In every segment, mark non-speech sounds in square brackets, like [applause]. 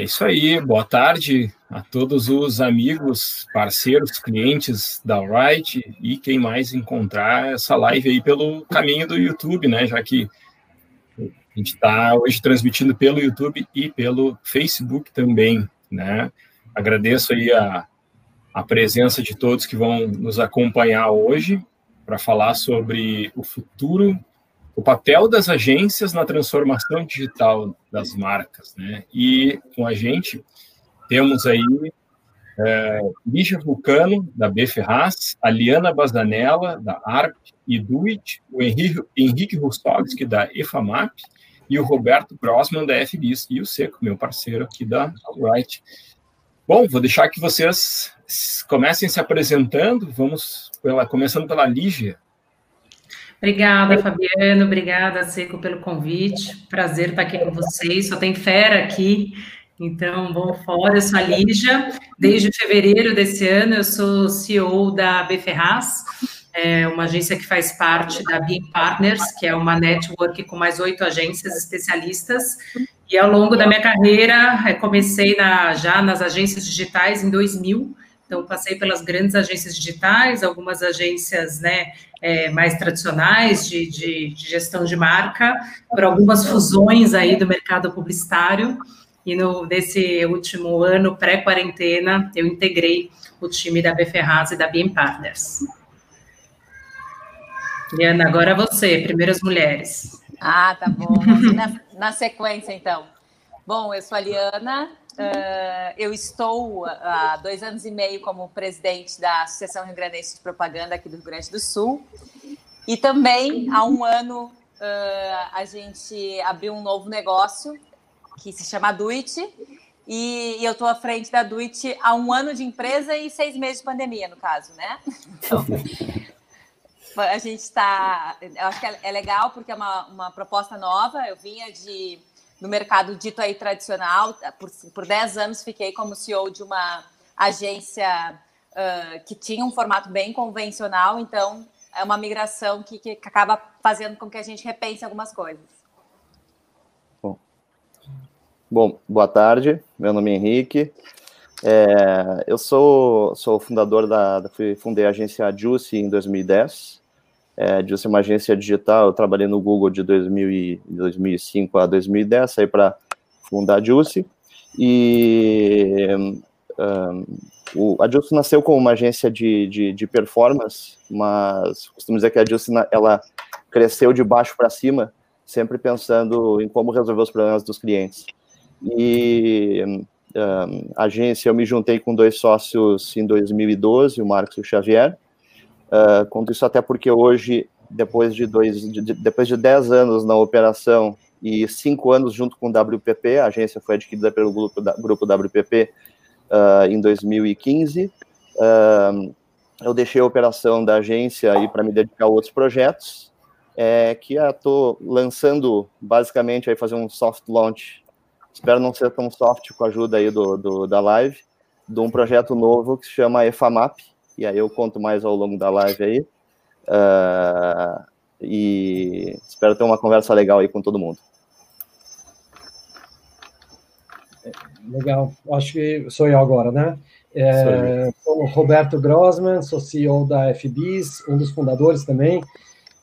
É isso aí, boa tarde a todos os amigos, parceiros, clientes da Wright e quem mais encontrar essa live aí pelo caminho do YouTube, né? Já que a gente está hoje transmitindo pelo YouTube e pelo Facebook também, né? Agradeço aí a, a presença de todos que vão nos acompanhar hoje para falar sobre o futuro o papel das agências na transformação digital das marcas, né? E com a gente temos aí é, Lígia Vulcano, da B Ferraz, a Liana Bazanella, da ARP e Duit, o Henrique, Henrique Rostovski, da EFAMAP, e o Roberto Grossman, da FBIS, e o Seco, meu parceiro aqui da Alright. Bom, vou deixar que vocês comecem se apresentando, vamos pela, começando pela Lígia. Obrigada, Fabiano. Obrigada, Seco, pelo convite. Prazer estar aqui com vocês. Só tem fera aqui. Então, bom fora. Eu sou a Lígia. Desde fevereiro desse ano, eu sou CEO da B Ferraz, é uma agência que faz parte da BIM Partners, que é uma network com mais oito agências especialistas. E ao longo da minha carreira, comecei na, já nas agências digitais em 2000. Então, passei pelas grandes agências digitais, algumas agências né, é, mais tradicionais de, de, de, gestão de marca, por algumas fusões aí do mercado publicitário. E no, nesse último ano, pré-quarentena, eu integrei o time da Beferraz e da BM Partners. Liana, agora você, primeiras mulheres. Ah, tá bom. [laughs] Na, na sequência, então. Bom, eu sou a Liana, Uh, eu estou há dois anos e meio como presidente da Associação Rio Grandense de Propaganda aqui do Rio Grande do Sul. E também, há um ano, uh, a gente abriu um novo negócio que se chama Duit. E, e eu estou à frente da Duit há um ano de empresa e seis meses de pandemia, no caso, né? Então, a gente está. Eu acho que é, é legal porque é uma, uma proposta nova. Eu vinha de no mercado dito aí tradicional. Por, por 10 anos fiquei como CEO de uma agência uh, que tinha um formato bem convencional, então é uma migração que, que acaba fazendo com que a gente repense algumas coisas. Bom, Bom boa tarde, meu nome é Henrique. É, eu sou, sou fundador da, fundei a agência Juicy em 2010 é, de ser uma agência digital. Eu trabalhei no Google de 2000 e, 2005 a 2010, saí para fundar a Juicy. E um, o, a Juicy nasceu como uma agência de, de, de, performance, mas costumo dizer que a Juicy ela cresceu de baixo para cima, sempre pensando em como resolver os problemas dos clientes. E um, a agência, eu me juntei com dois sócios em 2012, o Marcos e o Xavier, Uh, conto isso até porque hoje, depois de, dois, de, depois de 10 anos na operação e 5 anos junto com o WPP, a agência foi adquirida pelo grupo, da, grupo WPP uh, em 2015. Uh, eu deixei a operação da agência aí para me dedicar a outros projetos, é, que estou lançando basicamente aí fazer um soft launch. Espero não ser tão soft com a ajuda aí do, do da live, de um projeto novo que se chama EFAMAP, e aí eu conto mais ao longo da live aí. Uh, e espero ter uma conversa legal aí com todo mundo. Legal, acho que sou eu agora, né? É, sou Roberto Grossman, sou CEO da FBIS, um dos fundadores também.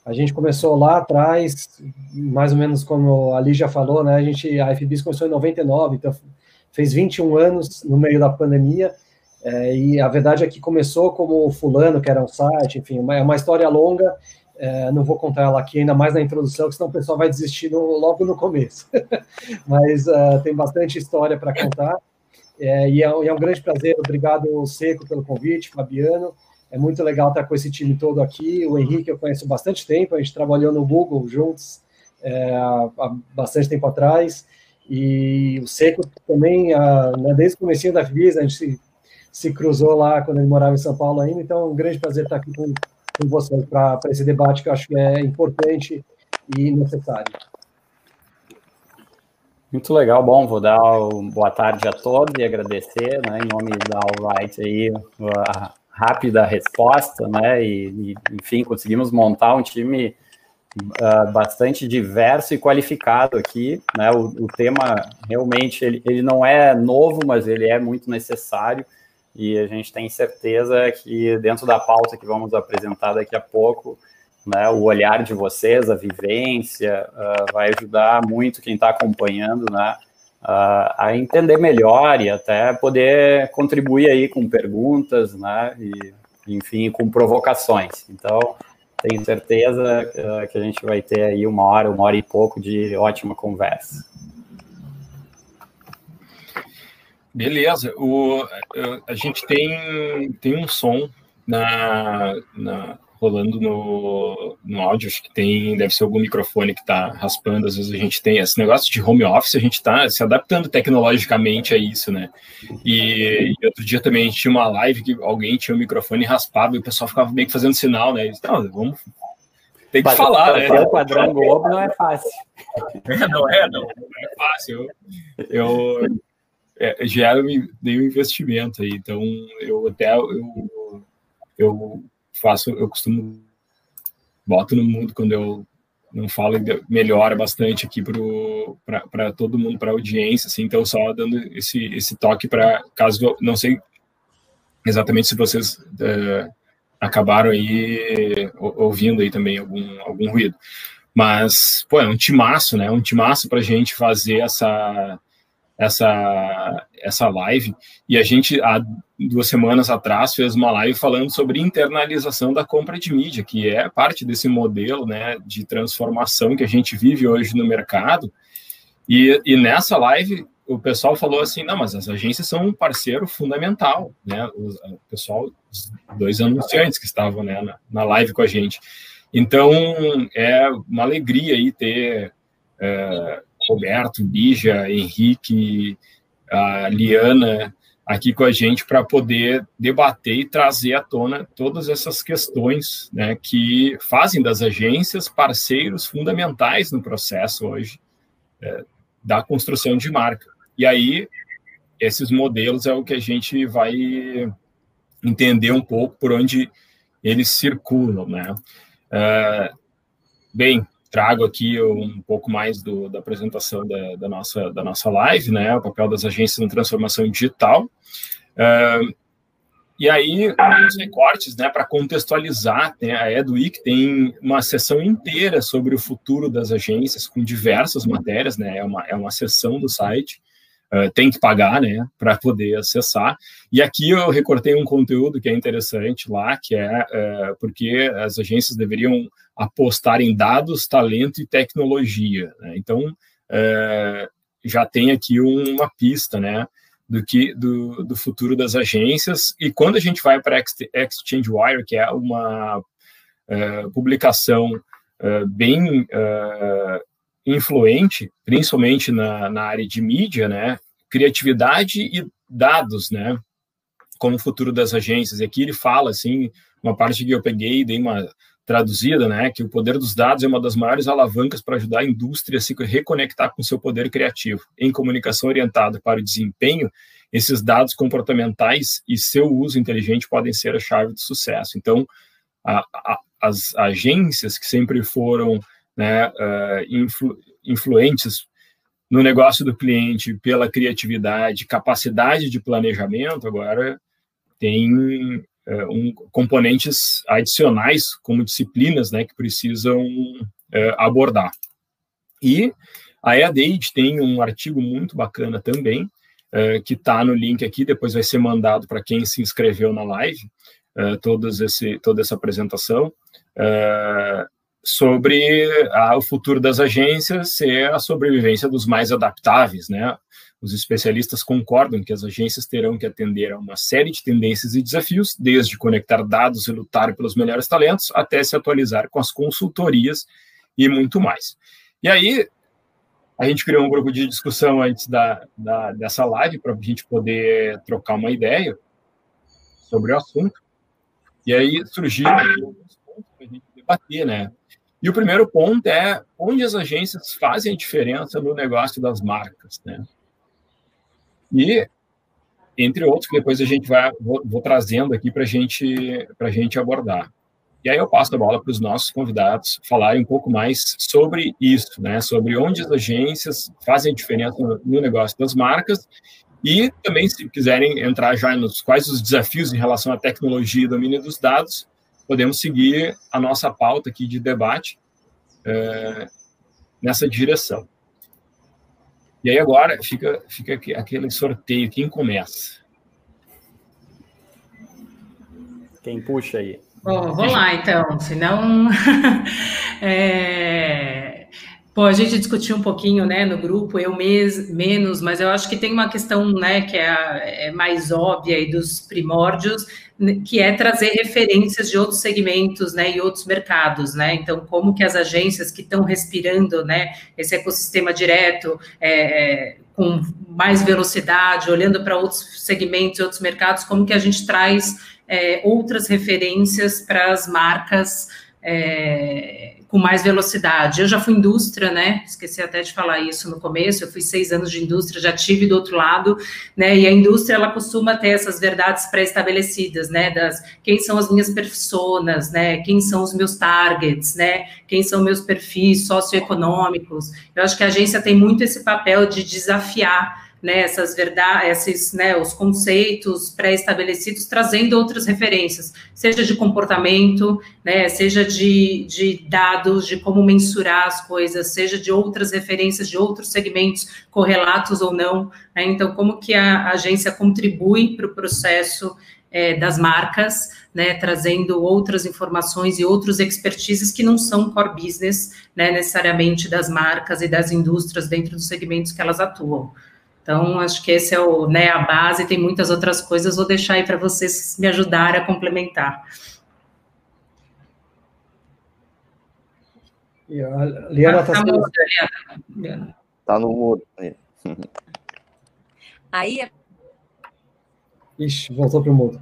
A gente começou lá atrás, mais ou menos como a Lígia falou, né? A gente, a FBIS começou em 99, então fez 21 anos no meio da pandemia. É, e a verdade é que começou como fulano, que era um site, enfim, uma, é uma história longa, é, não vou contar ela aqui ainda mais na introdução, senão o pessoal vai desistir no, logo no começo. [laughs] Mas uh, tem bastante história para contar. É, e, é, e, é, um grande prazer, obrigado Seco pelo convite, Fabiano. É muito legal estar com esse time todo aqui. O Henrique eu conheço bastante tempo, a gente trabalhou no Google juntos é, há bastante tempo atrás. E o Seco também, a, né, desde o começo da FBIS, a gente se, cruzou lá quando ele morava em São Paulo ainda. Então, é um grande prazer estar aqui com, com vocês para esse debate que eu acho que é importante e necessário. Muito legal, bom, vou dar boa tarde a todos e agradecer, né, em nome da Alright aí, a rápida resposta, né, e, e enfim, conseguimos montar um time uh, bastante diverso e qualificado aqui, né, o, o, tema realmente, ele, ele não é novo, mas ele é muito necessário, e a gente tem certeza que dentro da pauta que vamos apresentar daqui a pouco, né, o olhar de vocês, a vivência, uh, vai ajudar muito quem está acompanhando, né, uh, a entender melhor e até poder contribuir aí com perguntas, né, e, enfim, com provocações. Então, tenho certeza uh, que a gente vai ter aí uma hora, uma hora e pouco de ótima conversa. Beleza. O, a gente tem, tem um som na, na, rolando no, no áudio, acho que tem, deve ser algum microfone que está raspando, às vezes a gente tem esse negócio de home office, a gente está se adaptando tecnologicamente a isso, né? E, e, outro dia também a gente tinha uma live que alguém tinha o um microfone raspava e o pessoal ficava meio que fazendo sinal, né? Disse, não, vamos tem que falar, né? O padrão Globo não é fácil. É, [laughs] não é, não, não é fácil. Eu, eu é, já dei um investimento aí, então eu até eu, eu faço, eu costumo boto no mundo quando eu não falo melhora bastante aqui para todo mundo, para a audiência, assim, então só dando esse, esse toque para caso não sei exatamente se vocês é, acabaram aí ouvindo aí também algum, algum ruído, mas pô, é um timaço, né? Um timaço para a gente fazer essa essa, essa live. E a gente, há duas semanas atrás, fez uma live falando sobre internalização da compra de mídia, que é parte desse modelo né, de transformação que a gente vive hoje no mercado. E, e nessa live, o pessoal falou assim: não, mas as agências são um parceiro fundamental, né? O, o pessoal, os dois anunciantes que estavam né, na, na live com a gente. Então, é uma alegria aí ter. É, Roberto, Bija, Henrique, a Liana aqui com a gente para poder debater e trazer à tona todas essas questões né, que fazem das agências parceiros fundamentais no processo hoje é, da construção de marca. E aí, esses modelos é o que a gente vai entender um pouco por onde eles circulam. Né? Uh, bem, trago aqui um pouco mais do, da apresentação da, da, nossa, da nossa live, né, o papel das agências na transformação digital. Uh, e aí, os recortes, né, para contextualizar, tem a EduWeek tem uma sessão inteira sobre o futuro das agências, com diversas matérias, né, é uma, é uma sessão do site, uh, tem que pagar, né, para poder acessar. E aqui eu recortei um conteúdo que é interessante lá, que é uh, porque as agências deveriam apostar em dados, talento e tecnologia. Né? Então, é, já tem aqui uma pista, né, do que do, do futuro das agências. E quando a gente vai para Exchange Wire, que é uma é, publicação é, bem é, influente, principalmente na, na área de mídia, né, criatividade e dados, né, como futuro das agências. E aqui ele fala assim, uma parte que eu peguei, dei uma traduzida, né, que o poder dos dados é uma das maiores alavancas para ajudar a indústria a se reconectar com seu poder criativo. Em comunicação orientada para o desempenho, esses dados comportamentais e seu uso inteligente podem ser a chave do sucesso. Então, a, a, as agências que sempre foram né, uh, influ, influentes no negócio do cliente pela criatividade, capacidade de planejamento, agora tem um, componentes adicionais como disciplinas né, que precisam é, abordar. E a EADAID tem um artigo muito bacana também, é, que está no link aqui, depois vai ser mandado para quem se inscreveu na live, todos esse, toda essa apresentação, sobre a, o futuro das agências ser a sobrevivência dos mais adaptáveis, né? Os especialistas concordam que as agências terão que atender a uma série de tendências e desafios, desde conectar dados e lutar pelos melhores talentos, até se atualizar com as consultorias e muito mais. E aí, a gente criou um grupo de discussão antes da, da dessa live para a gente poder trocar uma ideia sobre o assunto. E aí surgiram alguns pontos para a gente debater, né? E o primeiro ponto é onde as agências fazem a diferença no negócio das marcas, né? E, entre outros, que depois a gente vai, vou, vou trazendo aqui para gente, a gente abordar. E aí eu passo a bola para os nossos convidados falarem um pouco mais sobre isso, né? Sobre onde as agências fazem diferença no, no negócio das marcas e também, se quiserem entrar já nos quais os desafios em relação à tecnologia e domínio dos dados, podemos seguir a nossa pauta aqui de debate é, nessa direção. E aí agora fica, fica aquele sorteio, quem começa? Quem puxa aí? Bom, vou lá então, senão... [laughs] é... Bom, a gente discutiu um pouquinho, né, no grupo, eu mes, menos, mas eu acho que tem uma questão, né, que é, a, é mais óbvia e dos primórdios, que é trazer referências de outros segmentos, né, e outros mercados, né, então como que as agências que estão respirando, né, esse ecossistema direto, é, é, com mais velocidade, olhando para outros segmentos, outros mercados, como que a gente traz é, outras referências para as marcas, é, com mais velocidade. Eu já fui indústria, né? Esqueci até de falar isso no começo. Eu fui seis anos de indústria, já tive do outro lado, né? E a indústria ela costuma ter essas verdades pré-estabelecidas, né? Das quem são as minhas personas, né? Quem são os meus targets, né? Quem são meus perfis socioeconômicos. Eu acho que a agência tem muito esse papel de desafiar né, essas verdades, esses, né, os conceitos pré-estabelecidos, trazendo outras referências, seja de comportamento, né, seja de, de dados, de como mensurar as coisas, seja de outras referências de outros segmentos, correlatos ou não. Né, então, como que a agência contribui para o processo é, das marcas, né, trazendo outras informações e outros expertises que não são core business, né, necessariamente das marcas e das indústrias dentro dos segmentos que elas atuam. Então, acho que esse é o, né, a base, tem muitas outras coisas, vou deixar aí para vocês me ajudarem a complementar. E a Liana está tá, tá, tá no mudo. Aí é... Ixi, voltou para o mudo.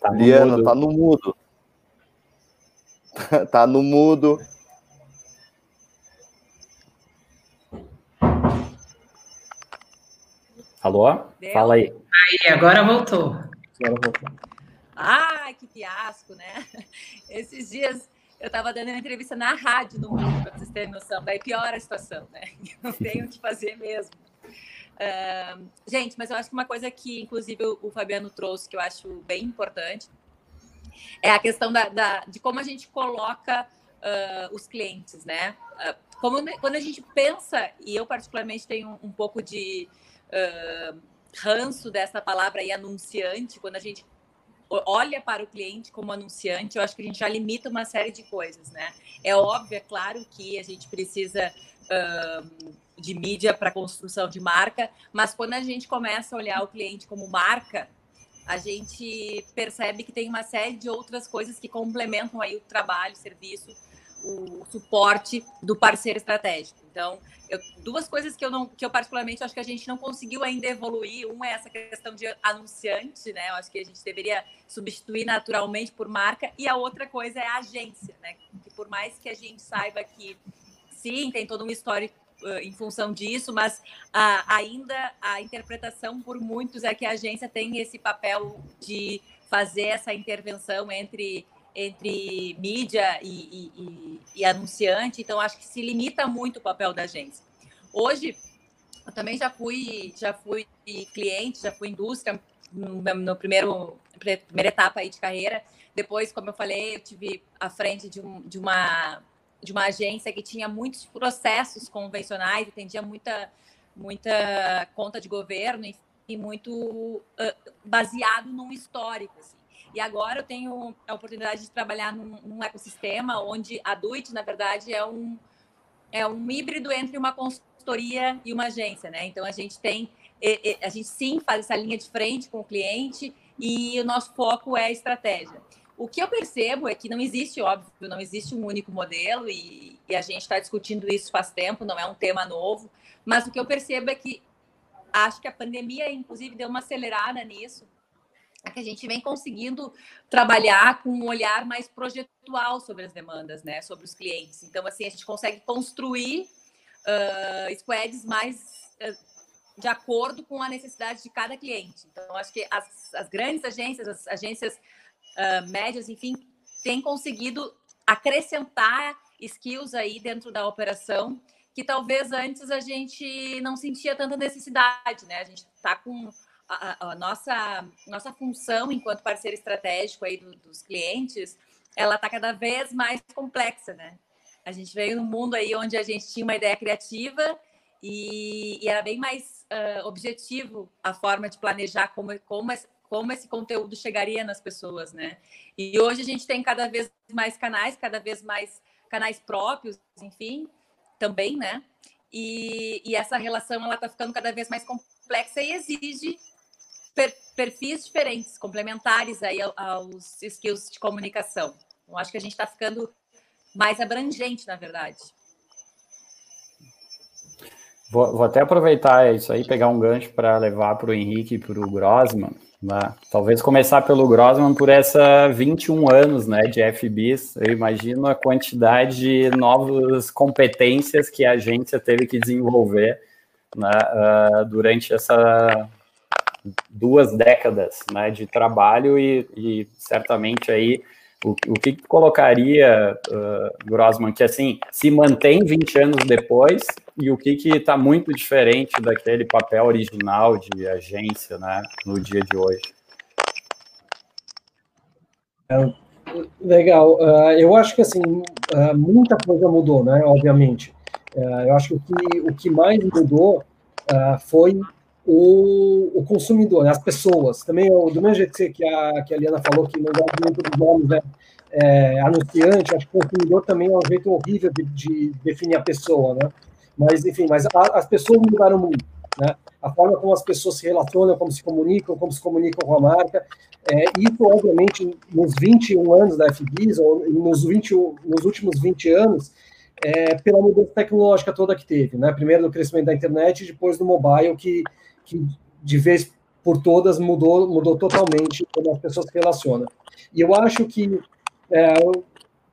tá Liana, mudo. tá no mudo. [laughs] tá no mudo. Alô? Deu? Fala aí. Aí, agora voltou. Agora voltou. Ai, que fiasco, né? Esses dias eu estava dando uma entrevista na rádio no mundo, para vocês terem noção. Daí piora a situação, né? [laughs] Não tenho o que fazer mesmo. Uh, gente, mas eu acho que uma coisa que, inclusive, o, Fabiano trouxe, que eu acho bem importante, é a questão da, da de como a gente coloca uh, os clientes, né? Uh, como, quando a gente pensa, e eu particularmente tenho um, um pouco de uh, ranço dessa palavra aí, anunciante, quando a gente olha para o cliente como anunciante, eu acho que a gente já limita uma série de coisas, né? É óbvio, é claro que a gente precisa uh, de mídia para construção de marca, mas quando a gente começa a olhar o cliente como marca, a gente percebe que tem uma série de outras coisas que complementam aí o trabalho, o serviço, o suporte do parceiro estratégico. Então, eu, duas coisas que eu não, que eu particularmente acho que a gente não conseguiu ainda evoluir. Uma é essa questão de anunciante, né? Eu acho que a gente deveria substituir naturalmente por marca. E a outra coisa é a agência, né? Que por mais que a gente saiba que sim, tem todo um histórico uh, em função disso, mas ainda a interpretação por muitos é que a agência tem esse papel de fazer essa intervenção entre entre mídia e, e, e, anunciante, então acho que se limita muito o papel da agência. Hoje, eu também já fui, já fui cliente, já fui indústria no, primeiro primeira etapa aí de carreira. Depois, como eu falei, eu tive à frente de, um, de uma de uma agência que tinha muitos processos convencionais, atendia muita muita conta de governo e muito uh, baseado num histórico. Assim. E agora eu tenho a oportunidade de trabalhar num, num ecossistema onde a Duit, na verdade, é um, é um híbrido entre uma consultoria e uma agência, né? Então a gente tem, a gente sim faz essa linha de frente com o cliente e o nosso foco é a estratégia. O que eu percebo é que não existe, óbvio, não existe um único modelo e, e a gente está discutindo isso faz tempo, não é um tema novo, mas o que eu percebo é que acho que a pandemia, inclusive, deu uma acelerada nisso, é que a gente vem conseguindo trabalhar com um olhar mais projetual sobre as demandas, né, sobre os clientes. Então, assim, a gente consegue construir uh, squads mais uh, de acordo com a necessidade de cada cliente. Então, acho que as, as grandes agências, as agências uh, médias, enfim, têm conseguido acrescentar skills aí dentro da operação que talvez antes a gente não sentia tanta necessidade, né? A gente está com a, a, nossa, nossa função enquanto parceiro estratégico aí do, dos clientes, ela está cada vez mais complexa, né? A gente veio num mundo aí onde a gente tinha uma ideia criativa e, e era bem mais uh, objetivo a forma de planejar como, como, como esse conteúdo chegaria nas pessoas, né? E hoje a gente tem cada vez mais canais, cada vez mais canais próprios, enfim, também, né? E, e essa relação ela está ficando cada vez mais complexa e exige per, perfis diferentes, complementares aí aos skills de comunicação. Eu acho que a gente está ficando mais abrangente, na verdade. Vou, vou, até aproveitar isso aí, pegar um gancho para levar para o Henrique e para o Grossman. Né? Talvez começar pelo Grossman por essa 21 anos né, de FBs. Eu imagino a quantidade de novas competências que a agência teve que desenvolver né, uh, durante essa duas décadas né, de trabalho e, e certamente aí o, o que colocaria, uh, Grossman, que assim se mantém 20 anos depois e o que está muito diferente daquele papel original de agência né, no dia de hoje? É, legal. Uh, eu acho que assim uh, muita coisa mudou, né? Obviamente. Uh, eu acho que, o que mais mudou foi o, o consumidor, né, as pessoas. Também, do mesmo jeito que a, que a Liana falou, que não gosta muito dos nomes, né, é, anunciante, acho que o consumidor também é um jeito horrível de, de definir a pessoa, né? Mas, enfim, mas a, as pessoas mudaram muito, né? A forma como as pessoas se relacionam, como se comunicam, como se comunicam com a marca. É, isso, obviamente, nos 21 anos da FBIS, ou nos, 20, nos últimos 20 anos, é, pela mudança tecnológica toda que teve, né? Primeiro do crescimento da internet depois do mobile, que que de vez por todas mudou, mudou totalmente como as pessoas se relacionam. E eu acho que, é,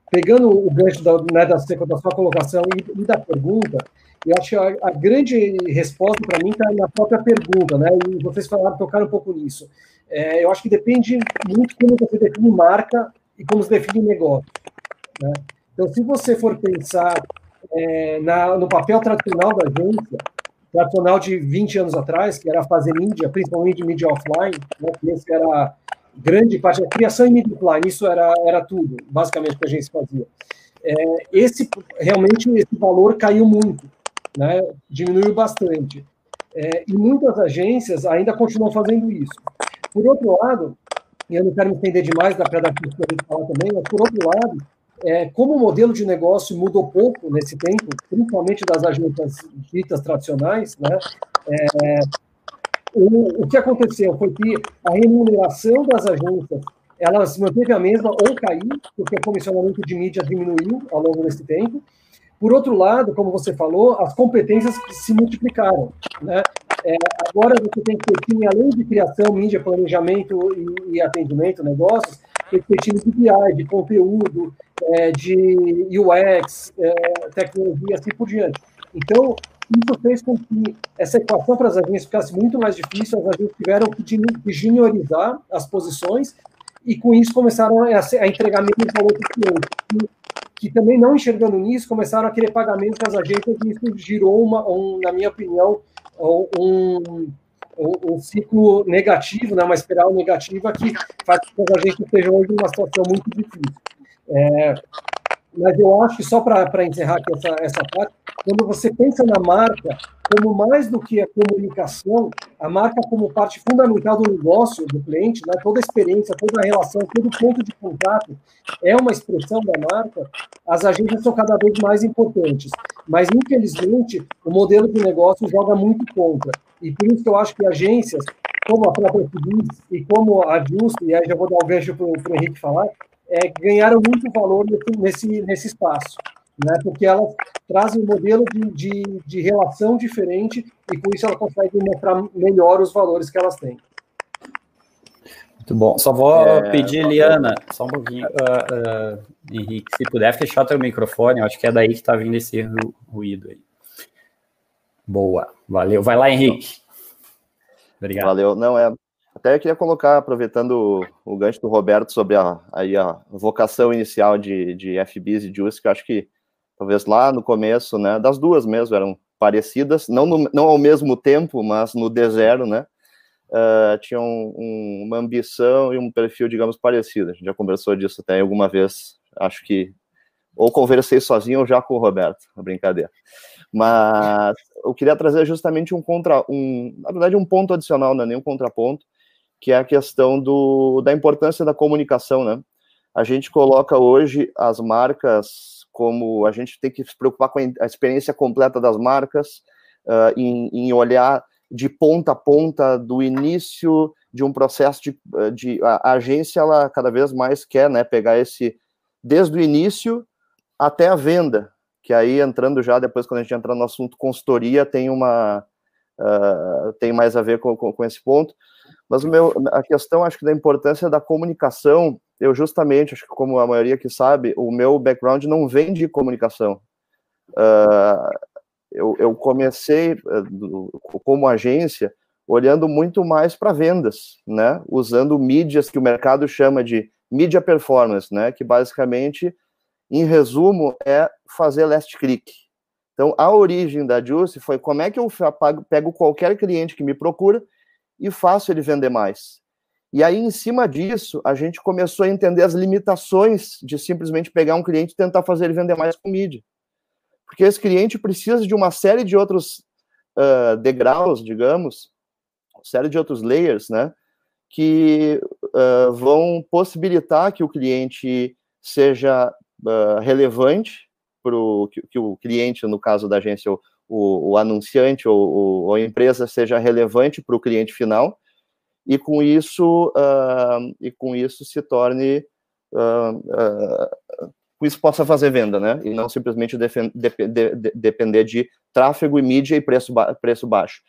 pegando o gancho da, né, da, da sua colocação e, e, da pergunta, eu acho que a, a grande resposta para mim está na própria pergunta, né? E vocês falaram, tocaram um pouco nisso. É, eu acho que depende muito como você define marca e como se define negócio. Né? Então, se você for pensar é, na, no papel tradicional da agência, tradicional de 20 anos atrás, que era fazer mídia, principalmente mídia offline, né, que esse era grande parte da criação em mídia offline, isso era, era tudo, basicamente, que a gente fazia. É, esse, realmente, esse valor caiu muito, né, diminuiu bastante. É, e muitas agências ainda continuam fazendo isso. Por outro lado, e eu não quero me entender demais da pedra que a falar também, mas por outro lado, é, como o modelo de negócio mudou pouco nesse tempo, principalmente das agências ditas tradicionais, né, é, o, o que aconteceu foi que a remuneração das agências ela se manteve a mesma ou caiu, porque o comissionamento de mídia diminuiu ao longo desse tempo. Por outro lado, como você falou, as competências se multiplicaram. Né? É, agora você tem que ter além de criação, mídia, planejamento e, e atendimento, negócios, de BI, de conteúdo, é, de UX, é, tecnologia, assim por diante. Então, isso fez com que essa equação para as agências ficasse muito mais difícil, as agências tiveram que juniorizar as posições e com isso começaram a, entregar menos valor para o cliente. Que, que também não enxergando nisso, começaram a querer pagar menos para as agências e isso girou, uma, um, na minha opinião, um, um, ciclo negativo, né, uma espiral negativa que faz com que a gente esteja hoje numa situação muito difícil. É, mas eu acho que só para encerrar aqui essa, essa parte, quando você pensa na marca como mais do que a comunicação, a marca como parte fundamental do negócio do cliente, né, toda a experiência, toda a relação, todo ponto de contato é uma expressão da marca, as agências são cada vez mais importantes. Mas, infelizmente, o modelo de negócio joga muito contra. E por isso que eu acho que agências, como a própria Fibis e como a Justo, e aí já vou dar o gancho para o Henrique falar, é, ganharam muito valor nesse, nesse espaço, né? porque elas trazem um modelo de, de, de relação diferente e com isso elas conseguem mostrar melhor os valores que elas têm. Muito bom. Só vou é, pedir, Liana, só um pouquinho, uh, uh, Henrique, se puder fechar teu microfone, eu acho que é daí que está vindo esse ruído aí. Boa, valeu. Vai lá, Henrique. Obrigado. Valeu. Não, é, até eu queria colocar, aproveitando o, gancho do Roberto sobre a, aí a vocação inicial de, de FBs e JUICE, que eu acho que talvez lá no começo, né, das duas mesmo eram parecidas, não, no, não ao mesmo tempo, mas no D0, né, uh, tinham um, uma ambição e um perfil, digamos, parecido. A gente já conversou disso até alguma vez, acho que ou conversei sozinho ou já com o Roberto, a brincadeira. Mas eu queria trazer justamente um contra, um, na verdade, um ponto adicional, não é nenhum contraponto, que é a questão do, da importância da comunicação, né? A gente coloca hoje as marcas como a gente tem que se preocupar com a experiência completa das marcas, uh, em, em, olhar de ponta a ponta do início de um processo de, de a, agência ela cada vez mais quer, né, pegar esse desde o início até a venda, que aí entrando já depois quando a gente entra no assunto consultoria tem uma uh, tem mais a ver com, com, com esse ponto mas o meu, a questão, acho que da importância da comunicação, eu justamente, acho que como a maioria que sabe, o meu background não vem de comunicação. Uh, eu, eu, comecei uh, como agência olhando muito mais para vendas, né? Usando mídias que o mercado chama de mídia performance, né? Que basicamente, em resumo, é fazer last click. Então, a origem da Juice foi como é que eu pego qualquer cliente que me procura e faço ele vender mais. E aí, em cima disso, a gente começou a entender as limitações de simplesmente pegar um cliente e tentar fazer ele vender mais com mídia. Porque esse cliente precisa de uma série de outros uh, degraus, digamos, série de outros layers, né? Que uh, vão possibilitar que o cliente seja uh, relevante para que, que, o cliente, no caso da agência, o, o anunciante ou, ou, a empresa seja relevante para o cliente final e com isso uh, e com isso se torne uh, uh, isso possa fazer venda, né? E não simplesmente defend, de, de, depender de tráfego e mídia e preço, ba preço baixo.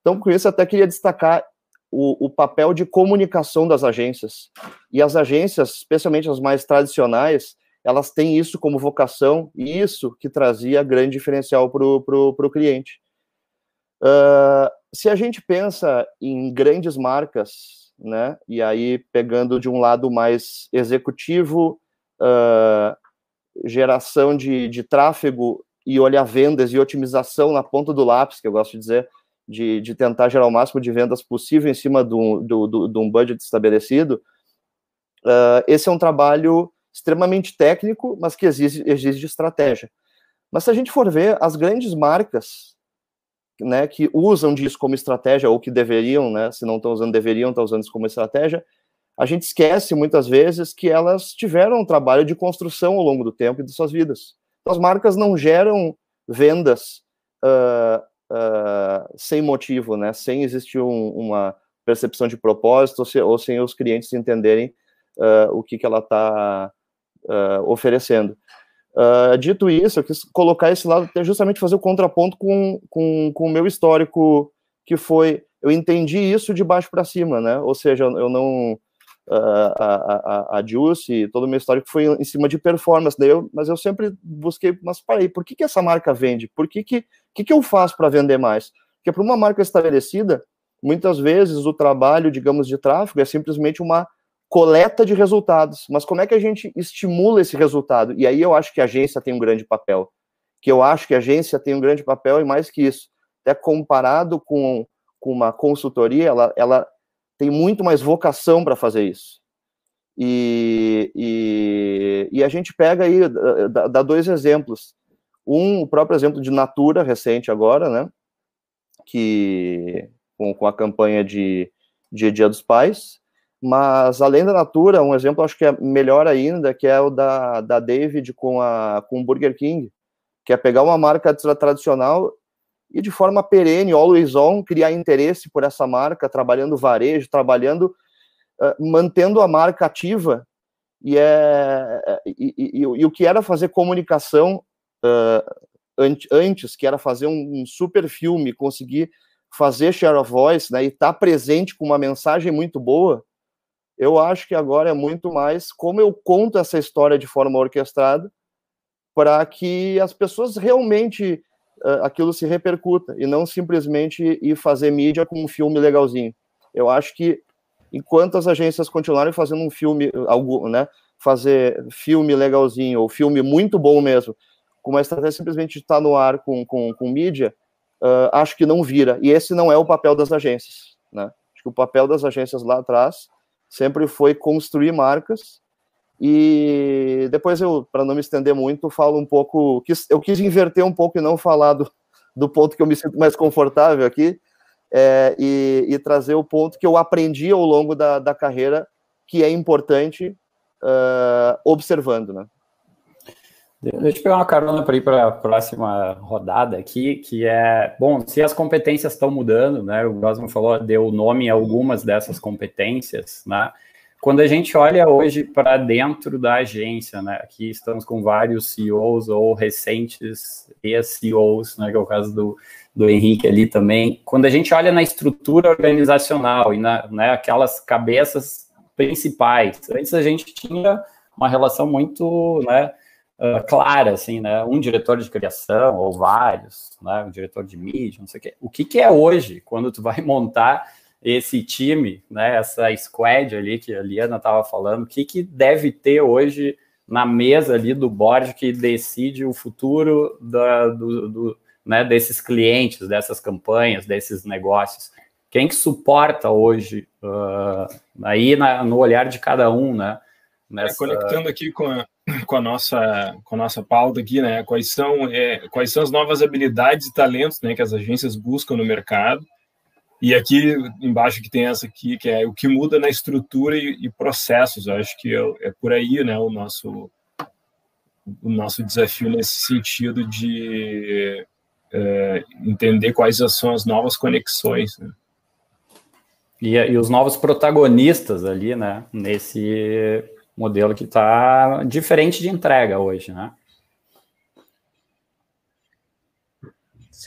Então, com isso, até queria destacar o, o, papel de comunicação das agências. E as agências, especialmente as mais tradicionais, elas têm isso como vocação e isso que trazia grande diferencial para o cliente. Uh, se a gente pensa em grandes marcas, né, e aí pegando de um lado mais executivo, uh, geração de, de tráfego e olhar vendas e otimização na ponta do lápis, que eu gosto de dizer, de, de tentar gerar o máximo de vendas possível em cima de um, do, do, de um budget estabelecido, uh, esse é um trabalho extremamente técnico, mas que exige, exige estratégia. Mas se a gente for ver, as grandes marcas né, que usam disso como estratégia, ou que deveriam, né, se não estão usando, deveriam estar usando isso como estratégia, a gente esquece muitas vezes que elas tiveram um trabalho de construção ao longo do tempo e de suas vidas. Então, as marcas não geram vendas uh, uh, sem motivo, né, sem existir um, uma percepção de propósito, ou, se, ou, sem os clientes entenderem uh, o que, que ela está oferecendo. Dito isso, eu quis colocar esse lado justamente fazer o contraponto com, com, com o meu histórico, que foi, eu entendi isso de baixo para cima, né? Ou seja, eu não, a, a, a Juice, todo o meu histórico foi em cima de performance, eu, mas eu sempre busquei, mas parei, por que, que essa marca vende? Por que, que, que, que eu faço para vender mais? Porque para uma marca estabelecida, muitas vezes o trabalho, digamos, de tráfego é simplesmente uma coleta de resultados, mas como é que a gente estimula esse resultado? E aí eu acho que a agência tem um grande papel, que eu acho que a agência tem um grande papel e mais que isso, até comparado com, com uma consultoria, ela, ela tem muito mais vocação para fazer isso. E, e, e a gente pega aí, dá, dá, dois exemplos. Um, o próprio exemplo de Natura, recente agora, né? Que, com, com a campanha de, de Dia dos Pais. Mas, além da Natura, um exemplo acho que é melhor ainda, que é o da, da David com, a, com o Burger King, que é pegar uma marca tradicional e de forma perene, always on, criar interesse por essa marca, trabalhando varejo, trabalhando, uh, mantendo a marca ativa. E, é, e, e, e, o que era fazer comunicação uh, antes, que era fazer um, um, super filme, conseguir fazer share of voice né, e estar tá presente com uma mensagem muito boa, eu acho que agora é muito mais como eu conto essa história de forma orquestrada para que as pessoas realmente aquilo se repercuta e não simplesmente ir fazer mídia com um filme legalzinho. Eu acho que enquanto as agências continuarem fazendo um filme, né, fazer filme legalzinho ou filme muito bom mesmo, com uma estratégia simplesmente de estar no ar com, com, com mídia, uh, acho que não vira. E esse não é o papel das agências, né? Acho que o papel das agências lá atrás sempre foi construir marcas e depois eu, para não me estender muito, falo um pouco. Eu quis inverter um pouco e não falar do, do ponto que eu me sinto mais confortável aqui, é, e, e, trazer o ponto que eu aprendi ao longo da, da carreira, que é importante uh, observando, né? Deixa eu pegar uma carona para ir para a próxima rodada aqui, que é, bom, se as competências estão mudando, né, o Grossman falou, deu nome a algumas dessas competências, né, quando a gente olha hoje para dentro da agência, né, aqui estamos com vários CEOs ou recentes ex-CEOs, né, que é o caso do, do Henrique ali também. Quando a gente olha na estrutura organizacional e na, né, aquelas cabeças principais, antes a gente tinha uma relação muito, né, uh, clara, assim, né, um diretor de criação ou vários, né, um diretor de mídia, não sei o quê. O que, que é hoje, quando tu vai [laughs] montar esse time, né, essa squad ali que a Liana estava falando, o que, que deve ter hoje na mesa ali do board que decide o futuro da, do, do, né, desses clientes, dessas campanhas, desses negócios? Quem que suporta hoje, uh, aí na, no olhar de cada um, né? É, nessa... É, conectando aqui com a, com a nossa com a nossa pauta aqui, né? Quais são é, quais são as novas habilidades e talentos, né, que as agências buscam no mercado? E aqui embaixo que tem essa aqui, que é o que muda na estrutura e, e processos. Eu acho que é, é, por aí, né, o nosso o nosso desafio nesse sentido de é, entender quais são as novas conexões. Né? E, e os novos protagonistas ali, né, nesse modelo que está diferente de entrega hoje, né?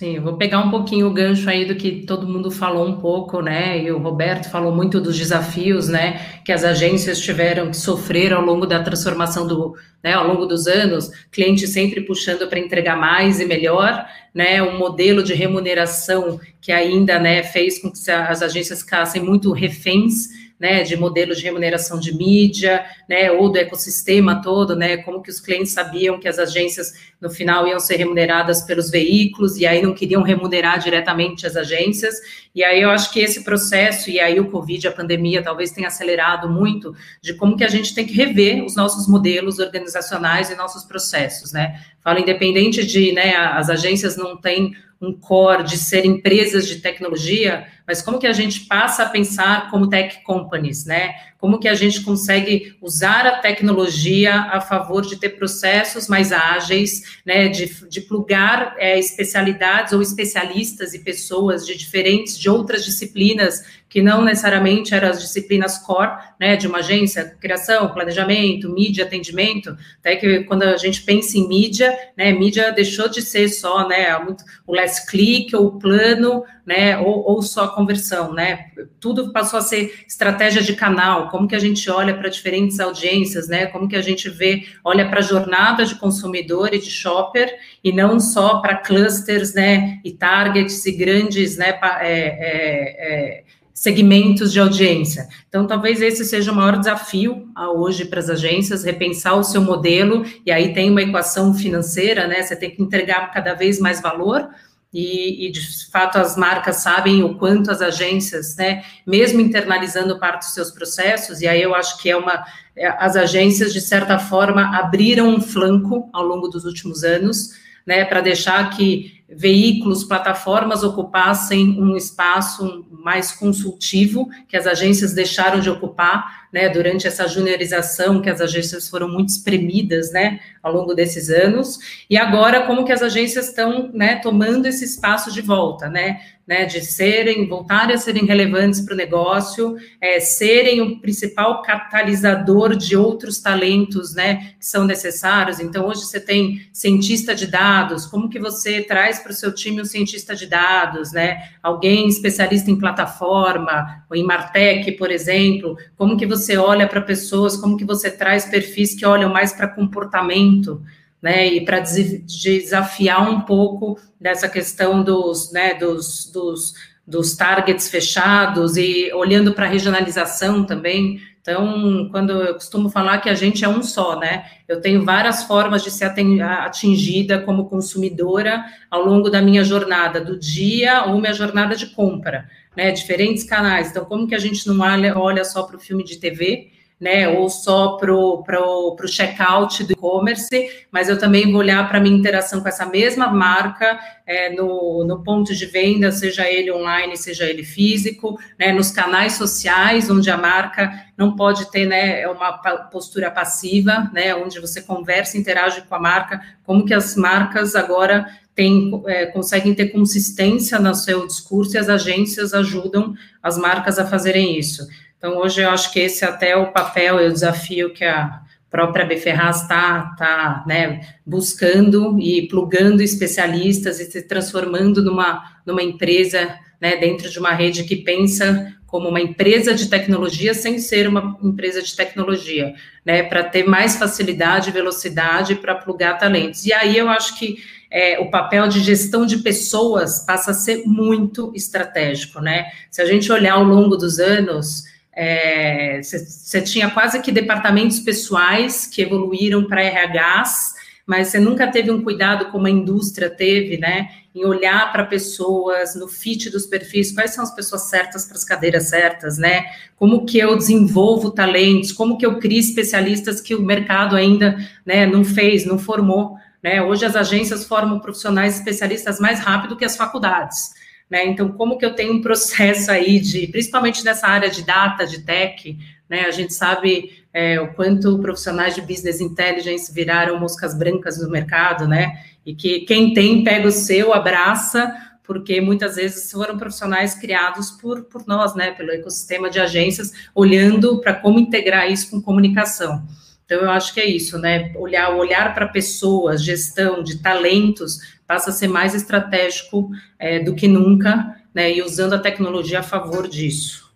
Sim, vou pegar um pouquinho o gancho aí do que todo mundo falou um pouco, né? E o Roberto falou muito dos desafios, né? Que as agências tiveram que sofrer ao longo da transformação do, né? Ao longo dos anos, cliente sempre puxando para entregar mais e melhor, né? Um modelo de remuneração que ainda, né? Fez com que as agências ficassem muito reféns né, de modelos de remuneração de mídia, né, ou do ecossistema todo, né, como que os clientes sabiam que as agências no final iam ser remuneradas pelos veículos e aí não queriam remunerar diretamente as agências. E aí eu acho que esse processo e aí o Covid, a pandemia, talvez tenha acelerado muito de como que a gente tem que rever os nossos modelos organizacionais e nossos processos, né? Falo independente de, né, as agências não têm um core de ser empresas de tecnologia, mas como que a gente passa a pensar como tech companies, né? Como que a gente consegue usar a tecnologia a favor de ter processos mais ágeis, né? De, de plugar é, especialidades ou especialistas e pessoas de diferentes, de outras disciplinas que não necessariamente eram as disciplinas core, né, de uma agência, criação, planejamento, mídia, atendimento, até que quando a gente pensa em mídia, né, mídia deixou de ser só, né, o last click ou o plano, né, ou, ou só conversão, né, tudo passou a ser estratégia de canal, como que a gente olha para diferentes audiências, né, como que a gente vê, olha para a jornada de consumidor e de shopper, e não só para clusters, né, e targets e grandes, né, é, é, é, segmentos de audiência. Então, talvez esse seja o maior desafio hoje para as agências, repensar o seu modelo, e aí tem uma equação financeira, né? Você tem que entregar cada vez mais valor, e, e, de fato as marcas sabem o quanto as agências, né, mesmo internalizando parte dos seus processos, e aí eu acho que é uma, é, as agências de certa forma abriram um flanco ao longo dos últimos anos, né, para deixar que veículos, plataformas ocupassem um espaço mais consultivo que as agências deixaram de ocupar, né, durante essa juniorização que as agências foram muito espremidas, né, ao longo desses anos, e agora como que as agências estão, né, tomando esse espaço de volta, né, né, de serem, voltarem a serem relevantes para o negócio, é, serem o principal catalisador de outros talentos, né, que são necessários. Então, hoje você tem cientista de dados, como que você traz para o seu time um cientista de dados, né, alguém especialista em plataforma, ou em Martech, por exemplo, como que você olha para pessoas, como que você traz perfis que olham mais para comportamento, né, e para desafiar um pouco dessa questão dos, né, dos, dos, dos targets fechados e olhando para a regionalização também. Então, quando eu costumo falar que a gente é um só, né? Eu tenho várias formas de ser atingida como consumidora ao longo da minha jornada do dia ou minha jornada de compra, né? Diferentes canais. Então, como que a gente não olha, olha só para o filme de TV, né, ou só para o checkout do e-commerce, mas eu também vou olhar para a minha interação com essa mesma marca é, no, no ponto de venda, seja ele online, seja ele físico, né, nos canais sociais, onde a marca não pode ter né, uma postura passiva, né, onde você conversa, interage com a marca, como que as marcas agora tem, é, conseguem ter consistência no seu discurso e as agências ajudam as marcas a fazerem isso. Então, hoje eu acho que esse até é o papel e o desafio que a própria Beferraz está tá, né, buscando e plugando especialistas e se transformando numa, numa empresa né, dentro de uma rede que pensa como uma empresa de tecnologia sem ser uma empresa de tecnologia, né, para ter mais facilidade e velocidade para plugar talentos. E aí eu acho que é, o papel de gestão de pessoas passa a ser muito estratégico, né? Se a gente olhar ao longo dos anos, você é, tinha quase que departamentos pessoais que evoluíram para RHs, mas você nunca teve um cuidado como a indústria teve, né? Em olhar para pessoas, no fit dos perfis, quais são as pessoas certas para as cadeiras certas, né? Como que eu desenvolvo talentos, como que eu crio especialistas que o mercado ainda né, não fez, não formou. Né? Hoje as agências formam profissionais especialistas mais rápido que as faculdades. Né? Então, como que eu tenho um processo aí de, principalmente nessa área de data, de tech, né? A gente sabe é, o quanto profissionais de business intelligence viraram moscas brancas no mercado, né? E que quem tem pega o seu, abraça, porque muitas vezes foram profissionais criados por, por nós, né? Pelo ecossistema de agências, olhando para como integrar isso com comunicação. Então, eu acho que é isso, né? Olhar, olhar para pessoas, gestão de talentos, passa a ser mais estratégico é, do que nunca, né, e usando a tecnologia a favor disso.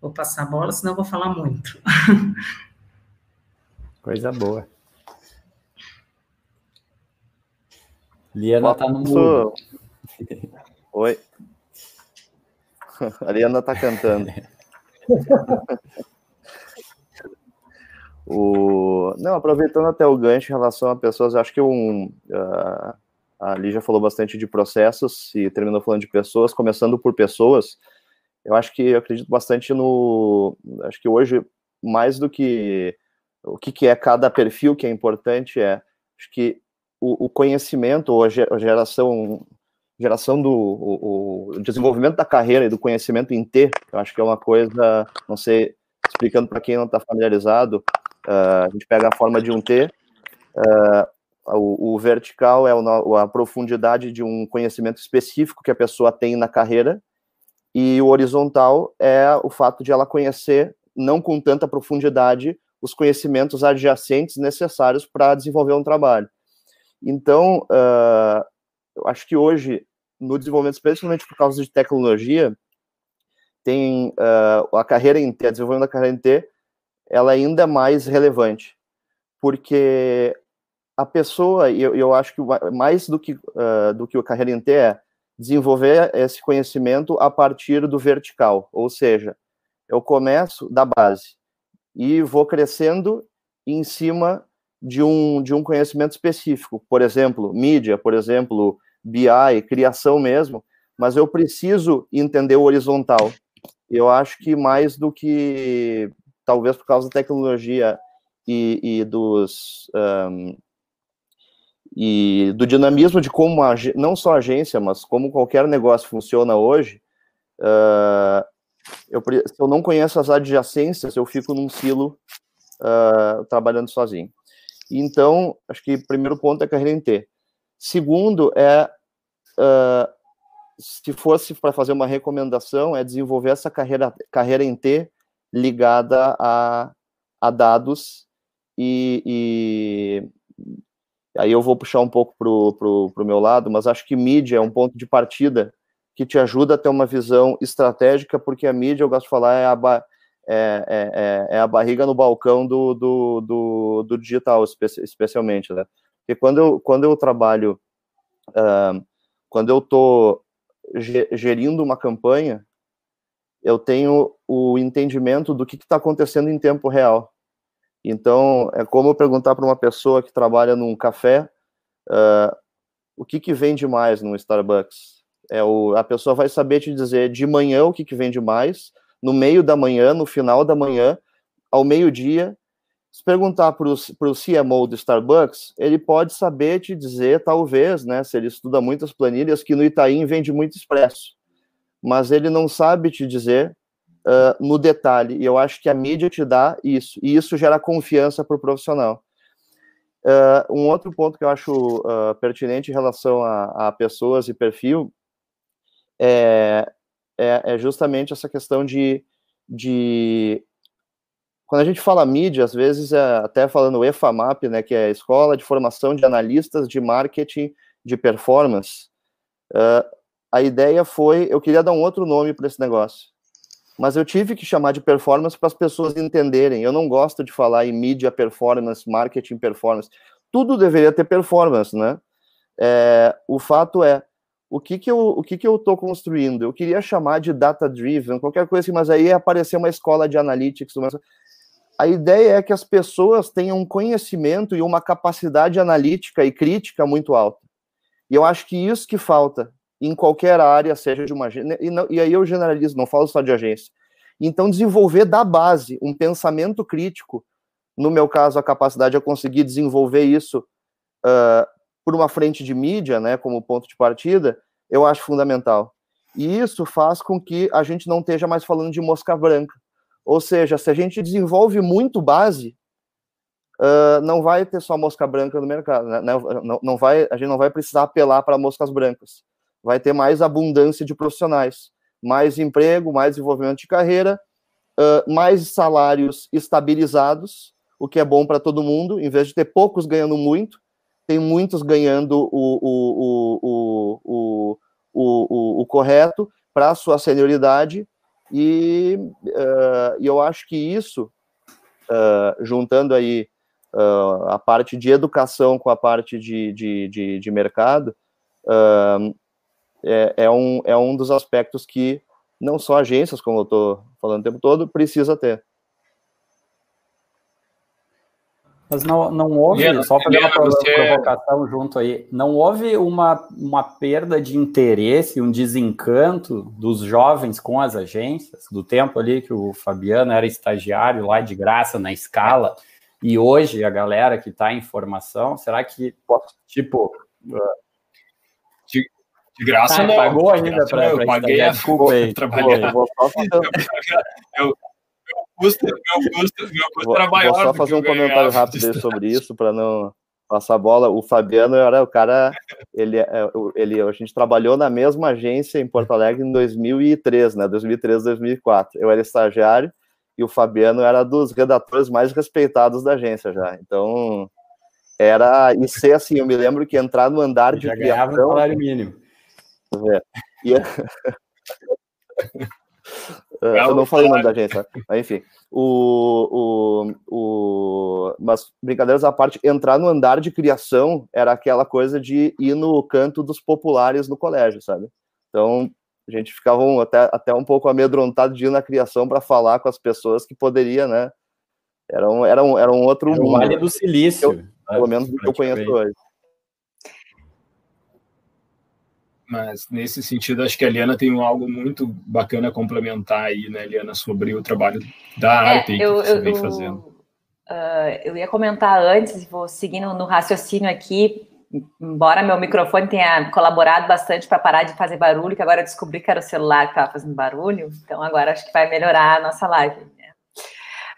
Vou passar a bola, senão vou falar muito. [laughs] Coisa boa. Liana está no mundo. [laughs] Oi. A Liana está cantando. [laughs] o... Não, aproveitando até o gancho em relação a pessoas, acho que um, uh, a Lígia falou bastante de processos e terminou falando de pessoas, começando por pessoas. Eu acho que eu acredito bastante no. Acho que hoje, mais do que o que, que é cada perfil que é importante, é acho que o, o conhecimento ou a geração geração do o, o, desenvolvimento da carreira e do conhecimento em T, eu acho que é uma coisa, não sei, explicando para quem não está familiarizado, uh, a gente pega a forma de um T, uh, o, o vertical é o, a profundidade de um conhecimento específico que a pessoa tem na carreira, e o horizontal é o fato de ela conhecer, não com tanta profundidade, os conhecimentos adjacentes necessários para desenvolver um trabalho. Então, uh, eu acho que hoje, no desenvolvimento, especialmente por causa de tecnologia, tem uh, a carreira em T, a desenvolvimento da carreira em T, ela é ainda mais relevante, porque a pessoa, eu, eu acho que mais do que, uh, do que o carreira em é desenvolver esse conhecimento a partir do vertical, ou seja, eu começo da base e vou crescendo em cima de um, de um conhecimento específico, por exemplo, mídia, por exemplo, BI, criação mesmo, mas eu preciso entender o horizontal. Eu acho que mais do que, talvez por causa da tecnologia e, e dos um, e do dinamismo de como a, não só a agência, mas como qualquer negócio funciona hoje, uh, eu, se eu não conheço as adjacências, eu fico num silo uh, trabalhando sozinho. Então, acho que o primeiro ponto é carreira em T. Segundo é, uh, se fosse para fazer uma recomendação, é desenvolver essa carreira, carreira em T ligada a, a dados e, e aí eu vou puxar um pouco para o meu lado, mas acho que mídia é um ponto de partida que te ajuda a ter uma visão estratégica, porque a mídia, eu gosto de falar, é a, é, é, é, é a barriga no balcão do, do, do, do digital, especialmente, né? Porque quando eu, quando eu trabalho, uh, quando eu estou gerindo uma campanha, eu tenho o entendimento do que está acontecendo em tempo real. Então, é como eu perguntar para uma pessoa que trabalha num café uh, o que, que vende mais no Starbucks. É o, a pessoa vai saber te dizer de manhã o que, que vende mais, no meio da manhã, no final da manhã, ao meio-dia. Se perguntar para o CMO do Starbucks, ele pode saber te dizer, talvez, né, se ele estuda muitas planilhas, que no Itaim vende muito expresso. Mas ele não sabe te dizer uh, no detalhe. E eu acho que a mídia te dá isso. E isso gera confiança para o profissional. Uh, um outro ponto que eu acho uh, pertinente em relação a, a, pessoas e perfil é, é, é, justamente essa questão de, de. Quando a gente fala mídia, às vezes, é até falando EFAMAP, né, que é a Escola de Formação de Analistas de Marketing de Performance, uh, a ideia foi. Eu queria dar um outro nome para esse negócio mas eu tive que chamar de performance para as pessoas entenderem. Eu não gosto de falar em mídia performance, marketing performance. Tudo deveria ter performance, né? É, o fato é, o que que eu o que que eu estou construindo? Eu queria chamar de data driven, qualquer coisa assim, mas aí ia aparecer uma escola de analytics. Uma... A ideia é que as pessoas tenham um conhecimento e uma capacidade analítica e crítica muito alta. E eu acho que isso que falta em qualquer área, seja de uma agência, e, e aí eu generalizo, não falo só de agência. Então, desenvolver da base um pensamento crítico, no meu caso, a capacidade de eu conseguir desenvolver isso uh, por uma frente de mídia, né, como ponto de partida, eu acho fundamental. E isso faz com que a gente não esteja mais falando de mosca branca. Ou seja, se a gente desenvolve muito base, uh, não vai ter só mosca branca no mercado. Né? Não, não vai, a gente não vai precisar apelar para moscas brancas vai ter mais abundância de profissionais, mais emprego, mais desenvolvimento de carreira, uh, mais salários estabilizados, o que é bom para todo mundo, em vez de ter poucos ganhando muito, tem muitos ganhando o, o, o, o, correto para a sua senioridade, e, uh, eu acho que isso, uh, juntando aí uh, a parte de educação com a parte de, de, de, de mercado, é, é, um, é um dos aspectos que não só agências, como eu estou falando o tempo todo, precisa ter. Mas não, não houve, só fazer uma você... provocação junto aí, não houve uma, uma perda de interesse, um desencanto dos jovens com as agências, do tempo ali que o Fabiano era estagiário lá de graça na escala, e hoje a galera que está em formação, será que, tipo, de graça ah, não. Pagou ainda para Eu paguei a desculpa aí. Trabalhar. Vou, só fazer... eu, meu custo, meu custo, meu custo vou, era maior. Vou só fazer um [laughs] comentário rápido sobre isso para não passar a bola. O Fabiano era o cara, ele, é, ele, a gente trabalhou na mesma agência em Porto Alegre em 2003, né? 2003, 2004. Eu era estagiário e o Fabiano era dos redatores mais respeitados da agência já. Então era e ser assim, eu me lembro que entrar no andar de já criação, salário mínimo. É. E, é, eu não falei o nome da agência, mas enfim. O, o, o, mas, brincadeiras à parte, entrar no andar de criação era aquela coisa de ir no canto dos populares no colégio, sabe? Então, a gente ficava um, até, até um pouco amedrontado de ir na criação para falar com as pessoas que poderia, né? Era um, era um, era um outro era mundo. Vale do Silício. Eu, pelo menos do que eu conheço hoje. Mas nesse sentido, acho que a Eliana tem algo muito bacana a complementar aí, né, Eliana, sobre o trabalho da arte é, que você eu, vem fazendo. Uh, eu ia comentar antes, vou seguindo no raciocínio aqui, embora meu microfone tenha colaborado bastante para parar de fazer barulho, que agora eu descobri que era o celular que estava fazendo barulho, então agora acho que vai melhorar a nossa live. Né?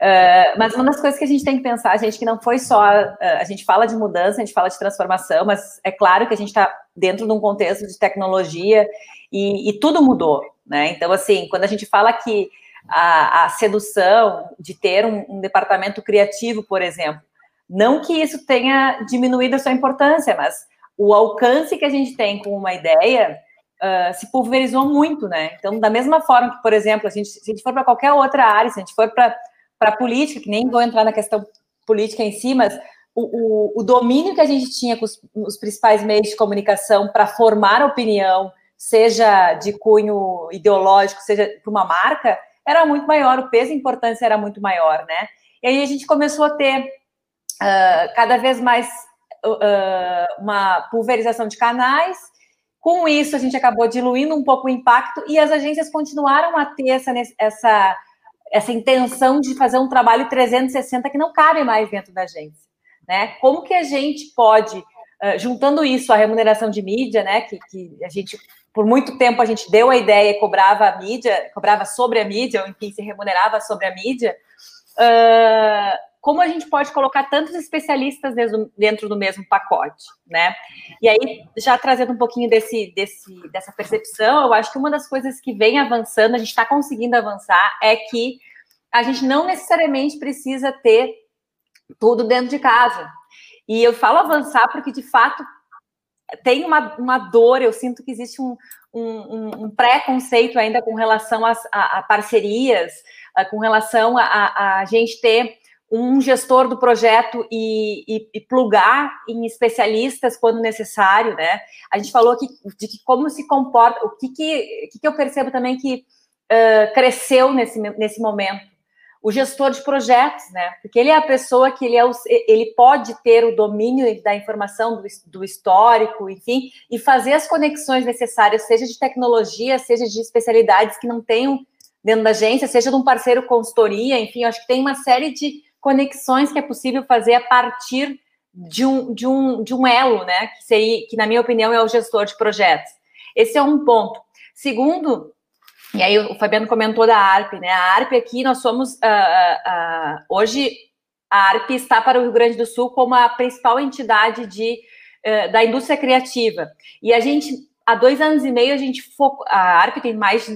Uh, mas uma das coisas que a gente tem que pensar, gente, que não foi só. Uh, a gente fala de mudança, a gente fala de transformação, mas é claro que a gente está dentro de um contexto de tecnologia e, e, tudo mudou, né? Então, assim, quando a gente fala que a, a sedução de ter um, um departamento criativo, por exemplo, não que isso tenha diminuído a sua importância, mas o alcance que a gente tem com uma ideia uh, se pulverizou muito, né? Então, da mesma forma que, por exemplo, a gente, se a gente for para qualquer outra área, se a gente for para política, que nem vou entrar na questão política em si, mas o, o, domínio que a gente tinha com os, os principais meios de comunicação para formar opinião, seja de cunho ideológico, seja para uma marca, era muito maior, o peso e importância era muito maior, né? E aí a gente começou a ter uh, cada vez mais uh, uma pulverização de canais. Com isso, a gente acabou diluindo um pouco o impacto e as agências continuaram a ter essa, essa, essa intenção de fazer um trabalho 360 que não cabe mais dentro da agência. Né? Como que a gente pode, uh, juntando isso à remuneração de mídia, né, que, que a gente por muito tempo a gente deu a ideia e cobrava a mídia, cobrava sobre a mídia, ou enfim, se remunerava sobre a mídia, uh, como a gente pode colocar tantos especialistas dentro do mesmo pacote, né? E aí, já trazendo um pouquinho desse, desse, dessa percepção, eu acho que uma das coisas que vem avançando, a gente está conseguindo avançar, é que a gente não necessariamente precisa ter tudo dentro de casa. E eu falo avançar porque, de fato, tem uma, uma dor, eu sinto que existe um, um, um preconceito ainda com relação a, a, a parcerias, a, com relação a, a gente ter um gestor do projeto e, e, e, plugar em especialistas quando necessário, né? A gente falou aqui de que como se comporta, o que que, que, que eu percebo também que uh, cresceu nesse, nesse momento. O gestor de projetos, né? Porque ele é a pessoa que ele, é o, ele pode ter o domínio da informação, do, do histórico, enfim, e fazer as conexões necessárias, seja de tecnologia, seja de especialidades que não tenham dentro da agência, seja de um parceiro consultoria, enfim, acho que tem uma série de conexões que é possível fazer a partir de um, de um, de um elo, né? Que, seria, que, na minha opinião, é o gestor de projetos. Esse é um ponto. Segundo, e aí o Fabiano comentou da ARP, né? A ARP aqui, nós somos. Uh, uh, hoje, a ARP está para o Rio Grande do Sul como a principal entidade de, uh, da indústria criativa. E a gente, há dois anos e meio, a gente focou. A ARP tem mais.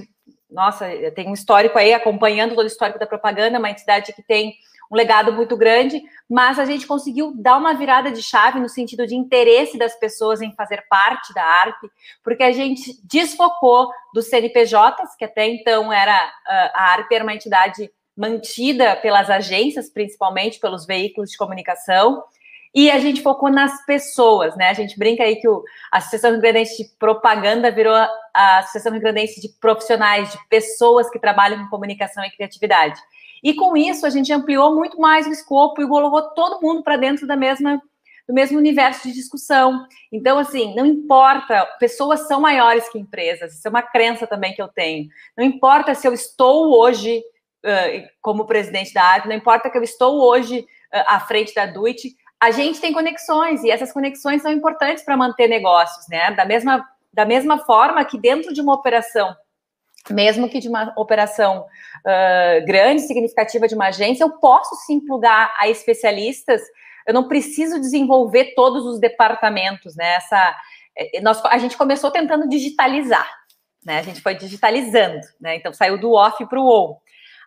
Nossa, tem um histórico aí, acompanhando todo o histórico da propaganda, uma entidade que tem um legado muito grande, mas a gente conseguiu dar uma virada de chave no sentido de interesse das pessoas em fazer parte da ARP, porque a gente desfocou dos CNPJs, que até então era a ARP era uma entidade mantida pelas agências, principalmente pelos veículos de comunicação, e a gente focou nas pessoas, né? A gente brinca aí que o, a Associação Rio Grandense de Propaganda virou a Associação Rio Grandense de Profissionais, de pessoas que trabalham com comunicação e criatividade. E com isso a gente ampliou muito mais o escopo e colocou todo mundo para dentro da mesma do mesmo universo de discussão. Então, assim, não importa, pessoas são maiores que empresas, isso é uma crença também que eu tenho. Não importa se eu estou hoje uh, como presidente da ARP, não importa que eu estou hoje uh, à frente da Duit, a gente tem conexões e essas conexões são importantes para manter negócios, né? Da mesma, da mesma forma que dentro de uma operação mesmo que de uma operação uh, grande, significativa de uma agência, eu posso sim plugar a especialistas. Eu não preciso desenvolver todos os departamentos, né? Essa, eh, nós, a gente começou tentando digitalizar, né? A gente foi digitalizando, né? Então saiu do off para o on.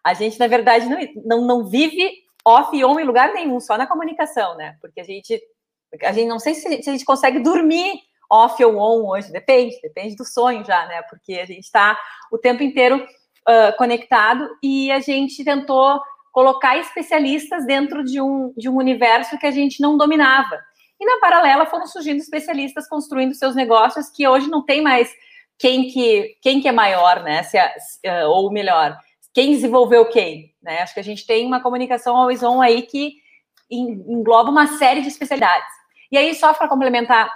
A gente, na verdade, não, não, não vive off e on em lugar nenhum, só na comunicação, né? Porque a gente, a gente não sei se a gente consegue dormir off ou on hoje, depende, depende do sonho já, né? Porque a gente está o tempo inteiro uh, conectado e a gente tentou colocar especialistas dentro de um, de um universo que a gente não dominava. E na paralela foram surgindo especialistas construindo seus negócios que hoje não tem mais quem que, quem que é maior, né? Se, uh, ou melhor, quem desenvolveu quem, né? Acho que a gente tem uma comunicação always on aí que engloba uma série de especialidades. E aí, só para complementar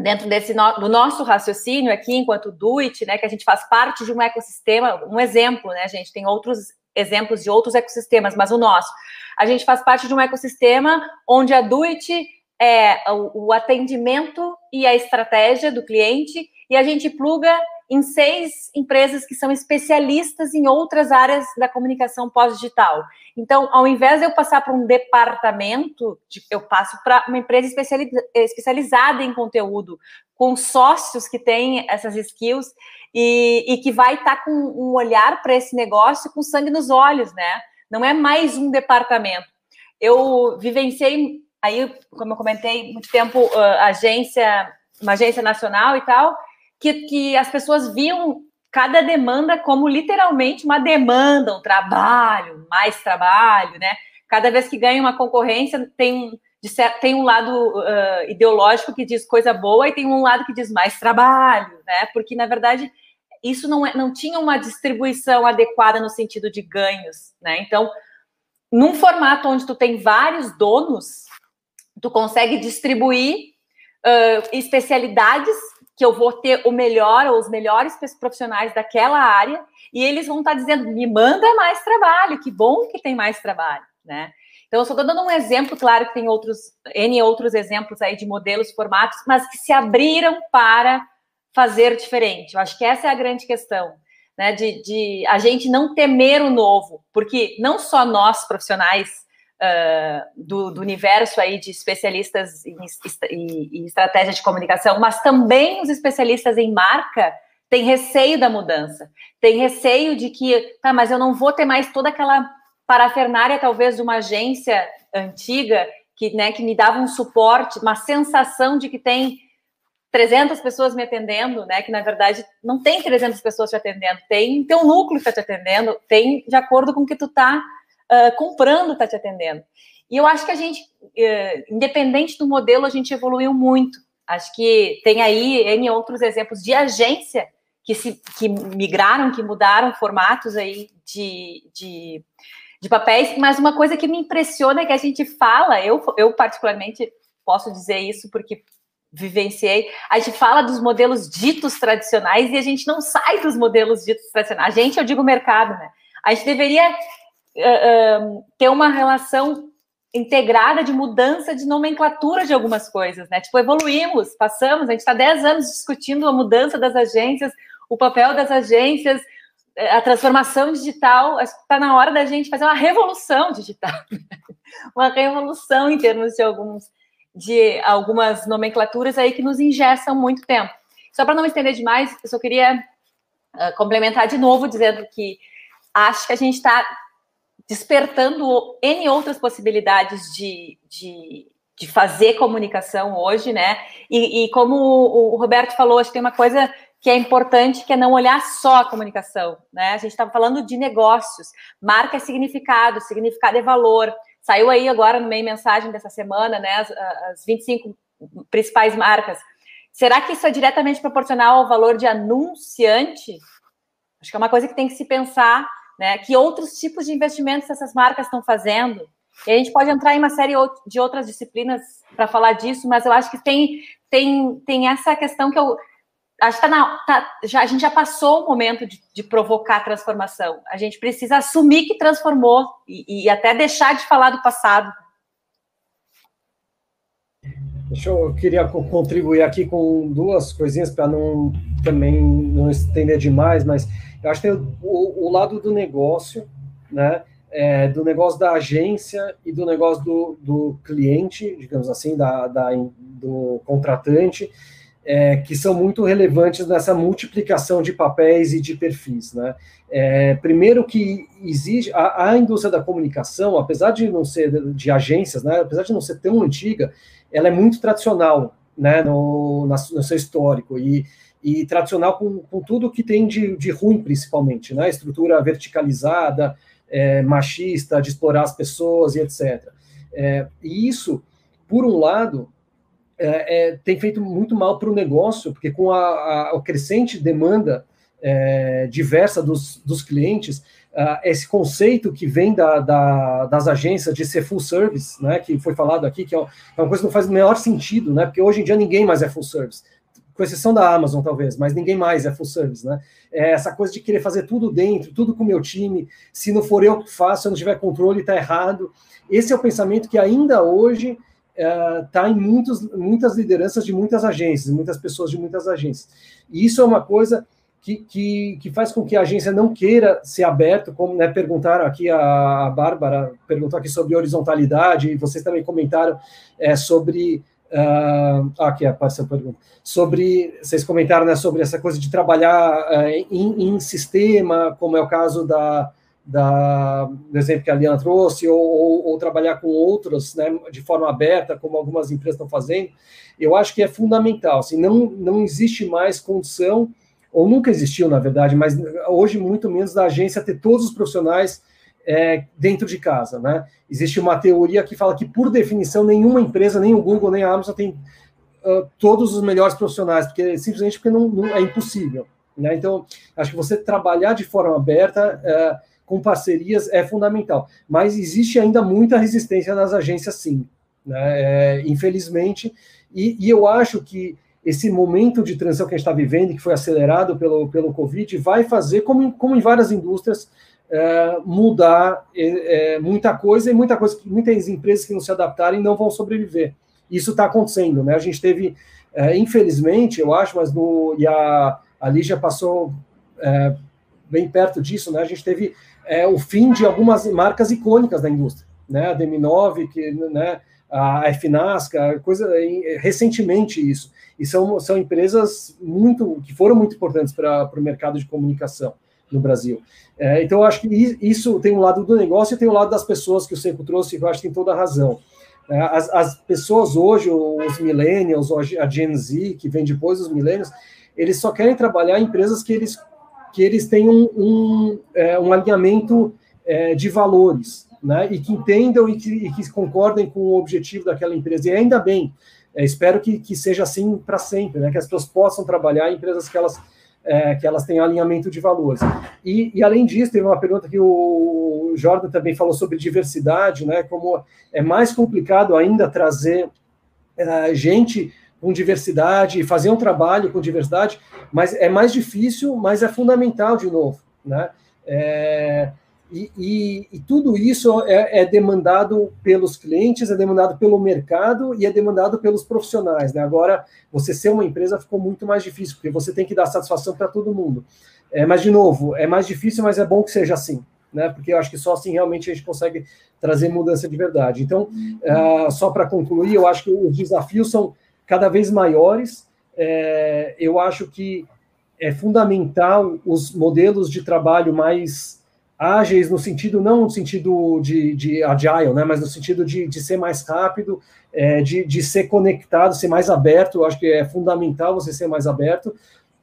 dentro desse no, do nosso raciocínio aqui, enquanto Duit, né, que a gente faz parte de um ecossistema, um exemplo, né, gente, tem outros exemplos de outros ecossistemas, mas o nosso. A gente faz parte de um ecossistema onde a Duit é o, o atendimento e a estratégia do cliente, e a gente pluga em seis empresas que são especialistas em outras áreas da comunicação pós-digital. Então, ao invés de eu passar para um departamento, eu passo para uma empresa especializada em conteúdo, com sócios que têm essas skills e, e que vai estar tá com um olhar para esse negócio com sangue nos olhos, né? Não é mais um departamento. Eu vivenciei aí, como eu comentei, muito tempo uh, agência, uma agência nacional e tal, que, que as pessoas viam cada demanda como literalmente uma demanda, um trabalho, mais trabalho, né? Cada vez que ganha uma concorrência, tem, tem um lado uh, ideológico que diz coisa boa e tem um lado que diz mais trabalho, né? Porque, na verdade, isso não, é, não tinha uma distribuição adequada no sentido de ganhos, né? Então, num formato onde tu tem vários donos, tu consegue distribuir uh, especialidades que eu vou ter o melhor ou os melhores profissionais daquela área e eles vão estar dizendo me manda mais trabalho, que bom que tem mais trabalho, né? Então, eu só estou dando um exemplo, claro que tem outros, N outros exemplos aí de modelos, formatos, mas que se abriram para fazer diferente. Eu acho que essa é a grande questão, né? De, de a gente não temer o novo, porque não só nós, profissionais, uh, do, do, universo aí de especialistas em, em, em estratégia de comunicação, mas também os especialistas em marca têm receio da mudança, tem receio de que, tá, mas eu não vou ter mais toda aquela parafernária, talvez, de uma agência antiga que, né, que me dava um suporte, uma sensação de que tem 300 pessoas me atendendo, né? Que na verdade não tem 300 pessoas te atendendo, tem teu núcleo que está te atendendo, tem de acordo com o que tu está uh, comprando está te atendendo. E eu acho que a gente, uh, independente do modelo, a gente evoluiu muito. Acho que tem aí N outros exemplos de agência que, se, que migraram, que mudaram formatos aí de, de, de papéis, mas uma coisa que me impressiona é que a gente fala, eu, eu particularmente posso dizer isso porque vivenciei, a gente fala dos modelos ditos tradicionais e a gente não sai dos modelos ditos tradicionais. A gente, eu digo mercado, né? A gente deveria uh, ter uma relação integrada de mudança de nomenclatura de algumas coisas, né? Tipo, evoluímos, passamos, a gente está 10 anos discutindo a mudança das agências, o papel das agências, eh, a transformação digital, está na hora da gente fazer uma revolução digital, [laughs] uma revolução em termos de alguns de algumas nomenclaturas aí que nos ingessam muito tempo. Só para não estender demais, eu só queria uh, complementar de novo dizendo que acho que a gente está despertando N outras possibilidades de, de, de fazer comunicação hoje, né? E, e, como o Roberto falou, acho que tem uma coisa que é importante, que é não olhar só a comunicação, né? A gente estava falando de negócios, marca é significado, significado é valor. Saiu aí agora no meio mensagem dessa semana, né? As, as 25 principais marcas. Será que isso é diretamente proporcional ao valor de anunciante? Acho que é uma coisa que tem que se pensar né? Que outros tipos de investimentos essas marcas estão fazendo? E a gente pode entrar em uma série de outras disciplinas para falar disso, mas eu acho que tem, tem, tem essa questão que eu acho que tá na, tá, já, a gente já passou o momento de, de, provocar transformação. A gente precisa assumir que transformou e, e até deixar de falar do passado. Deixa eu, eu queria contribuir aqui com duas coisinhas para não também não estender demais, mas eu acho que tem o, o lado do negócio, né? É, do negócio da agência e do negócio do, do cliente, digamos assim, da, da do contratante, é, que são muito relevantes nessa multiplicação de papéis e de perfis. Né? É, primeiro que exige a, a, indústria da comunicação, apesar de não ser de agências, né, apesar de não ser tão antiga, ela é muito tradicional né, no, na, no seu histórico e e tradicional com, com tudo que tem de, de ruim, principalmente, né? Estrutura verticalizada, é, machista, de explorar as pessoas e etc. É, e isso, por um lado, é, é tem feito muito mal para o negócio, porque com a, a, a crescente demanda é, diversa dos, dos clientes, uh, esse conceito que vem da, da, das agências de ser full service, né, que foi falado aqui, que é, é uma coisa que não faz o menor sentido, né, porque hoje em dia ninguém mais é full service, com exceção da Amazon, talvez, mas ninguém mais é full service, né? É essa coisa de querer fazer tudo dentro, tudo com o meu time, se não for eu que faço, se eu não tiver controle, está errado. Esse é o pensamento que ainda hoje está é, em muitos, muitas lideranças de muitas agências, muitas pessoas de muitas agências. E isso é uma coisa que, que, que, faz com que a agência não queira ser aberta, como né, perguntaram aqui, a, a Bárbara perguntou aqui sobre horizontalidade, e vocês também comentaram é, sobre. Uh, aqui apareceu a pergunta. Sobre. Vocês comentaram né, sobre essa coisa de trabalhar uh, em, em, sistema, como é o caso da, da, do exemplo que a Liana trouxe, ou, ou, ou trabalhar com outros né, de forma aberta, como algumas empresas estão fazendo. Eu acho que é fundamental. Assim, não, não existe mais condição ou nunca existiu, na verdade, mas hoje muito menos da agência ter todos os profissionais é, dentro de casa, né? Existe uma teoria que fala que, por definição, nenhuma empresa, nem o Google, nem a Amazon tem uh, todos os melhores profissionais, porque simplesmente porque não, não é impossível. Né? Então, acho que você trabalhar de forma aberta uh, com parcerias é fundamental. Mas existe ainda muita resistência nas agências, sim. Né? É, infelizmente, e, e eu acho que esse momento de transição que a gente está vivendo, que foi acelerado pelo, pelo Covid, vai fazer, como como em várias indústrias, é, mudar é, é muita coisa e muita coisa muitas empresas que não se adaptarem não vão sobreviver. Isso está acontecendo, né? A gente teve, é, infelizmente, eu acho, mas no, e a, a Lígia passou é, bem perto disso, né? A gente teve é, o fim de algumas marcas icônicas da indústria, né? A DM9, que, né? a FNASCA, coisa recentemente isso. E são, são empresas muito que foram muito importantes para o mercado de comunicação no Brasil. É, então, eu acho que isso tem um lado do negócio e tem o um lado das pessoas que o Seco trouxe, que eu acho que tem toda a razão. É, as, as, pessoas hoje, os millennials, a Gen Z, que vem depois dos millennials, eles só querem trabalhar em empresas que eles, que eles tenham um, um, é, um alinhamento é, de valores né, e que entendam e que, e que, concordem com o objetivo daquela empresa. E ainda bem, é, espero que, que seja assim para sempre, né, que as pessoas possam trabalhar em empresas que elas, é, que elas tenham alinhamento de valores. E, e, além disso, teve uma pergunta que o Jordan também falou sobre diversidade, né, como é mais complicado ainda trazer é, gente com diversidade, fazer um trabalho com diversidade, mas é mais difícil, mas é fundamental de novo, né? É, e, e, e, tudo isso é, é, demandado pelos clientes, é demandado pelo mercado e é demandado pelos profissionais. Né? Agora, você ser uma empresa ficou muito mais difícil, porque você tem que dar satisfação para todo mundo. É, mas, de novo, é mais difícil, mas é bom que seja assim, né? porque eu acho que só assim realmente a gente consegue trazer mudança de verdade. Então, uh, só para concluir, eu acho que os desafios são cada vez maiores. É, eu acho que é fundamental os modelos de trabalho mais ágeis no sentido, não no sentido de, de agile, né, mas no sentido de, de ser mais rápido, é, de, de ser conectado, ser mais aberto, eu acho que é fundamental você ser mais aberto,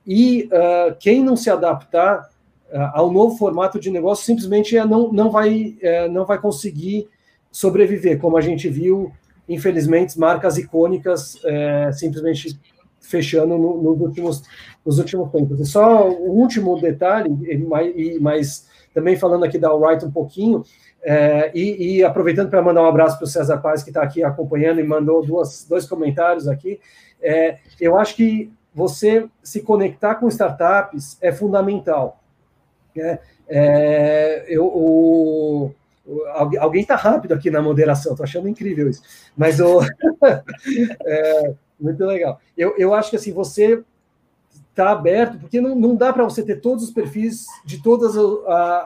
e uh, quem não se adaptar uh, ao novo formato de negócio simplesmente é, não, não, vai, é, não vai conseguir sobreviver, como a gente viu, infelizmente, marcas icônicas é, simplesmente fechando no, nos, últimos, nos últimos tempos. E só o último detalhe, e mais também falando aqui da Alright um pouquinho, é, e, e, aproveitando para mandar um abraço para o César Paz, que está aqui acompanhando e mandou duas, dois comentários aqui. É, eu acho que você se conectar com startups é fundamental. Né? É, eu, o, alguém está rápido aqui na moderação, estou achando incrível isso. Mas o, [laughs] é, muito legal. Eu, eu acho que assim, você está aberto, porque não, não dá para você ter todos os perfis de todas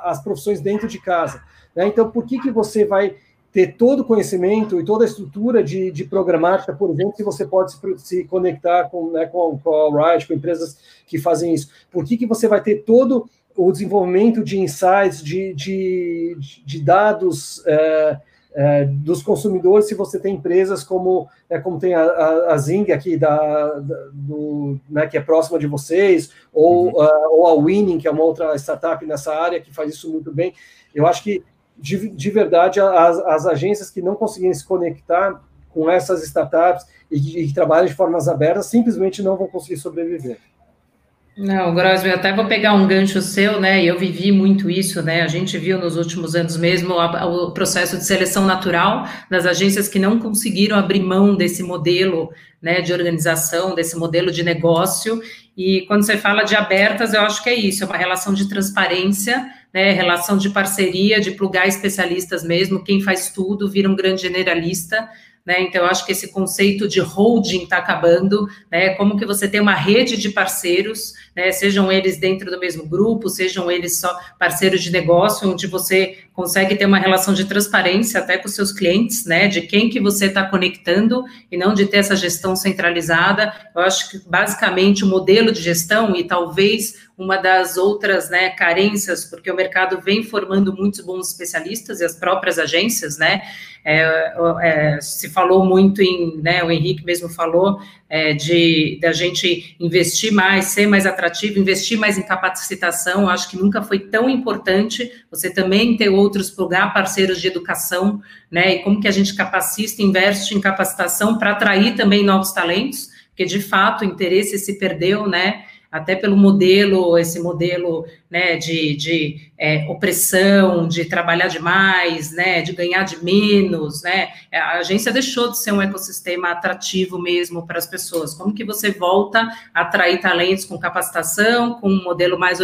as profissões dentro de casa. Né? Então, por que, que você vai ter todo o conhecimento e toda a estrutura de, de programática, por exemplo, se você pode se, se conectar com, né, com, com a Alright, com empresas que fazem isso? Por que, que você vai ter todo o desenvolvimento de insights, de, de, de dados é, é, dos consumidores se você tem empresas como, é, como tem a, a, a Zing aqui, da, da do, né, que é próxima de vocês, ou, uhum. uh, ou a Winning, que é uma outra startup nessa área que faz isso muito bem. Eu acho que, de, de verdade, as, as agências que não conseguirem se conectar com essas startups e que, e que trabalham de formas abertas simplesmente não vão conseguir sobreviver. Não, Grosme, eu até vou pegar um gancho seu, né? Eu vivi muito isso, né? A gente viu nos últimos anos mesmo o processo de seleção natural das agências que não conseguiram abrir mão desse modelo, né, de organização, desse modelo de negócio. E quando você fala de abertas, eu acho que é isso, é uma relação de transparência, né, relação de parceria, de plugar especialistas mesmo. Quem faz tudo vira um grande generalista né? Então, eu acho que esse conceito de holding está acabando, né? Como que você tem uma rede de parceiros, né? Sejam eles dentro do mesmo grupo, sejam eles só parceiros de negócio, onde você consegue ter uma relação de transparência até com seus clientes, né? De quem que você está conectando e não de ter essa gestão centralizada. Eu acho que basicamente o modelo de gestão e talvez uma das outras né, carências, porque o mercado vem formando muitos bons especialistas e as próprias agências, né? É, é, se falou muito em, né, o Henrique mesmo falou, é, de da gente investir mais, ser mais atrativo, investir mais em capacitação, acho que nunca foi tão importante você também ter outros plugar parceiros de educação, né, e como que a gente capacita, investe em capacitação para atrair também novos talentos, porque de fato o interesse se perdeu, né, até pelo modelo, esse modelo né, de, de é, opressão, de trabalhar demais, né, de ganhar de menos, né, a agência deixou de ser um ecossistema atrativo mesmo para as pessoas. Como que você volta a atrair talentos com capacitação, com um modelo mais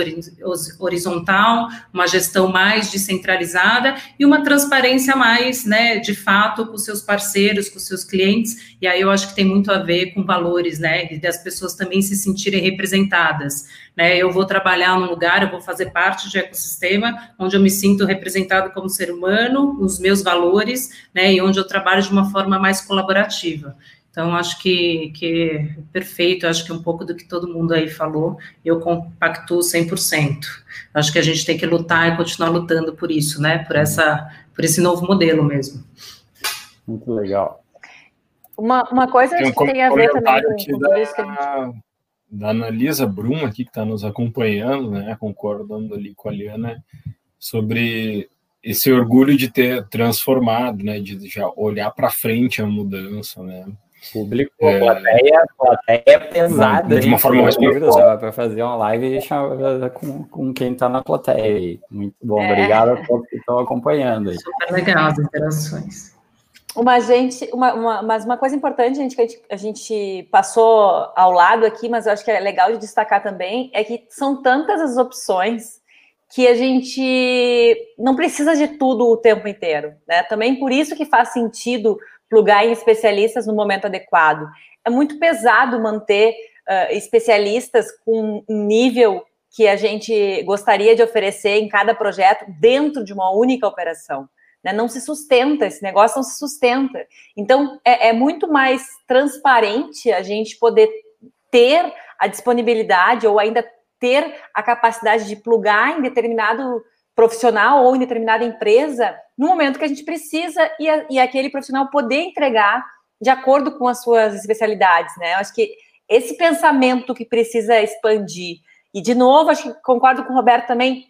horizontal, uma gestão mais descentralizada e uma transparência mais, né, de fato, com seus parceiros, com seus clientes, e aí eu acho que tem muito a ver com valores, né, das pessoas também se sentirem representadas né? Eu vou trabalhar num lugar, eu vou fazer parte de um ecossistema onde eu me sinto representado como ser humano, os meus valores, né? E onde eu trabalho de uma forma mais colaborativa. Então, acho que, que é perfeito, acho que um pouco do que todo mundo aí falou, eu compactuo 100%. Acho que a gente tem que lutar e continuar lutando por isso, né? Por, essa, por esse novo modelo mesmo. Muito legal. Uma, uma coisa tem que tem a ver também com, com isso que a gente da Analisa Brum aqui, que está nos acompanhando, né, concordando ali com a Liana, sobre esse orgulho de ter transformado, né, de já olhar para frente a mudança, né. Público, é, plateia, plateia pesada. De uma forma mais para fazer uma live com, com quem está na plateia. Muito bom, é. obrigado a todos que estão acompanhando. Aí. Super legal as interações. Uma gente, uma, uma, mas uma coisa importante, gente, que a gente, a gente passou ao lado aqui, mas eu acho que é legal de destacar também, é que são tantas as opções que a gente não precisa de tudo o tempo inteiro, né? Também por isso que faz sentido plugar em especialistas no momento adequado. É muito pesado manter uh, especialistas com um nível que a gente gostaria de oferecer em cada projeto dentro de uma única operação né? Não se sustenta, esse negócio não se sustenta. Então, é, é muito mais transparente a gente poder ter a disponibilidade ou ainda ter a capacidade de plugar em determinado profissional ou em determinada empresa no momento que a gente precisa e, a, e aquele profissional poder entregar de acordo com as suas especialidades, né? Eu acho que esse pensamento que precisa expandir, e de novo, acho que concordo com o Roberto também,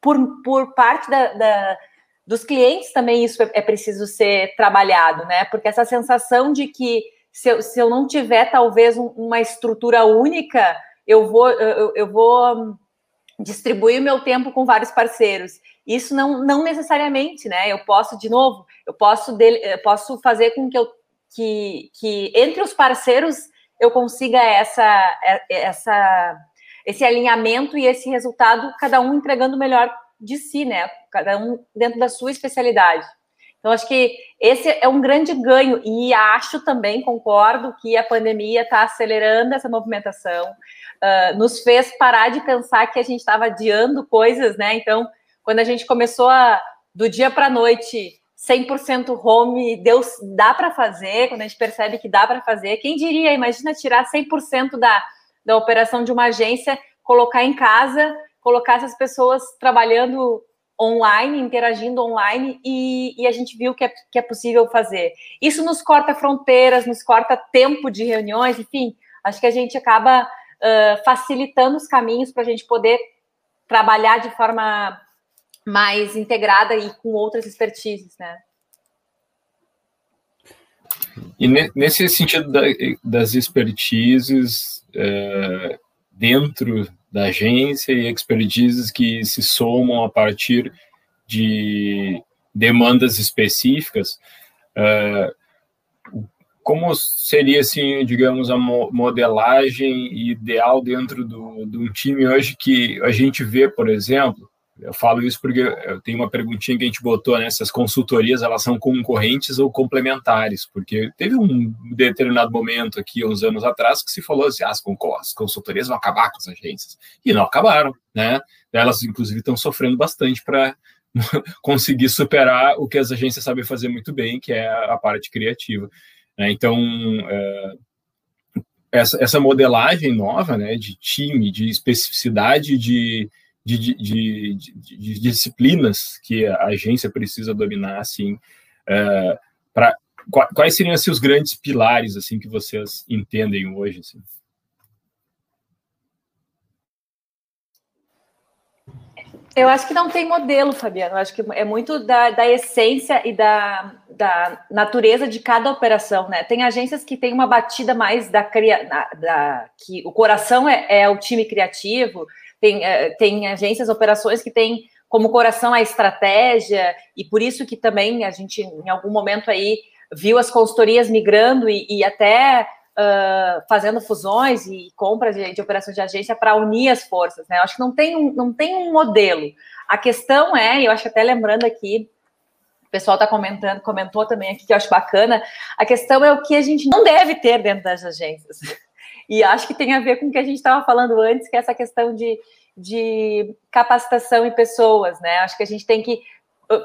por, por parte da, da dos clientes também isso é, preciso ser trabalhado, né? Porque essa sensação de que se eu, se eu não tiver talvez um, uma estrutura única, eu vou, eu, eu vou distribuir o meu tempo com vários parceiros. Isso não, não necessariamente, né? Eu posso, de novo, eu posso, dele, eu posso fazer com que, eu, que, que entre os parceiros eu consiga essa, é, essa, esse alinhamento e esse resultado, cada um entregando melhor de si, né? Cada um dentro da sua especialidade. Então, acho que esse é um grande ganho, e acho também, concordo, que a pandemia está acelerando essa movimentação, uh, nos fez parar de pensar que a gente estava adiando coisas, né? Então, quando a gente começou a, do dia para a noite, 100% home, Deus dá para fazer, quando a gente percebe que dá para fazer, quem diria, imagina tirar 100% da, da operação de uma agência, colocar em casa colocar essas pessoas trabalhando online, interagindo online, e, e a gente viu que é, que é possível fazer. Isso nos corta fronteiras, nos corta tempo de reuniões, enfim, acho que a gente acaba uh, facilitando os caminhos para a gente poder trabalhar de forma mais integrada e com outras expertises, né? E nesse sentido das expertises, é, dentro da agência e expertises que se somam a partir de demandas específicas. Uh, como seria, assim, digamos, a modelagem ideal dentro do, de um time hoje que a gente vê, por exemplo, eu falo isso porque eu tenho uma perguntinha que a gente botou, né? Se as consultorias elas são concorrentes ou complementares, porque teve um determinado momento aqui, uns anos atrás, que se falou assim: ah, as consultorias vão acabar com as agências. E não acabaram, né? Elas, inclusive, estão sofrendo bastante para [laughs] conseguir superar o que as agências sabem fazer muito bem, que é a parte criativa. Né? Então, é, essa, essa modelagem nova né, de time, de especificidade de, de, de, de disciplinas que a agência precisa dominar, assim, é, quais seriam assim, os grandes pilares assim que vocês entendem hoje? Assim? Eu acho que não tem modelo, Fabiano. Eu acho que é muito da, da essência e da, da natureza de cada operação, né? Tem agências que têm uma batida mais da, da, da que o coração é, é, o time criativo. Tem, é, tem agências, operações que têm como coração a estratégia e por isso que também a gente em algum momento aí viu as consultorias migrando e, e até uh, fazendo fusões e compras de, de operações de agência para unir as forças, né? Eu acho que não tem, um, não tem um modelo. A questão é, eu acho até lembrando aqui, o pessoal está comentando, comentou também aqui que eu acho bacana, a questão é o que a gente não deve ter dentro das agências. E acho que tem a ver com o que a gente estava falando antes, que é essa questão de, de capacitação em pessoas, né? Acho que a gente tem que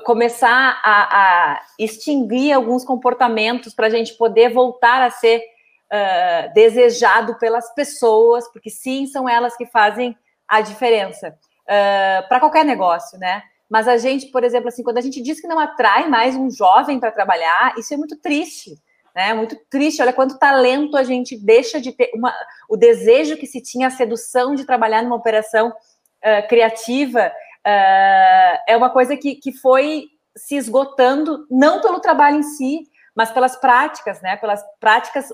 começar a, a extinguir alguns comportamentos para a gente poder voltar a ser uh, desejado pelas pessoas, porque sim, são elas que fazem a diferença uh, para qualquer negócio, né? Mas a gente, por exemplo, assim, quando a gente diz que não atrai mais um jovem para trabalhar, isso é muito triste, né? Muito triste. Olha quanto talento a gente deixa de ter, uma, o desejo que se tinha, a sedução de trabalhar numa operação uh, criativa, uh, é uma coisa que, que foi se esgotando, não pelo trabalho em si, mas pelas práticas, né? Pelas práticas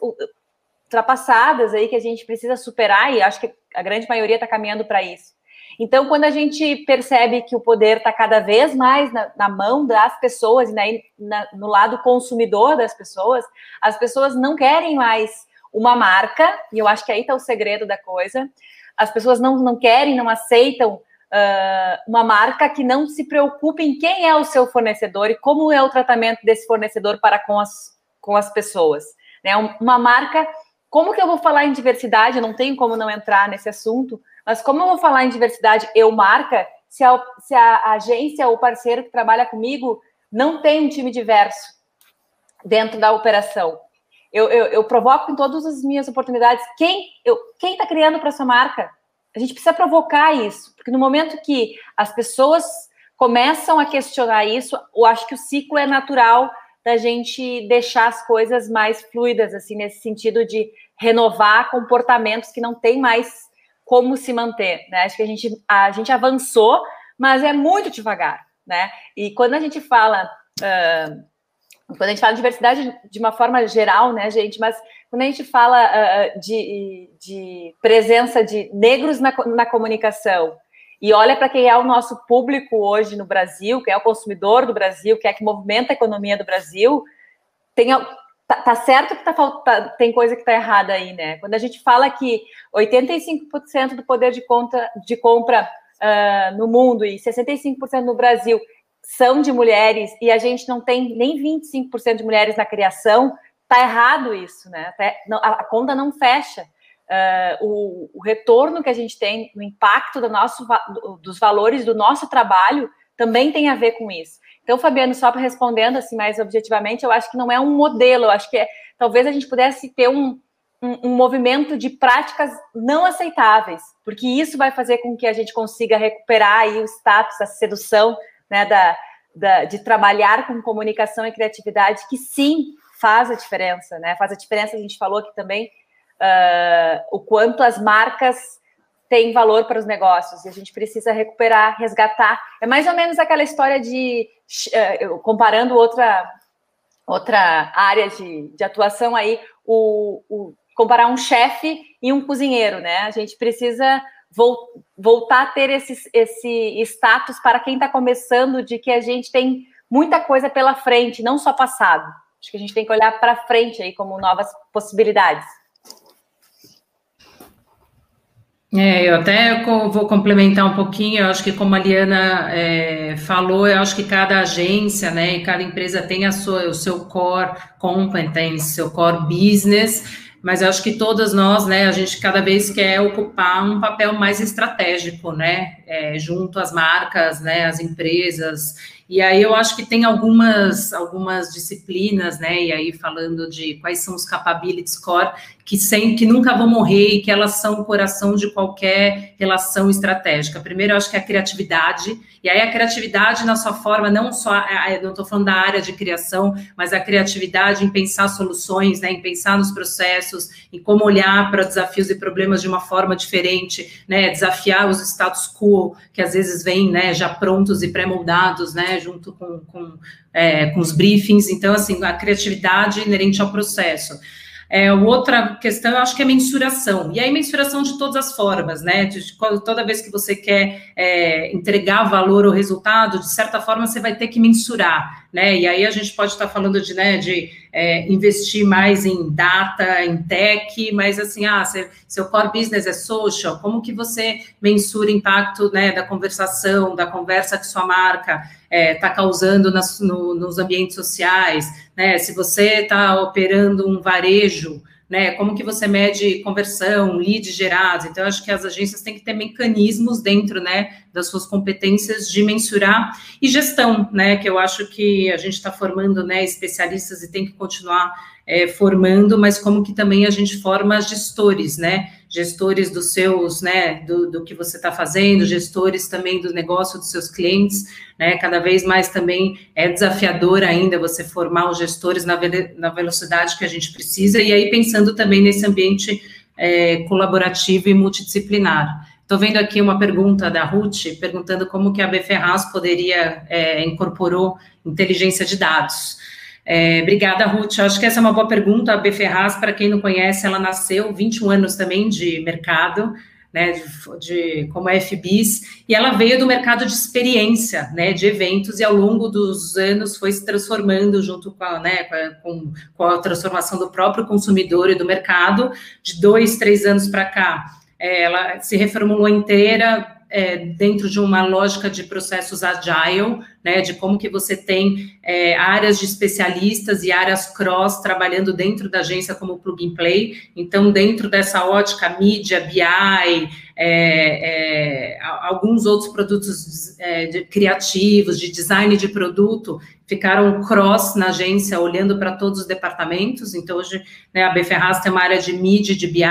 ultrapassadas aí que a gente precisa superar e acho que a grande maioria está caminhando para isso. Então, quando a gente percebe que o poder está cada vez mais na, na, mão das pessoas na, na, no lado consumidor das pessoas, as pessoas não querem mais uma marca, e eu acho que aí está o segredo da coisa. As pessoas não, não querem, não aceitam uh, uma marca que não se preocupe em quem é o seu fornecedor e como é o tratamento desse fornecedor para com as, com as pessoas. Né? Uma marca como que eu vou falar em diversidade? Eu não tenho como não entrar nesse assunto, mas como eu vou falar em diversidade, eu marca, se a, se a agência ou parceiro que trabalha comigo não tem um time diverso dentro da operação? Eu, eu, eu provoco em todas as minhas oportunidades quem está criando para essa marca. A gente precisa provocar isso, porque no momento que as pessoas começam a questionar isso, eu acho que o ciclo é natural da gente deixar as coisas mais fluidas, assim, nesse sentido de renovar comportamentos que não tem mais como se manter, né? Acho que a gente, a gente avançou, mas é muito devagar, né? E quando a gente fala, uh, quando a gente fala de diversidade de uma forma geral, né, gente, mas quando a gente fala uh, de, de presença de negros na, na comunicação, e olha para quem é o nosso público hoje no Brasil, quem é o consumidor do Brasil, quem é que movimenta a economia do Brasil, tem, tá, tá certo que tá, tá, tem coisa que está errada aí, né? Quando a gente fala que 85% do poder de, conta, de compra uh, no mundo e 65% no Brasil são de mulheres e a gente não tem nem 25% de mulheres na criação, tá errado isso, né? Tá, a, a conta não fecha uh, o, o, retorno que a gente tem, o impacto do nosso, dos valores do nosso trabalho também tem a ver com isso. Então, Fabiano, só para respondendo assim mais objetivamente, eu acho que não é um modelo, eu acho que é, talvez a gente pudesse ter um, um, um, movimento de práticas não aceitáveis, porque isso vai fazer com que a gente consiga recuperar aí o status, a sedução né, da, da, de trabalhar com comunicação e criatividade, que sim faz a diferença, né? Faz a diferença, a gente falou aqui também, uh, o quanto as marcas têm valor para os negócios e a gente precisa recuperar, resgatar. É mais ou menos aquela história de uh, comparando outra outra área de, de atuação aí, o, o comparar um chefe e um cozinheiro, né? A gente precisa voltar a ter esse, esse status para quem está começando de que a gente tem muita coisa pela frente, não só passado. Acho que a gente tem que olhar para frente aí como novas possibilidades. É, eu até vou complementar um pouquinho, eu acho que como a Liana é, falou, eu acho que cada agência, né, e cada empresa tem a sua, o seu core competence, seu core business, mas eu acho que todas nós, né, a gente cada vez quer ocupar um papel mais estratégico, né, é, junto às marcas, né, às empresas, e aí eu acho que tem algumas, algumas disciplinas, né, e aí falando de quais são os capabilities core, que, sem, que nunca vão morrer e que elas são o coração de qualquer relação estratégica. Primeiro, eu acho que é a criatividade, e aí a criatividade na sua forma, não só, eu não estou falando da área de criação, mas a criatividade em pensar soluções, né, em pensar nos processos, em como olhar para desafios e problemas de uma forma diferente, né, desafiar os status quo, que às vezes vêm, né, já prontos e pré-moldados, né, junto com, com, é, com os briefings. Então, assim, a criatividade inerente ao processo. É, outra questão, eu acho que é mensuração. E aí, mensuração de todas as formas, né? De, de, toda vez que você quer é, entregar valor ou resultado, de certa forma, você vai ter que mensurar, né? E aí a gente pode estar falando de, né, de é, investir mais em data, em tech, mas assim, ah, seu core business é social, como que você mensura o impacto né, da conversação, da conversa que sua marca está é, tá causando nas, no, nos ambientes sociais, né? Se você está operando um varejo, né? Como que você mede conversão, leads gerados? Então, acho que as agências têm que ter mecanismos dentro, né, das suas competências de mensurar e gestão, né? Que eu acho que a gente está formando, né, especialistas e tem que continuar é, formando, mas como que também a gente forma gestores, né? Gestores dos seus, né, do, do que você está fazendo, gestores também do negócio dos seus clientes, né, cada vez mais também é desafiador ainda você formar os gestores na, na velocidade que a gente precisa, e aí pensando também nesse ambiente é, colaborativo e multidisciplinar. Estou vendo aqui uma pergunta da Ruth, perguntando como que a BFRAS poderia é, incorporou inteligência de dados. É, obrigada, Ruth. Acho que essa é uma boa pergunta. A B Ferraz, para quem não conhece, ela nasceu 21 anos também de mercado, né, de, de, como FBIS, e ela veio do mercado de experiência, né, de eventos, e ao longo dos anos foi se transformando junto com a, né, com, com a transformação do próprio consumidor e do mercado. De dois, três anos para cá, é, ela se reformulou inteira, é, dentro de uma lógica de processos agile, né, de como que você tem é, áreas de especialistas e áreas cross trabalhando dentro da agência como plug and play. Então, dentro dessa ótica mídia, BI, é, é, alguns outros produtos é, de, criativos, de design de produto, ficaram cross na agência, olhando para todos os departamentos. Então, hoje, né, a Bferraz tem uma área de mídia de BI,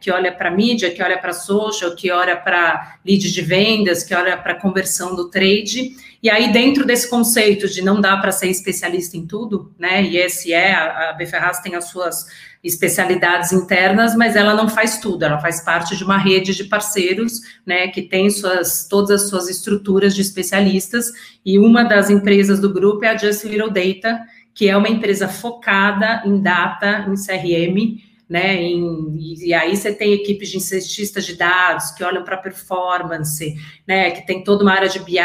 que olha para mídia, que olha para social, que olha para lead de vendas, que olha para conversão do trade. E aí, dentro desse conceito de não dá para ser especialista em tudo, né? E esse é, a Beferraz tem as suas especialidades internas, mas ela não faz tudo, ela faz parte de uma rede de parceiros, né, que tem suas, todas as suas estruturas de especialistas, e uma das empresas do grupo é a Just Little Data, que é uma empresa focada em data, em CRM, né? Em, e aí você tem equipes de cientistas de dados que olham para performance, né? Que tem toda uma área de BI,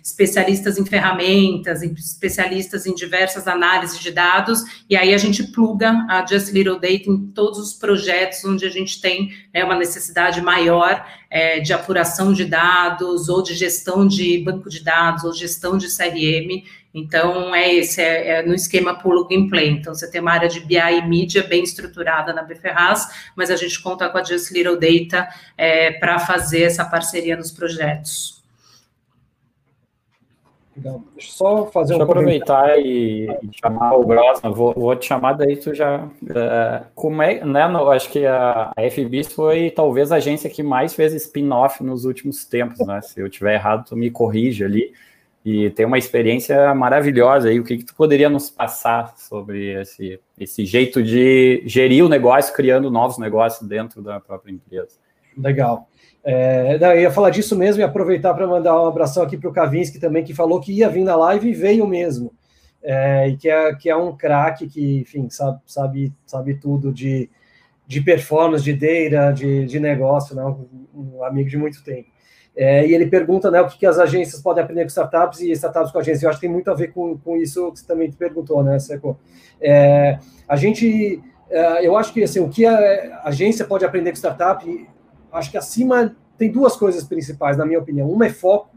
especialistas em ferramentas, especialistas em diversas análises de dados, e aí a gente pluga a Just Little Data em todos os projetos onde a gente tem né, uma necessidade maior é, de apuração de dados, ou de gestão de banco de dados, ou gestão de CRM, então, é esse, é, é, no esquema plug and play. Então, você tem uma área de BI e mídia bem estruturada na Bferraz, mas a gente conta com a Just Little Data é, para fazer essa parceria nos projetos. Legal. Deixa eu só fazer Deixa um aproveitar e, e, chamar o Grossman, vou, vou, te chamar daí tu já... Uh, como é, né, no, acho que a, a FBIS foi talvez a agência que mais fez spin-off nos últimos tempos, né? Se eu tiver errado, tu me corrige ali e tem uma experiência maravilhosa aí. O que, que tu poderia nos passar sobre esse, esse jeito de gerir o negócio, criando novos negócios dentro da própria empresa? Legal. É, eu ia falar disso mesmo e aproveitar para mandar um abração aqui para o Kavinsky também, que falou que ia vir na live e veio mesmo. É, e que é, que é um craque que, enfim, sabe, sabe, sabe tudo de, de performance, de data, de, de negócio, né? um, um amigo de muito tempo. É, e ele pergunta né, o que, que, as agências podem aprender com startups e startups com agências. Eu acho que tem muito a ver com, com isso que você também perguntou, né, Seco? É, a gente, é, eu acho que assim, o que a agência pode aprender com startup, acho que acima tem duas coisas principais, na minha opinião. Uma é foco,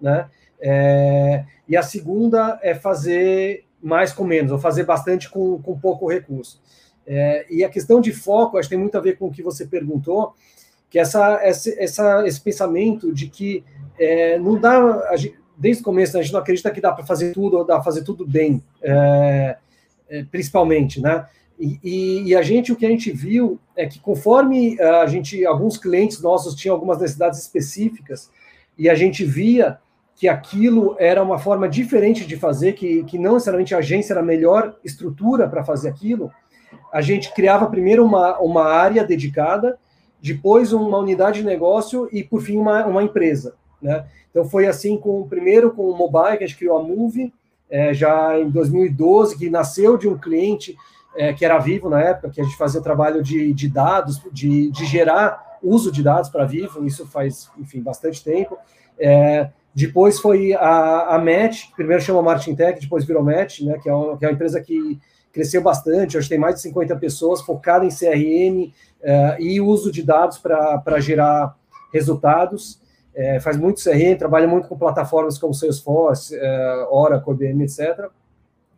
né? É, e a segunda é fazer mais com menos, ou fazer bastante com, com pouco recurso. É, e a questão de foco, acho que tem muito a ver com o que você perguntou, que essa, essa, esse pensamento de que é, não dá, desde o começo, né, a gente não acredita que dá para fazer tudo ou dá para fazer tudo bem, é, é, principalmente, né? E, e, e, a gente, o que a gente viu é que conforme é, a gente, alguns clientes nossos tinham algumas necessidades específicas, e a gente via que aquilo era uma forma diferente de fazer, que, que não necessariamente a agência era a melhor estrutura para fazer aquilo, a gente criava primeiro uma, uma área dedicada, depois uma unidade de negócio e, por fim, uma, uma empresa. Né? Então, foi assim com primeiro com o mobile, que a gente criou a Move, é, já em 2012, que nasceu de um cliente é, que era vivo na época, que a gente fazia trabalho de, de dados, de, de gerar uso de dados para vivo, isso faz, enfim, bastante tempo. É, depois foi a, a Match, primeiro chama Martin Tech, depois virou Match, né, que, é uma, que é uma empresa que cresceu bastante, hoje tem mais de 50 pessoas, focada em CRM, uh, e uso de dados para gerar resultados. É, faz muito CRM, trabalha muito com plataformas como Salesforce, é, Oracle, IBM, etc.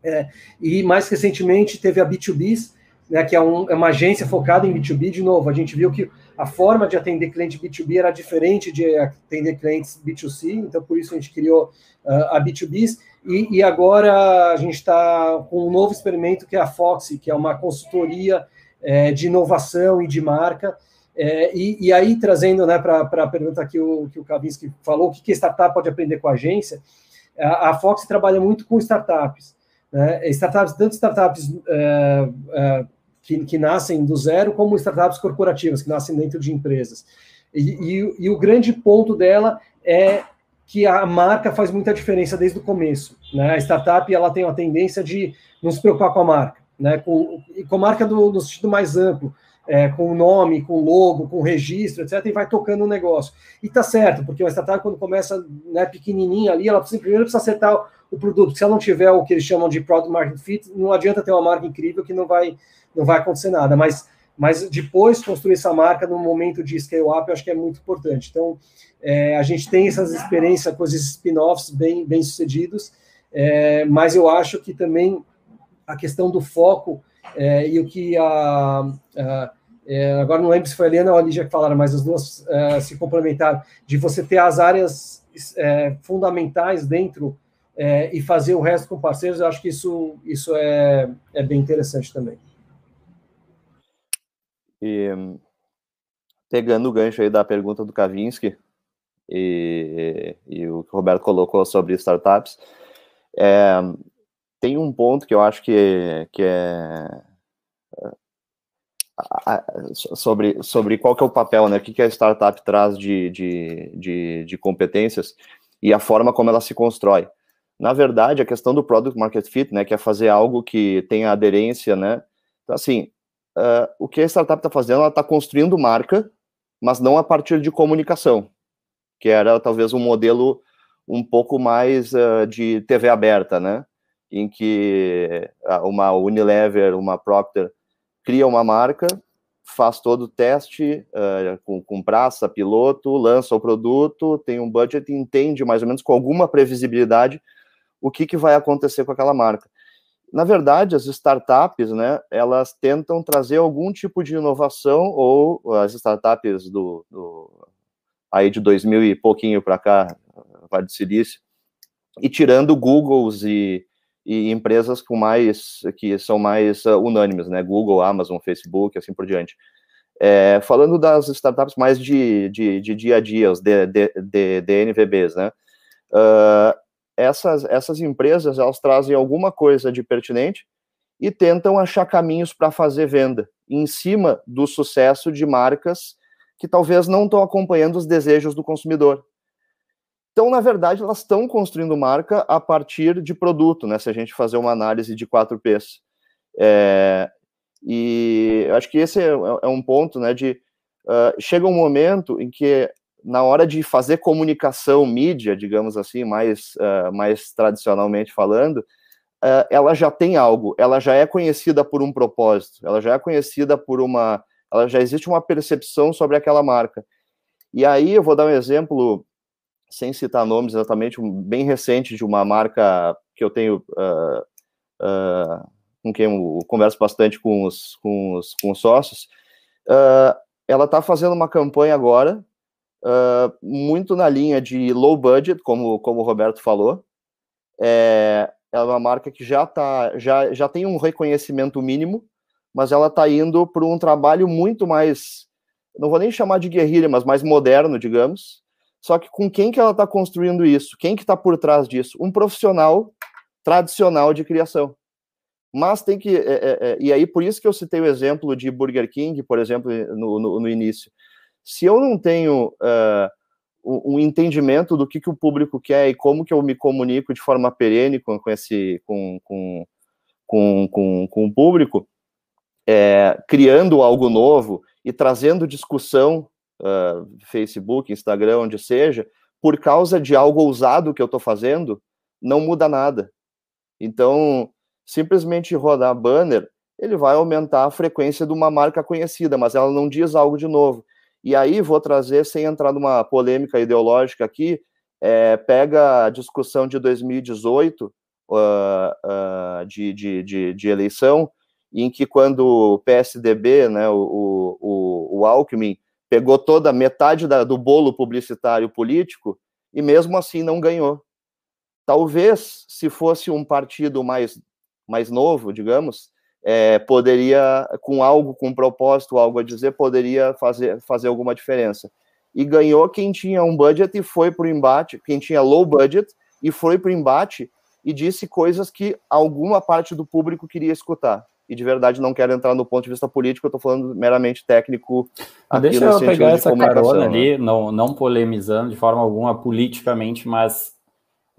É, e mais recentemente teve a B2B, né, que é, um, é, uma agência focada em B2B. De novo, a gente viu que a forma de atender cliente B2B era diferente de atender clientes B2C, então por isso a gente criou uh, a B2B. E, e, agora a gente está com um novo experimento que é a Foxy, que é uma consultoria é, de inovação e de marca. É, e, e, aí, trazendo né, para a pergunta que o, que o Kavinsky falou, o que, que startup pode aprender com a agência, a, a Fox trabalha muito com startups. Né, startups, tanto startups é, é, que, que, nascem do zero, como startups corporativas, que nascem dentro de empresas. E, e, e, o grande ponto dela é que a marca faz muita diferença desde o começo. Né? A startup ela tem uma tendência de não se preocupar com a marca né, com, com marca do, no sentido mais amplo, é, com nome, com logo, com registro, etc., e vai tocando o negócio. E tá certo, porque uma startup, quando começa né, pequenininha ali, ela precisa, primeiro precisa acertar o produto. Se ela não tiver o que eles chamam de product market fit, não adianta ter uma marca incrível que não vai, não vai acontecer nada. Mas, mas depois construir essa marca no momento de scale up, eu acho que é muito importante. Então, é, a gente tem essas experiências com esses spin-offs bem, bem sucedidos, é, mas eu acho que também a questão do foco é, e o que a, a é, agora não lembro se foi a Helena ou a Lígia que falaram, mas as duas é, se complementaram, de você ter as áreas é, fundamentais dentro é, e fazer o resto com parceiros, eu acho que isso, isso é, é bem interessante também. E pegando o gancho aí da pergunta do Kavinsky e, e o que o Roberto colocou sobre startups, é, tem um ponto que eu acho que, que é sobre, sobre qual que é o papel, né? O que, a startup traz de, de, de, de, competências e a forma como ela se constrói. Na verdade, a questão do product market fit, né? Que é fazer algo que tenha aderência, né? Então, assim, uh, o que a startup está fazendo, ela está construindo marca, mas não a partir de comunicação, que era talvez um modelo um pouco mais uh, de TV aberta, né? Em que uma Unilever, uma Procter, cria uma marca, faz todo o teste uh, com, com praça, piloto, lança o produto, tem um budget entende mais ou menos com alguma previsibilidade o que, que vai acontecer com aquela marca. Na verdade, as startups, né, elas tentam trazer algum tipo de inovação, ou as startups do, do aí de 2000 e pouquinho para cá, Vale do Silício, e tirando Googles e, e empresas com mais que são mais uh, unânimes, né? Google, Amazon, Facebook, assim por diante. É, falando das startups mais de, de, de, dia a dia, os DNVBs, né? Uh, essas, essas empresas elas trazem alguma coisa de pertinente e tentam achar caminhos para fazer venda em cima do sucesso de marcas que talvez não estão acompanhando os desejos do consumidor. Então, na verdade, elas estão construindo marca a partir de produto, né? Se a gente fazer uma análise de 4Ps. É, e acho que esse é, é um ponto, né, de uh, chega um momento em que na hora de fazer comunicação mídia, digamos assim, mais, uh, mais tradicionalmente falando, uh, ela já tem algo, ela já é conhecida por um propósito, ela já é conhecida por uma, ela já existe uma percepção sobre aquela marca. E aí eu vou dar um exemplo, sem citar nomes exatamente, um, bem recente de uma marca que eu tenho uh, com quem eu converso bastante com os, com os, com os sócios, uh, ela está fazendo uma campanha agora, uh, muito na linha de low budget, como, como o Roberto falou. É, é uma marca que já, tá, já, já tem um reconhecimento mínimo, mas ela está indo para um trabalho muito mais, não vou nem chamar de guerrilha, mas mais moderno, digamos. Só que com quem que ela está construindo isso? Quem que está por trás disso? Um profissional tradicional de criação. Mas tem que. É, é, é, e aí, por isso que eu citei o exemplo de Burger King, por exemplo, no, no, no início. Se eu não tenho uh, um entendimento do que, que o público quer e como que eu me comunico de forma perene com, com esse com, com, com, com, com o público, é, criando algo novo e trazendo discussão, uh, Facebook, Instagram, onde seja, por causa de algo ousado que eu estou fazendo, não muda nada. Então, simplesmente rodar banner, ele vai aumentar a frequência de uma marca conhecida, mas ela não diz algo de novo. E aí vou trazer, sem entrar numa polêmica ideológica aqui, é, pega a discussão de 2018 uh, uh, de, de, de, de, eleição, em que quando o PSDB, né, o, o, o Alckmin, pegou toda metade da, do bolo publicitário político e mesmo assim não ganhou. Talvez, se fosse um partido mais mais novo, digamos, é, poderia, com algo, com um propósito, algo a dizer, poderia fazer, fazer alguma diferença. E ganhou quem tinha um budget e foi para o embate, quem tinha low budget e foi para o embate e disse coisas que alguma parte do público queria escutar. E de verdade não quero entrar no ponto de vista político, eu estou falando meramente técnico. Deixa eu pegar essa carona né? ali, não, não polemizando de forma alguma politicamente, mas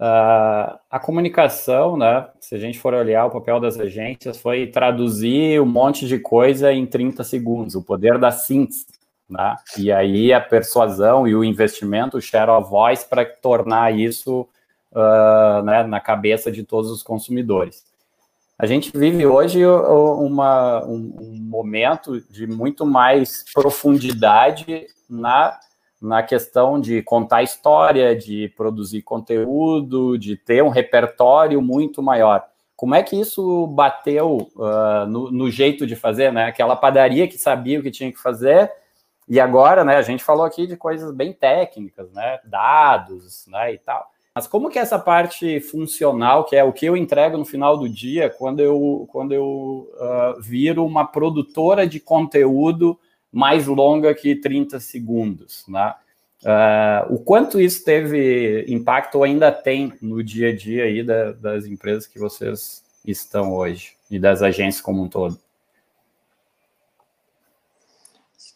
Uh, a comunicação, né? Se a gente for olhar o papel das agências, foi traduzir um monte de coisa em 30 segundos, o poder da síntese, né? E aí a persuasão e o investimento, o share of voice, para tornar isso uh, né, na cabeça de todos os consumidores. A gente vive hoje uma, um, um momento de muito mais profundidade na na questão de contar história, de produzir conteúdo, de ter um repertório muito maior. Como é que isso bateu uh, no, no, jeito de fazer, né? Aquela padaria que sabia o que tinha que fazer, e agora, né, a gente falou aqui de coisas bem técnicas, né? Dados, né, e tal. Mas como que essa parte funcional, que é o que eu entrego no final do dia, quando eu, quando eu uh, viro uma produtora de conteúdo mais longa que 30 segundos, né? Uh, o quanto isso teve impacto ou ainda tem no dia a dia aí da, das empresas que vocês estão hoje e das agências como um todo?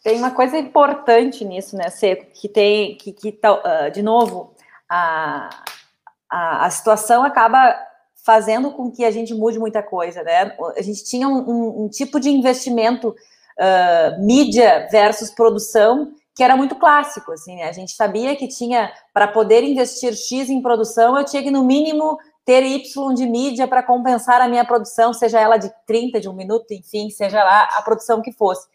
Tem uma coisa importante nisso, né, Seco, que tem, que, que uh, de novo, a, a, a, situação acaba fazendo com que a gente mude muita coisa, né? A gente tinha um, um, um tipo de investimento uh, mídia versus produção, que era muito clássico, assim, né? A gente sabia que tinha, para poder investir X em produção, eu tinha que, no mínimo, ter Y de mídia para compensar a minha produção, seja ela de 30, de um minuto, enfim, seja lá a produção que fosse.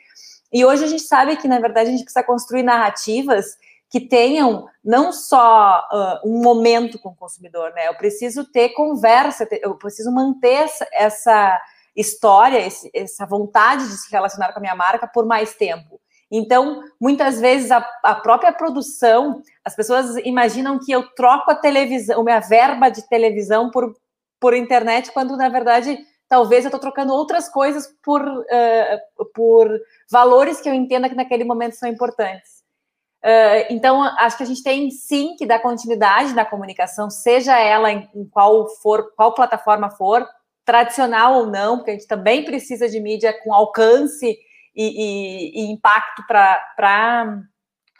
E hoje a gente sabe que, na verdade, a gente precisa construir narrativas que tenham não só uh, um momento com o consumidor, né? Eu preciso ter conversa, eu preciso manter essa, história, esse, essa vontade de se relacionar com a minha marca por mais tempo. Então, muitas vezes a, a, própria produção, as pessoas imaginam que eu troco a televisão, minha verba de televisão por, por internet, quando na verdade talvez eu estou trocando outras coisas por, uh, por valores que eu entenda que naquele momento são importantes. Uh, então, acho que a gente tem sim que dar continuidade na comunicação, seja ela em, em qual for, qual plataforma for, tradicional ou não, porque a gente também precisa de mídia com alcance e, e, e impacto para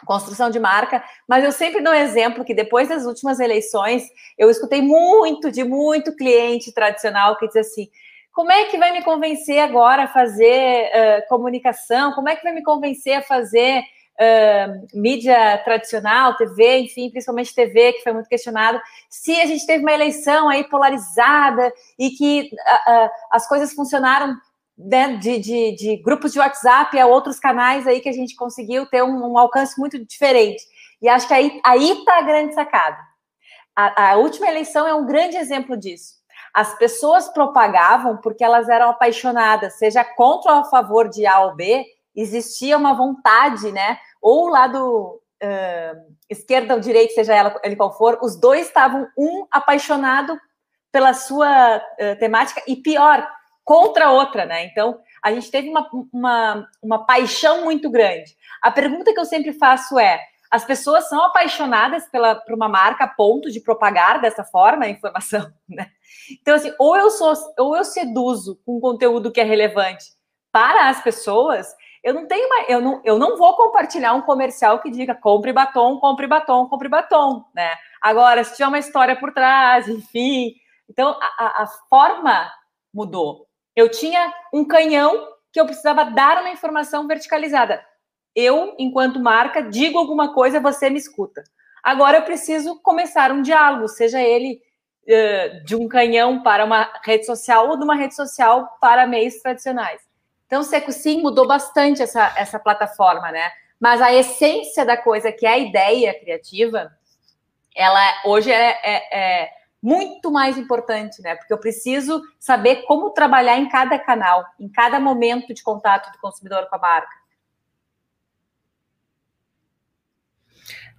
construção de marca, mas eu sempre dou um exemplo que depois das últimas eleições eu escutei muito de muito cliente tradicional que diz assim: como é que vai me convencer agora a fazer uh, comunicação? Como é que vai me convencer a fazer uh, mídia tradicional, TV, enfim, principalmente TV, que foi muito questionado, se a gente teve uma eleição aí polarizada e que uh, as coisas funcionaram né, de, de, de, grupos de WhatsApp a outros canais aí que a gente conseguiu ter um, um alcance muito diferente. E acho que aí está a grande sacada. A, a última eleição é um grande exemplo disso. As pessoas propagavam porque elas eram apaixonadas, seja contra ou a favor de A ou B, existia uma vontade, né? Ou o lado uh, esquerda ou direita, seja ela ele qual for, os dois estavam um apaixonado pela sua uh, temática e pior, contra a outra, né? Então, a gente teve uma, uma, uma paixão muito grande. A pergunta que eu sempre faço é: as pessoas são apaixonadas pela, por uma marca a ponto de propagar dessa forma a informação, [laughs] né? Então, assim, ou eu sou, ou eu seduzo com conteúdo que é relevante para as pessoas, eu não tenho uma, eu não, eu não vou compartilhar um comercial que diga compre batom, compre batom, compre batom, né? Agora, se tiver uma história por trás, enfim. Então, a, a forma mudou. Eu tinha um canhão que eu precisava dar uma informação verticalizada. Eu, enquanto marca, digo alguma coisa, você me escuta. Agora eu preciso começar um diálogo, seja ele uh, de um canhão para uma rede social ou de uma rede social para meios tradicionais. Então, Seco Sim mudou bastante essa, essa plataforma, né? Mas a essência da coisa, que é a ideia criativa, ela hoje é, é, é muito mais importante, né? Porque eu preciso saber como trabalhar em cada canal, em cada momento de contato do consumidor com a marca.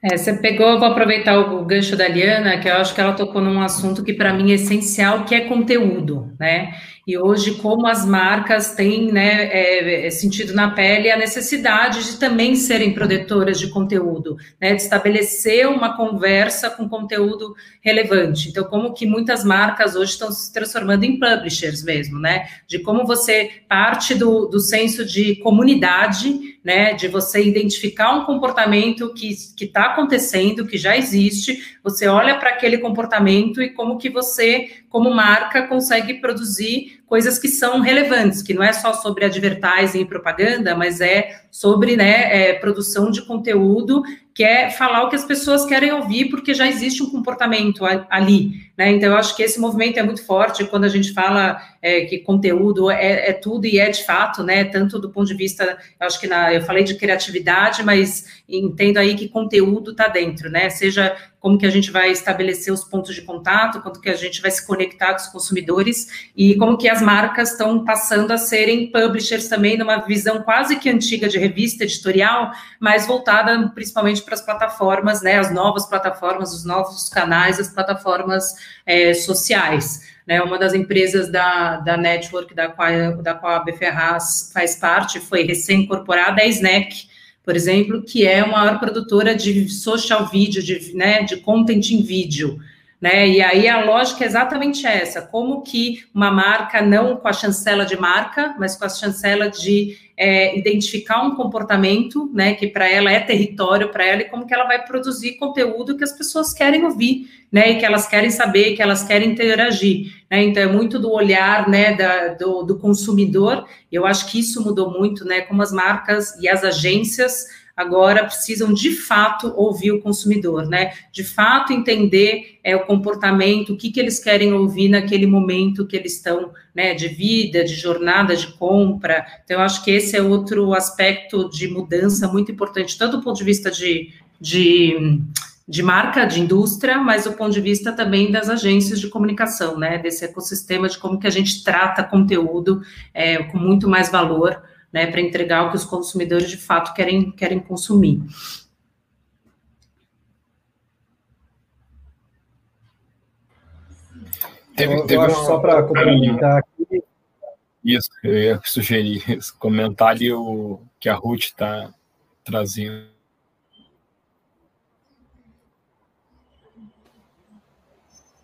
É, você pegou, vou aproveitar o gancho da Liana, que eu acho que ela tocou num assunto que para mim é essencial, que é conteúdo, né? E hoje, como as marcas têm né, é, é, sentido na pele a necessidade de também serem produtoras de conteúdo, né, de estabelecer uma conversa com conteúdo relevante. Então, como que muitas marcas hoje estão se transformando em publishers mesmo, né? De como você parte do, do senso de comunidade, né? De você identificar um comportamento que está acontecendo, que já existe, você olha para aquele comportamento e como que você, como marca, consegue produzir coisas que são relevantes, que não é só sobre advertising e propaganda, mas é sobre né, é, produção de conteúdo, que é falar o que as pessoas querem ouvir, porque já existe um comportamento ali. Né? Então, eu acho que esse movimento é muito forte quando a gente fala é, que conteúdo é, é, tudo e é de fato, né? Tanto do ponto de vista, eu acho que na, eu falei de criatividade, mas entendo aí que conteúdo está dentro, né? Seja como que a gente vai estabelecer os pontos de contato, quanto que a gente vai se conectar com os consumidores e como que as marcas estão passando a serem publishers também numa visão quase que antiga de revista editorial, mas voltada principalmente para as plataformas, né, as novas plataformas, os novos canais, as plataformas é, sociais. Né, uma das empresas da, da network da qual, da qual a B Ferraz faz parte foi recém-incorporada, é a Snack, por exemplo, que é a maior produtora de social video, de, né, de content em vídeo. Né? E aí a lógica é exatamente essa: como que uma marca, não com a chancela de marca, mas com a chancela de é, identificar um comportamento, né, que para ela é território para ela, e como que ela vai produzir conteúdo que as pessoas querem ouvir, né, e que elas querem saber, que elas querem interagir. Né? Então é muito do olhar, né, da, do, do consumidor. Eu acho que isso mudou muito, né, como as marcas e as agências agora precisam de fato ouvir o consumidor, né? De fato entender é, o comportamento, o que, que eles querem ouvir naquele momento que eles estão, né? De vida, de jornada, de compra. Então, eu acho que esse é outro aspecto de mudança muito importante, tanto do ponto de vista de, de de marca, de indústria, mas do ponto de vista também das agências de comunicação, né, desse ecossistema de como que a gente trata conteúdo é, com muito mais valor né, para entregar o que os consumidores de fato querem, querem consumir. Teve, teve uma, só para complementar aqui. Isso, eu ia sugerir [laughs] esse comentário que a Ruth está trazendo.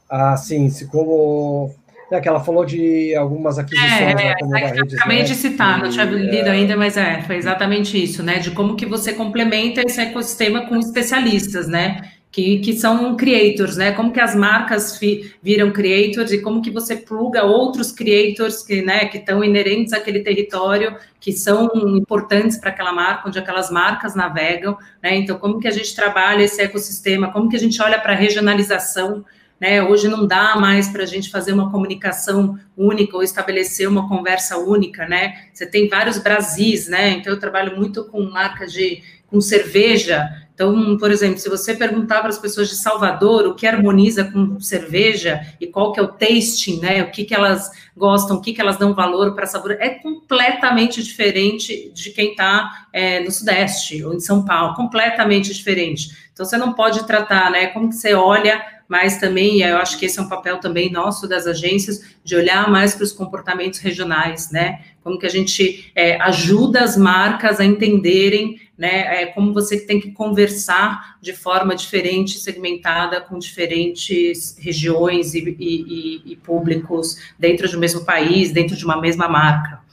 Ah, sim, se como é que ela falou de algumas aquisições. É, né, como é, acabei de citar, não tinha lido é... ainda, mas é, foi exatamente isso, né? De como que você complementa esse ecossistema com especialistas, né? que, que são creators, né? Como que as marcas fi, viram creators e como que você pluga outros creators que, né, que estão inerentes àquele território, que são importantes para aquela marca, onde aquelas marcas navegam, né? Então, como que a gente trabalha esse ecossistema, como que a gente olha para a regionalização, né? Hoje não dá mais para a gente fazer uma comunicação única ou estabelecer uma conversa única, né? Você tem vários Brasis, né? Então eu trabalho muito com marcas de com cerveja. Então, por exemplo, se você perguntar para as pessoas de Salvador o que harmoniza com cerveja e qual que é o tasting, né? O que, que elas gostam, o que, que elas dão valor para sabor, é completamente diferente de quem está é, no Sudeste ou em São Paulo, completamente diferente. Então, você não pode tratar, né? Como que você olha mas também, eu acho que esse é um papel também nosso das agências, de olhar mais para os comportamentos regionais, né? Como que a gente é, ajuda as marcas a entenderem, né? É, como você tem que conversar de forma diferente, segmentada, com diferentes regiões e, e, e públicos dentro de um mesmo país, dentro de uma mesma marca.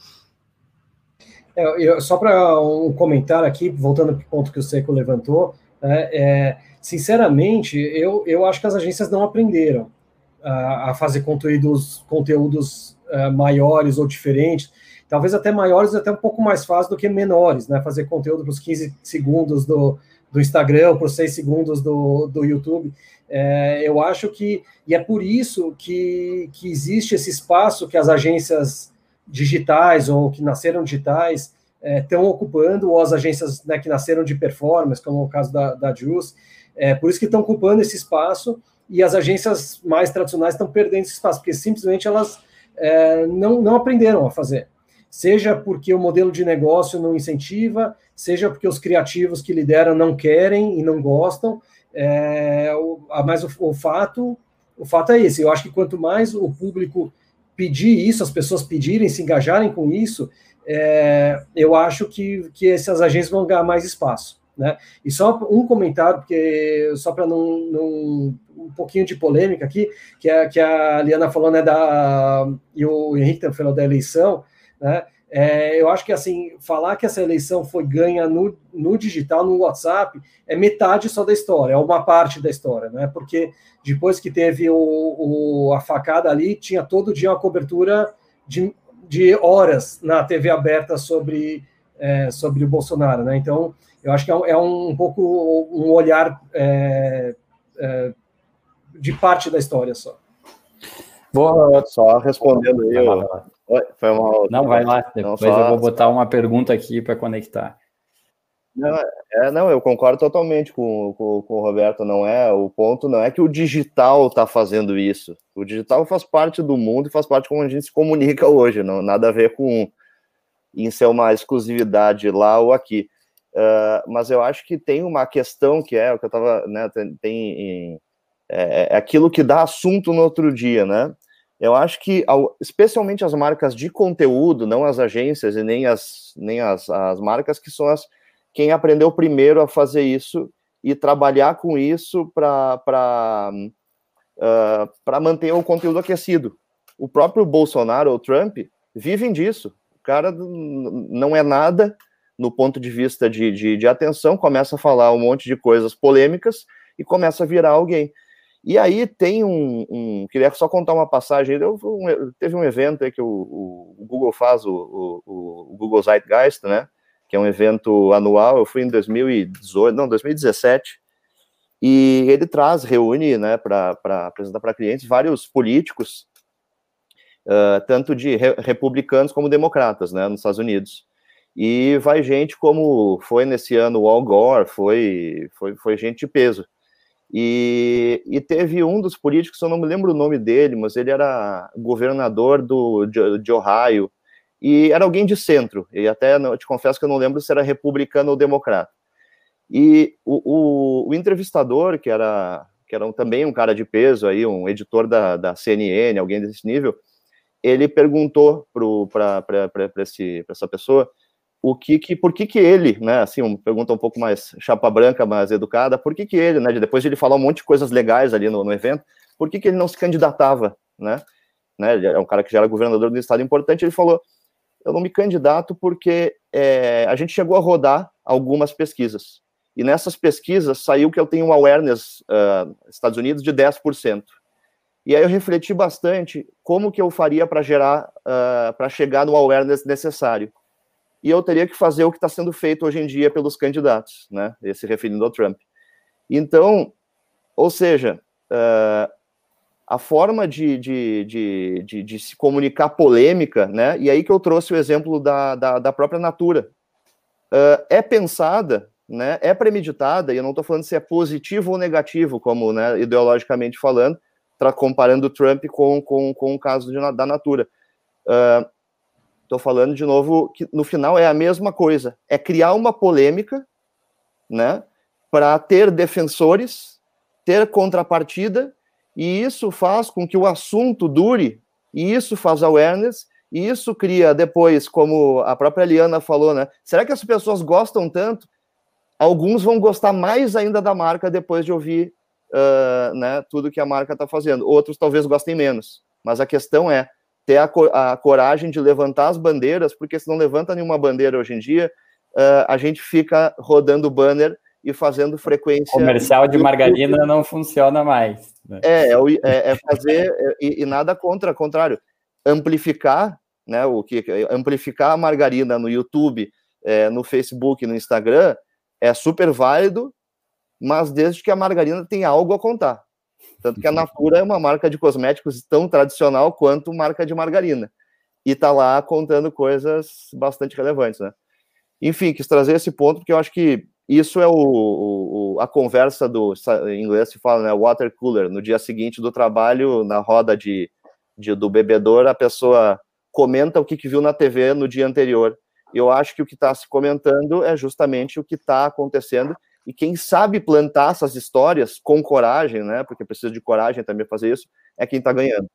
É, eu, só para um comentário aqui, voltando para o ponto que o Seco levantou, né, é, sinceramente, eu, eu acho que as agências não aprenderam a, a fazer conteúdos, conteúdos uh, maiores ou diferentes, talvez até maiores, até um pouco mais fácil do que menores, né? Fazer conteúdo para os 15 segundos do, do Instagram, para os 6 segundos do, do YouTube. É, eu acho que, e é por isso que, que existe esse espaço que as agências digitais ou que nasceram digitais estão é, ocupando, ou as agências né, que nasceram de performance, como o caso da, da Juice, é, por isso que estão ocupando esse espaço e as agências mais tradicionais estão perdendo esse espaço, porque simplesmente elas é, não, não aprenderam a fazer. Seja porque o modelo de negócio não incentiva, seja porque os criativos que lideram não querem e não gostam. É, mas o, o, fato, o fato é esse. Eu acho que quanto mais o público pedir isso, as pessoas pedirem, se engajarem com isso, é, eu acho que, que essas agências vão ganhar mais espaço. Né? E só um comentário, porque só para não, não, um pouquinho de polêmica aqui, que a, que a Liana falou, né, da, e o Henrique falou da eleição, né? É, eu acho que assim, falar que essa eleição foi ganha no, no digital, no WhatsApp, é metade só da história, é uma parte da história, né? Porque depois que teve o, o, a facada ali, tinha todo dia uma cobertura de, de horas na TV aberta sobre, é, sobre o Bolsonaro, né? Então, eu acho que é um, é um pouco um olhar é, é, de parte da história só. Vou só respondendo aí. Foi uma... Não, vai lá, depois não, só... eu vou botar uma pergunta aqui para conectar. Não, é, não, eu concordo totalmente com, com, com, o Roberto. Não é o ponto, não é que o digital está fazendo isso. O digital faz parte do mundo e faz parte como a gente se comunica hoje. Não nada a ver com em ser uma exclusividade lá ou aqui. Uh, mas eu acho que tem uma questão que é o que eu estava, né, tem, tem é, é, aquilo que dá assunto no outro dia, né? Eu acho que, especialmente as marcas de conteúdo, não as agências e nem as, nem as, as marcas que são as quem aprendeu primeiro a fazer isso e trabalhar com isso para uh, para manter o conteúdo aquecido. O próprio Bolsonaro ou Trump vivem disso. O cara não é nada, no ponto de vista de, de, de, atenção, começa a falar um monte de coisas polêmicas e começa a virar alguém. E aí tem um. um queria só contar uma passagem. Eu, um, teve um evento aí que o, o Google faz, o, o, Google Zeitgeist, né? Que é um evento anual. Eu fui em 2018, não, 2017. E ele traz, reúne, né, para apresentar para clientes vários políticos, uh, tanto de re, republicanos como democratas, né, nos Estados Unidos. E vai gente como foi nesse ano o Al Gore, foi, foi, foi gente de peso. E, e teve um dos políticos, eu não me lembro o nome dele, mas ele era governador do, de, de Ohio, e era alguém de centro, e até te confesso que eu não lembro se era republicano ou democrata. E o, o, o entrevistador, que era, que era um, também um cara de peso, aí, um editor da, da CNN, alguém desse nível, ele perguntou para essa pessoa o que, que por que, que ele, né, assim, uma pergunta um pouco mais chapa branca, mais educada, por que, que ele, né, depois de ele falar um monte de coisas legais ali no, no evento, por que, que ele não se candidatava, né, né, ele é um cara que já era governador do estado importante, ele falou, eu não me candidato porque é, a gente chegou a rodar algumas pesquisas, E nessas pesquisas saiu que eu tenho um awareness uh, Estados Unidos de 10%. E aí eu refleti bastante como que eu faria para gerar, uh, para chegar no awareness necessário. E eu teria que fazer o que está sendo feito hoje em dia pelos candidatos, né? Esse referindo ao Trump. Então, ou seja, uh, a forma de, de, de, de, se comunicar polêmica, né? E aí que eu trouxe o exemplo da, da, da própria Natura. Uh, é pensada né, é premeditada, e eu não estou falando se é positivo ou negativo, como né, ideologicamente falando, comparando o Trump com, com, com o caso da Natura. Estou falando de novo que no final é a mesma coisa, é criar uma polêmica, né, para ter defensores, ter contrapartida, e isso faz com que o assunto dure, e isso faz awareness, e isso cria depois, como a própria Liana falou, né? Será que as pessoas gostam tanto? Alguns vão gostar mais ainda da marca depois de ouvir uh, né, tudo que a marca está fazendo. Outros talvez gostem menos. Mas a questão é ter a, co a, coragem de levantar as bandeiras, porque se não levanta nenhuma bandeira hoje em dia, uh, a gente fica rodando banner e fazendo frequência. Comercial de margarina não funciona mais. Né? É, é, é, é fazer, é, e, e, nada contra, ao contrário, amplificar, né, o que amplificar a margarina no YouTube, é, no Facebook, no Instagram, é super válido, mas desde que a margarina tenha algo a contar. Tanto que a Natura é uma marca de cosméticos tão tradicional quanto marca de margarina. E tá lá contando coisas bastante relevantes, né? Enfim, quis trazer esse ponto porque eu acho que isso é o, o a conversa do em inglês se fala, né, water cooler. No dia seguinte do trabalho, na roda de, de do bebedor, a pessoa comenta o que, que viu na TV no dia anterior eu acho que o que está se comentando é justamente o que está acontecendo e quem sabe plantar essas histórias com coragem, né? Porque precisa de coragem também fazer isso, é quem está ganhando.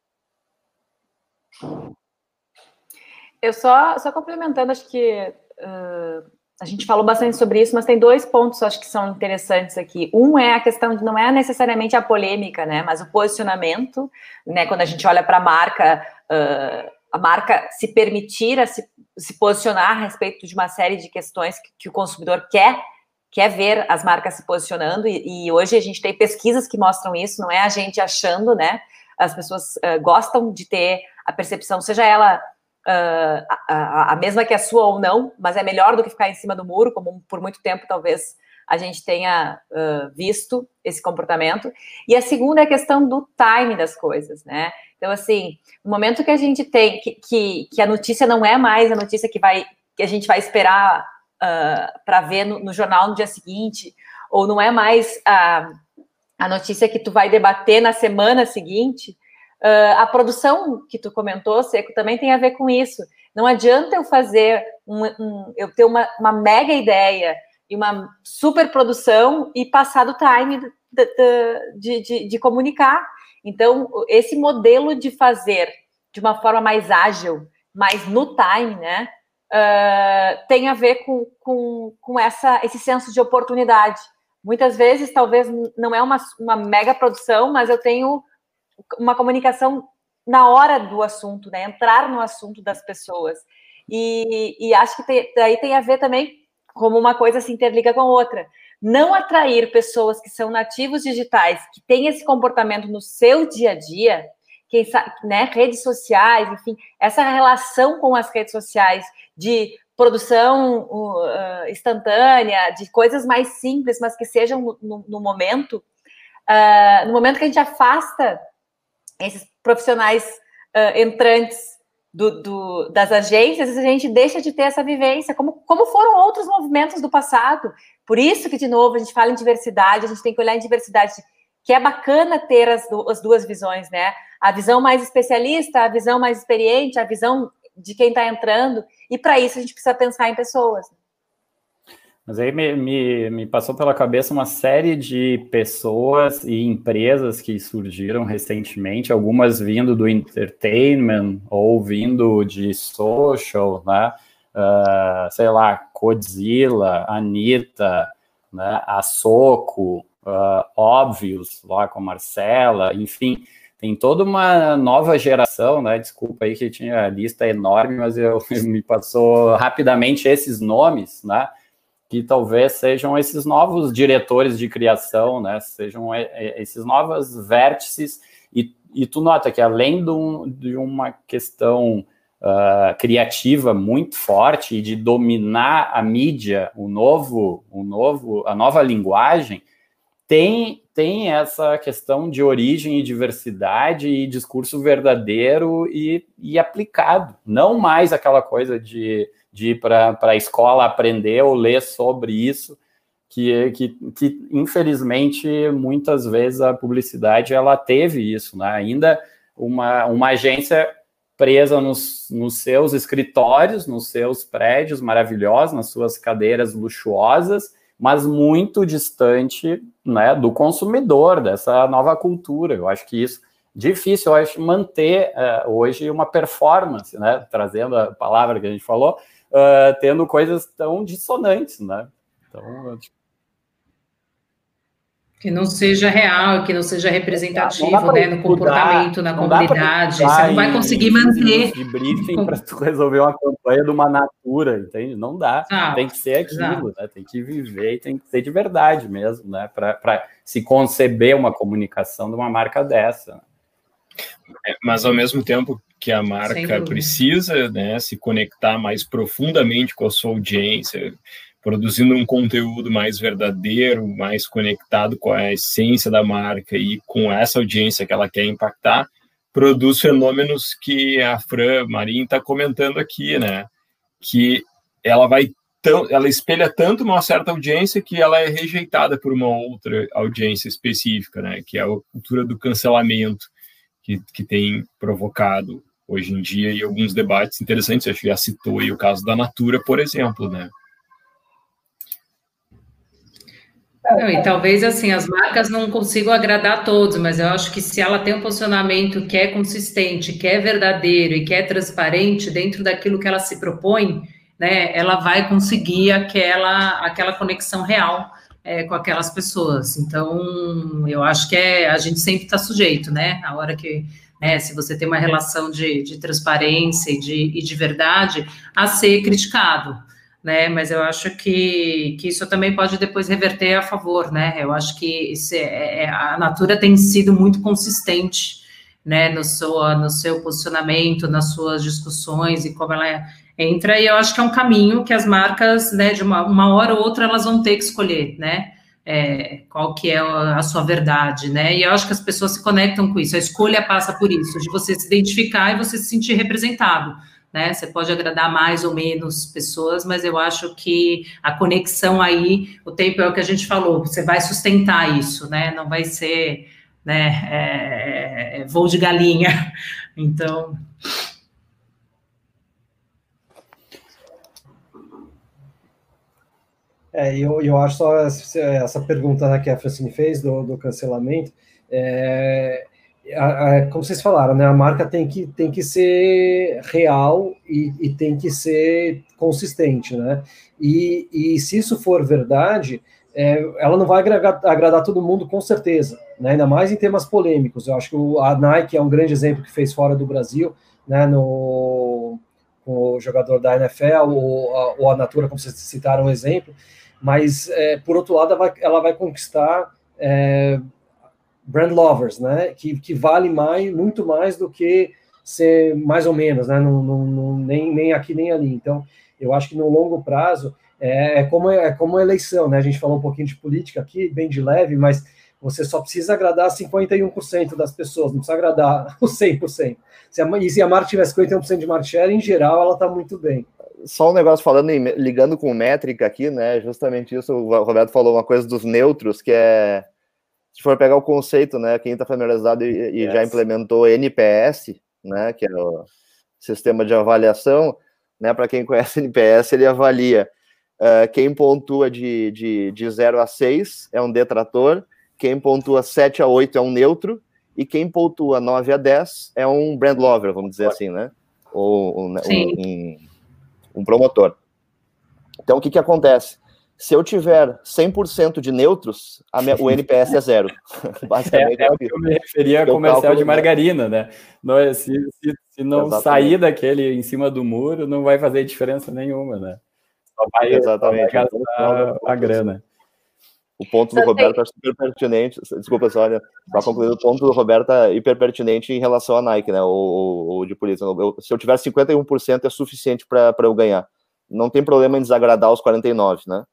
Eu só, só complementando, acho que uh, a gente falou bastante sobre isso, mas tem dois pontos acho que são interessantes aqui. Um é a questão de não é necessariamente a polêmica, né? Mas o posicionamento, né? Quando a gente olha para a marca. Uh, a marca se permitir a se, se posicionar a respeito de uma série de questões que, que o consumidor quer quer ver as marcas se posicionando e, e, hoje a gente tem pesquisas que mostram isso, não é a gente achando, né? As pessoas uh, gostam de ter a percepção, seja ela uh, a, a, mesma que a sua ou não, mas é melhor do que ficar em cima do muro, como por muito tempo talvez a gente tenha uh, visto esse comportamento. E a segunda é a questão do time das coisas, né? Então, assim, no momento que a gente tem que, que, que a notícia não é mais a notícia que vai que a gente vai esperar uh, para ver no, no, jornal no dia seguinte, ou não é mais a, a notícia que tu vai debater na semana seguinte, uh, a produção que tu comentou, Seco, também tem a ver com isso. Não adianta eu fazer um, um, eu ter uma, uma mega ideia e uma super produção e passar do time de, de, de, de comunicar. Então, esse modelo de fazer de uma forma mais ágil, mais no time, né, uh, tem a ver com, com, com essa, esse senso de oportunidade. Muitas vezes, talvez não é uma, uma mega produção, mas eu tenho uma comunicação na hora do assunto, né, entrar no assunto das pessoas. E, e acho que tem, daí tem a ver também como uma coisa se interliga com outra não atrair pessoas que são nativos digitais, que têm esse comportamento no seu dia a dia, quem sabe, né, redes sociais, enfim, essa relação com as redes sociais de produção uh, instantânea, de coisas mais simples, mas que sejam no, no, no momento, uh, no momento que a gente afasta esses profissionais uh, entrantes do, do, das agências, a gente deixa de ter essa vivência, como, como foram outros movimentos do passado. Por isso que, de novo, a gente fala em diversidade, a gente tem que olhar em diversidade, que é bacana ter as, as duas visões, né? A visão mais especialista, a visão mais experiente, a visão de quem está entrando, e para isso a gente precisa pensar em pessoas. Mas aí me, me, me, passou pela cabeça uma série de pessoas e empresas que surgiram recentemente, algumas vindo do entertainment ou vindo de social, né? Uh, sei lá, Godzilla, Anitta, né? a Soco, uh, Óbvios, lá com a Marcela, enfim, tem toda uma nova geração, né? Desculpa aí que tinha lista enorme, mas [laughs] eu me passou rapidamente esses nomes, né? que talvez sejam esses novos diretores de criação, né? Sejam esses novos vértices. E, e tu nota que além de, um, de uma questão uh, criativa muito forte e de dominar a mídia, o novo, o novo, a nova linguagem, tem, tem essa questão de origem e diversidade e discurso verdadeiro e, e aplicado. Não mais aquela coisa de, de ir para a escola aprender ou ler sobre isso, que, que, que infelizmente muitas vezes a publicidade ela teve isso, né? Ainda uma, uma agência presa nos, nos seus escritórios, nos seus prédios maravilhosos, nas suas cadeiras luxuosas, mas muito distante né, do consumidor, dessa nova cultura. Eu acho que isso difícil, eu acho, manter uh, hoje uma performance, né, trazendo a palavra que a gente falou, uh, tendo coisas tão dissonantes, né? Então, que não seja real, que não seja representativo, não né, no comportamento, na comunidade. Você não vai conseguir manter. De briefing para resolver uma campanha de uma natura, entende? Não dá. Ah, tem que ser aquilo, né? Tem que viver e tem que ser de verdade mesmo, né? Para se conceber uma comunicação de uma marca dessa. É, mas ao mesmo tempo que a marca precisa, né, se conectar mais profundamente com a sua audiência, produzindo um conteúdo mais verdadeiro, mais conectado com a essência da marca e com essa audiência que ela quer impactar, produz fenômenos que a Fran Marim está comentando aqui, né? Que ela vai tão, ela espelha tanto uma certa audiência que ela é rejeitada por uma outra audiência específica, né? Que é a cultura do cancelamento que, que tem provocado hoje em dia e alguns debates interessantes. Acho que já citou aí o caso da Natura, por exemplo, né? Não, e talvez assim as marcas não consigam agradar a todos, mas eu acho que se ela tem um posicionamento que é consistente, que é verdadeiro e que é transparente dentro daquilo que ela se propõe, né, ela vai conseguir aquela aquela conexão real é, com aquelas pessoas. Então, eu acho que é a gente sempre está sujeito, né? A hora que né, se você tem uma relação de, de transparência e de, e de verdade, a ser criticado né? Mas eu acho que, que isso também pode depois reverter a favor, né? Eu acho que é, é, a Natura tem sido muito consistente, né? No seu, no seu posicionamento, nas suas discussões e como ela entra. E eu acho que é um caminho que as marcas, né? De uma, uma hora ou outra elas vão ter que escolher, né? É, qual que é a sua verdade, né? E eu acho que as pessoas se conectam com isso. A escolha passa por isso, de você se identificar e você se sentir representado né? Você pode agradar mais ou menos pessoas, mas eu acho que a conexão aí, o tempo é o que a gente falou, você vai sustentar isso, né? Não vai ser né, é, é, é voo de galinha. [laughs] Então. É, eu, eu acho só essa, pergunta que a Francine fez do, do cancelamento. É, a, a, como vocês falaram, né, a marca tem que, tem que ser real e, e tem que ser consistente, né? E, e se isso for verdade, é, ela não vai agradar, agradar todo mundo com certeza, né? ainda mais em temas polêmicos. Eu acho que o, a Nike é um grande exemplo que fez fora do Brasil, né? No, com o jogador da NFL, ou a, ou a Natura, como vocês citaram um exemplo, mas é, por outro lado, ela vai, ela vai conquistar é, brand lovers, né? Que, que vale mais, muito mais do que ser mais ou menos, né? Não, não, não, nem, nem aqui nem ali. Então, eu acho que no longo prazo é, é, como, é como eleição, né? A gente falou um pouquinho de política aqui, bem de leve, mas você só precisa agradar 51% das pessoas, não precisa agradar [laughs] os 100%. Se a, e se a marca tivesse 51% de share, em geral, ela está muito bem. Só um negócio falando, ligando com métrica aqui, né? Justamente isso, o Roberto falou uma coisa dos neutros, que é se for pegar o conceito, né, quem está familiarizado e, e yes. já implementou NPS, né, que é o sistema de avaliação, né, para quem conhece [laughs] NPS, ele avalia uh, quem pontua de, de, de 0 a 6 é um detrator, quem pontua 7 a 8 é um neutro, e quem pontua 9 a 10 é um brand lover, vamos dizer assim, né, ou um, um, um, um promotor. Então, o que que acontece? Se eu tiver 100% de neutros, minha, o [laughs] NPS é zero. [laughs] Basicamente, é, é o que eu me referia a comercial de margarina, né? Não, é, se, se, se não Exatamente. sair daquele em cima do muro, não vai fazer diferença nenhuma, né? vai, Exatamente. Vai gastar a grana. O ponto do Roberto é super pertinente. Desculpa, só, olha, só concluindo, o ponto do Roberto é hiper pertinente em relação à Nike, né? O, de polícia. Eu, se eu tiver 51% é suficiente para eu ganhar. Não tem problema em desagradar os 49, né?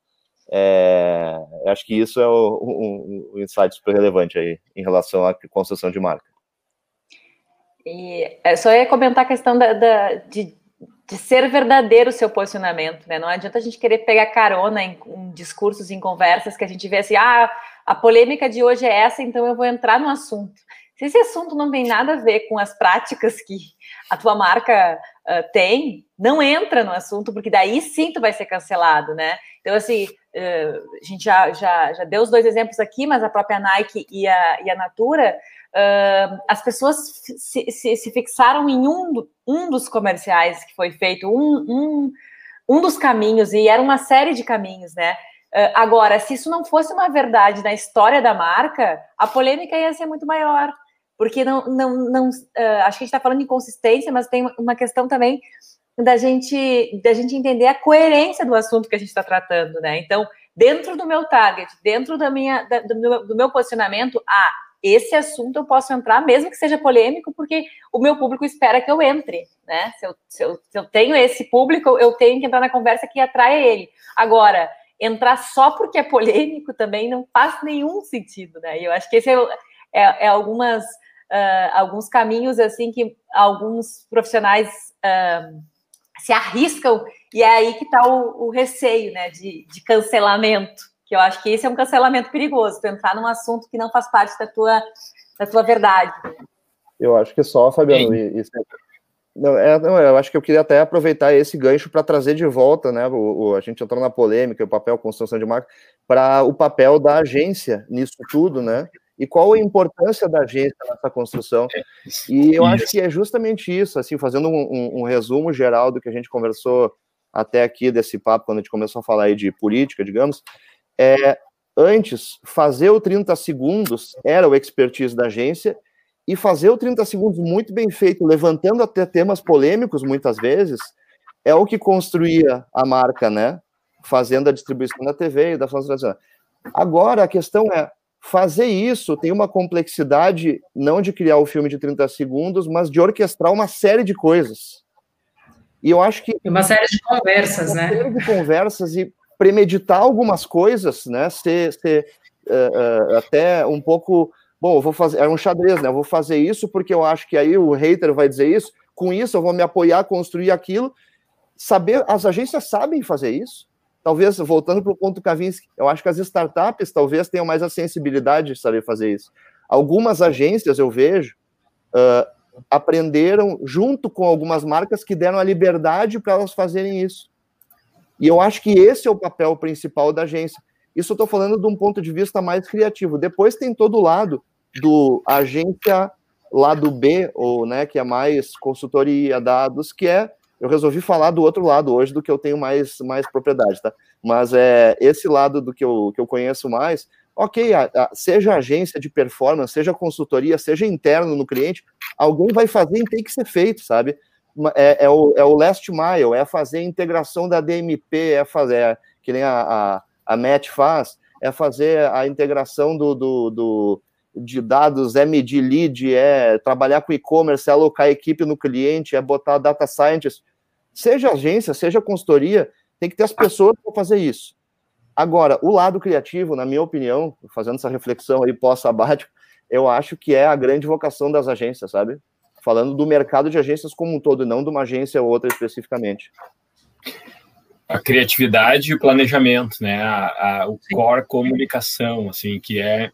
É, acho que isso é o, um, um insight super relevante aí em relação à construção de marca. E é, só ia comentar a questão da, da de de ser verdadeiro o seu posicionamento, né? Não adianta a gente querer pegar carona em, em, discursos, em conversas que a gente vê assim, ah, a polêmica de hoje é essa, então eu vou entrar no assunto. Se esse assunto não tem nada a ver com as práticas que a tua marca uh, tem, não entra no assunto, porque daí sim tu vai ser cancelado, né? Então, assim, uh, a gente já, já, já deu os dois exemplos aqui, mas a própria Nike e a, e a Natura uh, as pessoas se, se, se, fixaram em um, um dos comerciais que foi feito, um, um, um dos caminhos, e era uma série de caminhos, né? Uh, agora, se isso não fosse uma verdade na história da marca, a polêmica ia ser muito maior, porque não, não, não acho que a gente está falando de inconsistência, mas tem uma questão também da gente, da gente entender a coerência do assunto que a gente está tratando, né? Então, dentro do meu target, dentro da minha, da, do, meu, do meu posicionamento, ah, esse assunto eu posso entrar, mesmo que seja polêmico, porque o meu público espera que eu entre, né? Se eu, se eu, se eu tenho esse público, eu tenho que entrar na conversa que atrai ele. Agora, entrar só porque é polêmico também não faz nenhum sentido, né? E eu acho que esse é, é, é algumas, uh, alguns caminhos, assim, que alguns profissionais uh, se arriscam, e é aí que está o, o, receio, né, de, de cancelamento que eu acho que esse é um cancelamento perigoso, tu entrar num assunto que não faz parte da tua, da tua verdade. Eu acho que só, Fabiano, isso, não, é, não, eu acho que eu queria até aproveitar esse gancho para trazer de volta, né? O, o, a gente entrou na polêmica, o papel construção de marca, para o papel da agência nisso tudo, né? E qual a importância da agência nessa construção? E eu acho que é justamente isso, assim, fazendo um, um, um resumo geral do que a gente conversou até aqui desse papo, quando a gente começou a falar aí de política, digamos, é, antes, fazer o 30 segundos era o expertise da agência, e fazer o 30 segundos muito bem feito, levantando até temas polêmicos, muitas vezes, é o que construía a marca, né? Fazendo a distribuição da TV e da forma tradicional. Agora, a questão é, fazer isso tem uma complexidade, não de criar o filme de 30 segundos, mas de orquestrar uma série de coisas. E eu acho que. Uma série de conversas, uma né? Uma série de conversas, e premeditar algumas coisas, né? Ser, ser uh, uh, até um pouco. Bom, eu vou fazer. É um xadrez, né? Eu vou fazer isso porque eu acho que aí o hater vai dizer isso. Com isso, eu vou me apoiar, construir aquilo. Saber, as agências sabem fazer isso. Talvez, voltando para o ponto Kavinsky, eu acho que as startups talvez tenham mais a sensibilidade de saber fazer isso. Algumas agências, eu vejo, uh, aprenderam junto com algumas marcas que deram a liberdade para elas fazerem isso. E eu acho que esse é o papel principal da agência. Isso eu estou falando de um ponto de vista mais criativo. Depois tem todo o lado do agência lado B, ou né, que é mais consultoria, dados, que é eu resolvi falar do outro lado hoje do que eu tenho mais, mais propriedade, tá? Mas é esse lado do que eu, que eu conheço mais, ok, a, a, seja agência de performance, seja consultoria, seja interno no cliente, alguém vai fazer e tem que ser feito, sabe? é, é, o, é o last mile, é fazer a integração da DMP, é fazer, é, que nem a, a, a MET faz, é fazer a integração do, do, do de dados, é medir lead, é trabalhar com e-commerce, é alocar equipe no cliente, é botar data scientist. Seja agência, seja consultoria, tem que ter as pessoas para fazer isso. Agora, o lado criativo, na minha opinião, fazendo essa reflexão aí pós-sabático, eu acho que é a grande vocação das agências, sabe? falando do mercado de agências como um todo, não de uma agência ou outra especificamente. A criatividade e o planejamento, né? A, a, o core comunicação, assim, que é,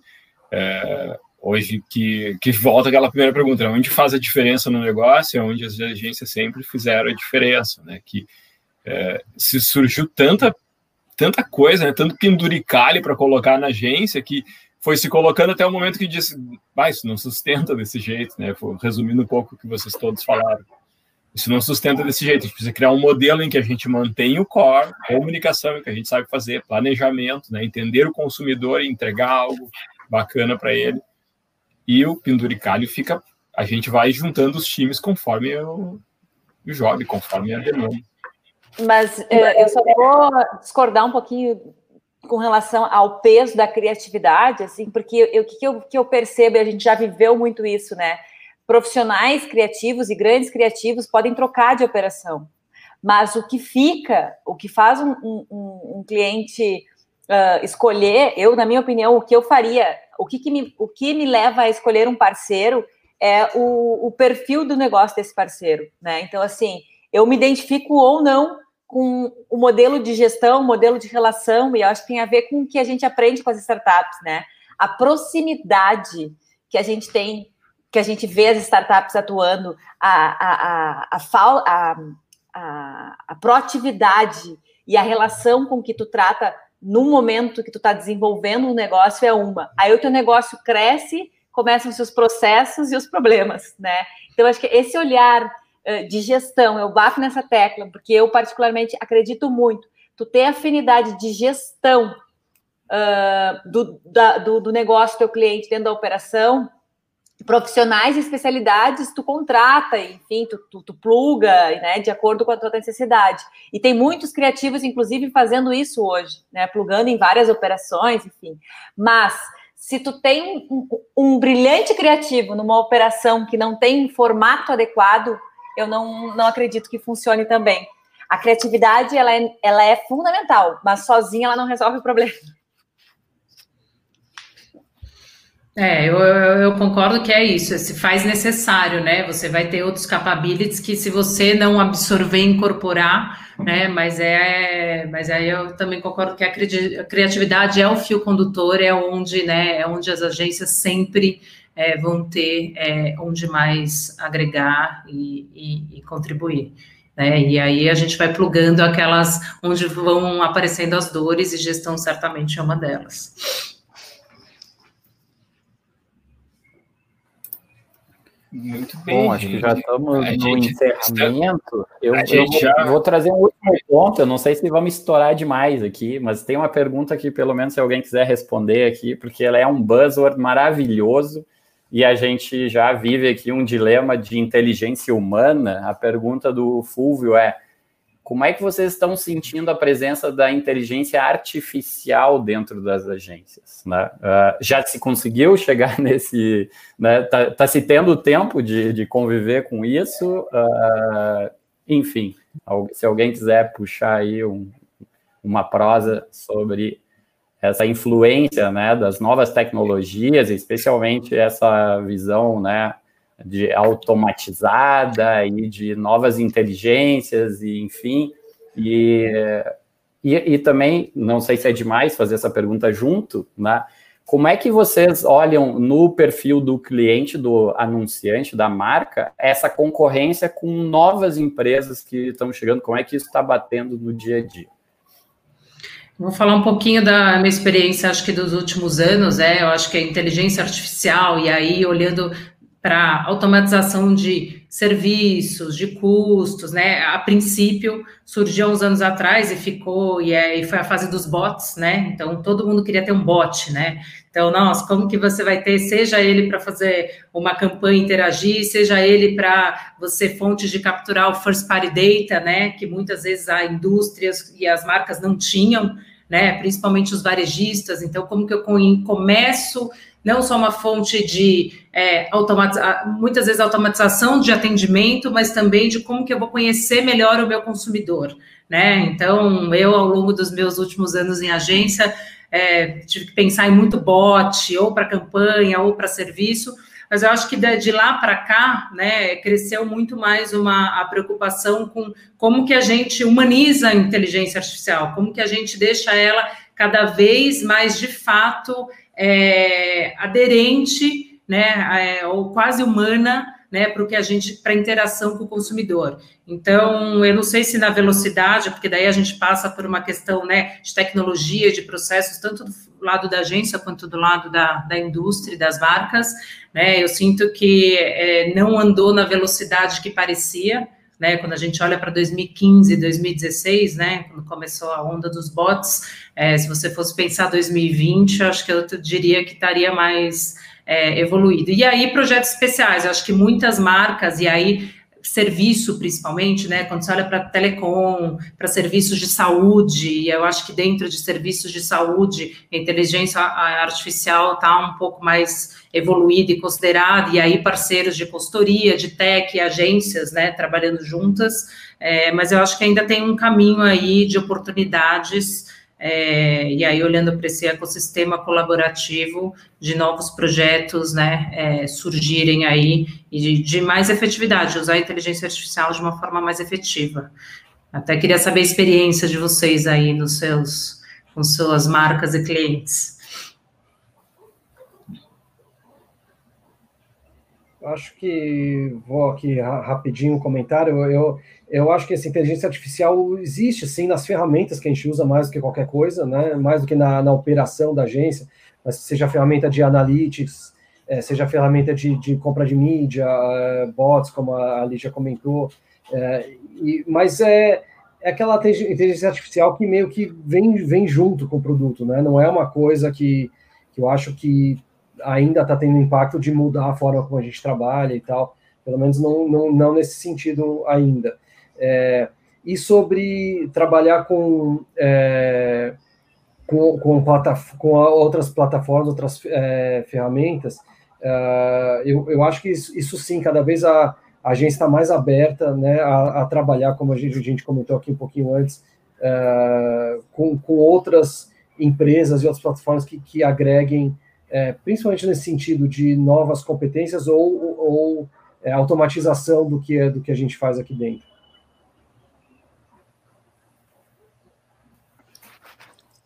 é, hoje que, que volta aquela primeira pergunta, né? onde faz a diferença no negócio, é onde as agências sempre fizeram a diferença, né? Que é, se surgiu tanta tanta coisa, né? Tanto penduricalho para colocar na agência que foi se colocando até o momento que disse, ah, isso não sustenta desse jeito, né? Resumindo um pouco o que vocês todos falaram. Isso não sustenta desse jeito. A gente precisa criar um modelo em que a gente mantém o core, comunicação, que a gente sabe fazer, planejamento, né? entender o consumidor e entregar algo bacana para ele. E o penduricalho fica. A gente vai juntando os times conforme o, o job, conforme a demanda. Mas é, eu só vou discordar um pouquinho com relação ao peso da criatividade, assim, porque o que, eu, que eu percebo, e a gente já viveu muito isso, né? Profissionais criativos e grandes criativos podem trocar de operação, mas o que fica, o que faz um, um, um cliente uh, escolher, eu, na minha opinião, o que eu faria, o que, que me, o que me leva a escolher um parceiro é o, o perfil do negócio desse parceiro, né? Então, assim, eu me identifico ou não com o modelo de gestão, o modelo de relação, e eu acho que tem a ver com o que a gente aprende com as startups, né? A proximidade que a gente tem, que a gente vê as startups atuando, a, a, a, a, proatividade e a relação com que tu trata no momento que tu está desenvolvendo um negócio é uma. Aí o teu negócio cresce, começam os seus processos e os problemas, né? Então, acho que esse olhar uh, de gestão, eu bato nessa tecla, porque eu particularmente acredito muito. Tu ter afinidade de gestão uh, do, da, do, do negócio do teu cliente dentro da operação, profissionais e especialidades tu contrata, enfim, tu, tu, tu, pluga, né, de acordo com a tua necessidade. E tem muitos criativos, inclusive, fazendo isso hoje, né, plugando em várias operações, enfim. Mas se tu tem um, um brilhante criativo numa operação que não tem formato adequado, eu não, não acredito que funcione também. A criatividade, ela é, ela é fundamental, mas sozinha ela não resolve o problema. É, eu, eu, concordo que é isso, se faz necessário, né? Você vai ter outros capabilities que se você não absorver, incorporar, né? Mas é, mas aí eu também concordo que a criatividade é o fio condutor, é onde, né? É onde as agências sempre é, vão ter é, onde mais agregar e, e, e contribuir. Né? E aí a gente vai plugando aquelas onde vão aparecendo as dores e gestão certamente é uma delas. Muito bem. Bom, acho que já estamos no encerramento. Eu, eu vou, já... vou, trazer um último ponto. Eu não sei se vamos estourar demais aqui, mas tem uma pergunta que, pelo menos, se alguém quiser responder aqui, porque ela é um buzzword maravilhoso e a gente já vive aqui um dilema de inteligência humana. A pergunta do Fulvio é: como é que vocês estão sentindo a presença da inteligência artificial dentro das agências? Né? Uh, já se conseguiu chegar [laughs] nesse. Né? Tá, tá se tendo tempo de, de conviver com isso? Uh, enfim, se alguém quiser puxar aí um, uma prosa sobre essa influência né, das novas tecnologias, especialmente essa visão né, de automatizada e de novas inteligências e enfim e, e, e, também não sei se é demais fazer essa pergunta junto, né? Como é que vocês olham no perfil do cliente, do anunciante, da marca, essa concorrência com novas empresas que estão chegando? Como é que isso está batendo no dia a dia? Vou falar um pouquinho da minha experiência, acho que dos últimos anos, é, eu acho que a inteligência artificial, e aí olhando para automatização de serviços, de custos, né? A princípio surgiu uns anos atrás e ficou e, é, e foi a fase dos bots, né? Então todo mundo queria ter um bot, né? Então, nossa, como que você vai ter, seja ele para fazer uma campanha interagir, seja ele para você fontes de capturar o first party data, né? Que muitas vezes a indústrias e as marcas não tinham, né? Principalmente os varejistas. Então, como que eu começo não só uma fonte de é, muitas vezes automatização de atendimento, mas também de como que eu vou conhecer melhor o meu consumidor, né? Então, eu, ao longo dos meus últimos anos em agência, é, tive que pensar em muito bot, ou para campanha, ou para serviço, mas eu acho que de lá para cá, né, cresceu muito mais uma a preocupação com como que a gente humaniza a inteligência artificial, como que a gente deixa ela cada vez mais de fato é, aderente, né, é, ou quase humana, né, para o que a gente, para interação com o consumidor. Então, eu não sei se na velocidade, porque daí a gente passa por uma questão, né, de tecnologia, de processos, tanto do lado da agência quanto do lado da, da indústria das marcas, né, eu sinto que é, não andou na velocidade que parecia, né, quando a gente olha para 2015, 2016, né, quando começou a onda dos bots, é, se você fosse pensar 2020, acho que eu diria que estaria mais é, evoluído. E aí, projetos especiais, acho que muitas marcas, e aí serviço, principalmente, né? Quando você olha para telecom, para serviços de saúde, eu acho que dentro de serviços de saúde, inteligência artificial está um pouco mais evoluída e considerada, e aí parceiros de consultoria, de tech, agências, né, trabalhando juntas, é, mas eu acho que ainda tem um caminho aí de oportunidades é, e aí, olhando para esse ecossistema colaborativo de novos projetos né, é, surgirem aí e de, de, mais efetividade, usar a inteligência artificial de uma forma mais efetiva. Até queria saber a experiência de vocês aí nos seus, com suas marcas e clientes. Acho que vou aqui rapidinho um comentário. Eu, eu acho que essa inteligência artificial existe sim nas ferramentas que a gente usa mais do que qualquer coisa, né? Mais do que na, na operação da agência, mas seja ferramenta de analytics, é, seja ferramenta de, de, compra de mídia, é, bots, como a Lígia comentou. É, e, mas é, é aquela inteligência artificial que meio que vem, vem junto com o produto, né? Não é uma coisa que, que eu acho que ainda está tendo impacto de mudar a forma como a gente trabalha e tal, pelo menos não, não, não nesse sentido ainda. É, e sobre trabalhar com, é, com, com, com, outras plataformas, outras é, ferramentas, é, eu, eu acho que isso, isso, sim, cada vez a, a agência está mais aberta né, a, a, trabalhar, como a gente, a gente comentou aqui um pouquinho antes, é, com, com outras empresas e outras plataformas que, que agreguem é, principalmente nesse sentido de novas competências ou, ou automatização do que, do que a gente faz aqui dentro.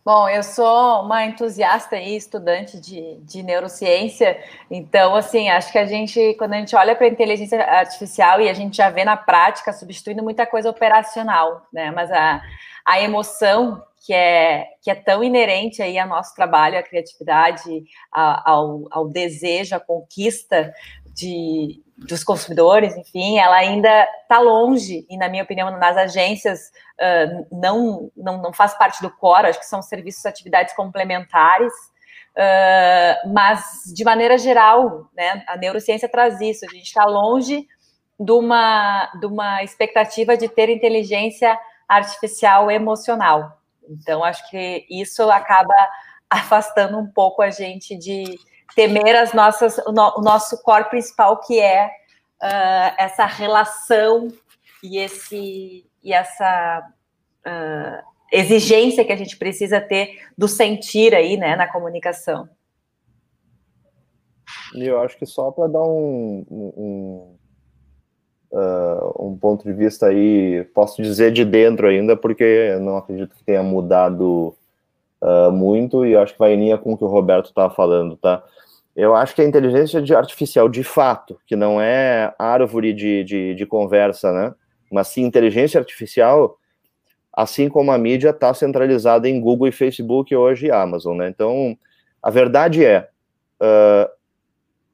Bom, eu sou uma entusiasta e estudante de, de neurociência, então, assim, acho que a gente, quando a gente olha para a inteligência artificial e a gente já vê na prática substituindo muita coisa operacional, né? Mas a, a emoção que é, que é tão inerente aí ao nosso trabalho, à criatividade, ao, ao desejo, à conquista de, dos consumidores, enfim, ela ainda está longe, e na minha opinião, nas agências uh, não, não, não faz parte do core, acho que são serviços, atividades complementares, uh, mas de maneira geral, né, a neurociência traz isso, a gente está longe de uma, de uma expectativa de ter inteligência artificial emocional. Então, acho que isso acaba [laughs] afastando um pouco a gente de temer as nossas, o, no, o nosso core principal, que é uh, essa relação e, esse, e essa uh, exigência que a gente precisa ter do sentir aí, né, na comunicação. E eu acho que só para dar um, um, uh, um ponto de vista aí, posso dizer de dentro ainda, porque não acredito que tenha mudado uh, muito, e acho que vai em linha com o que o Roberto estava falando, tá? Eu acho que a inteligência artificial, de fato, que não é árvore de, de, de conversa, né? Mas sim inteligência artificial, assim como a mídia está centralizada em Google e Facebook hoje e Amazon, né? Então, a verdade é, uh,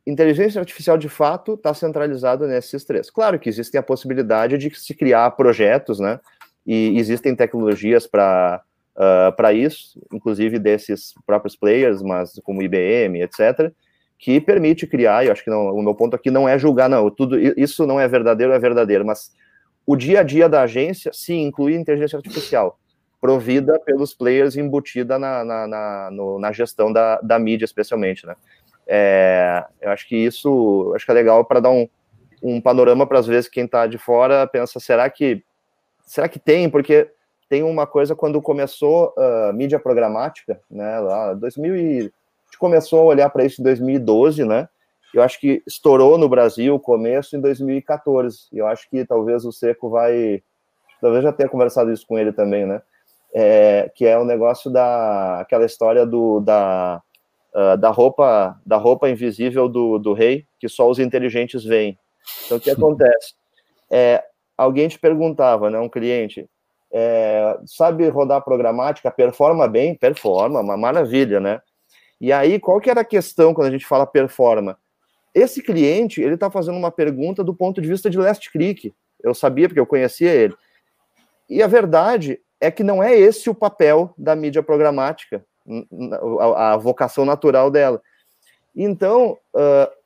inteligência artificial de fato está centralizada nesses três. Claro que existe a possibilidade de se criar projetos, né? E existem tecnologias para uh, para isso, inclusive desses próprios players, mas como IBM, etc., que permite criar. Eu acho que não, o meu ponto aqui não é julgar, não. Tudo isso não é verdadeiro, é verdadeiro, mas o dia a dia da agência, sim, inclui inteligência artificial, provida pelos players, embutida na, na, na, no, na gestão da, da mídia, especialmente, né? É, eu acho que isso acho que é legal para dar um, um panorama para às vezes quem está de fora pensa será que será que tem porque tem uma coisa quando começou a uh, mídia programática né lá 2000 e, a gente começou a olhar para isso em 2012 né eu acho que estourou no Brasil o começo em 2014 e eu acho que talvez o Seco vai talvez já tenha conversado isso com ele também né é, que é o negócio da aquela história do da uh, da roupa da roupa invisível do, do rei, que só os inteligentes veem. Então, o que [laughs] acontece? É, alguém te perguntava, né, um cliente, é, sabe rodar programática, performa bem? Performa, uma maravilha, né? E aí, qual que era a questão quando a gente fala performa? Esse cliente, ele está fazendo uma pergunta do ponto de vista de last click. Eu sabia, porque eu conhecia ele. E a verdade é que não é esse o papel da mídia programática a, vocação natural dela. Então,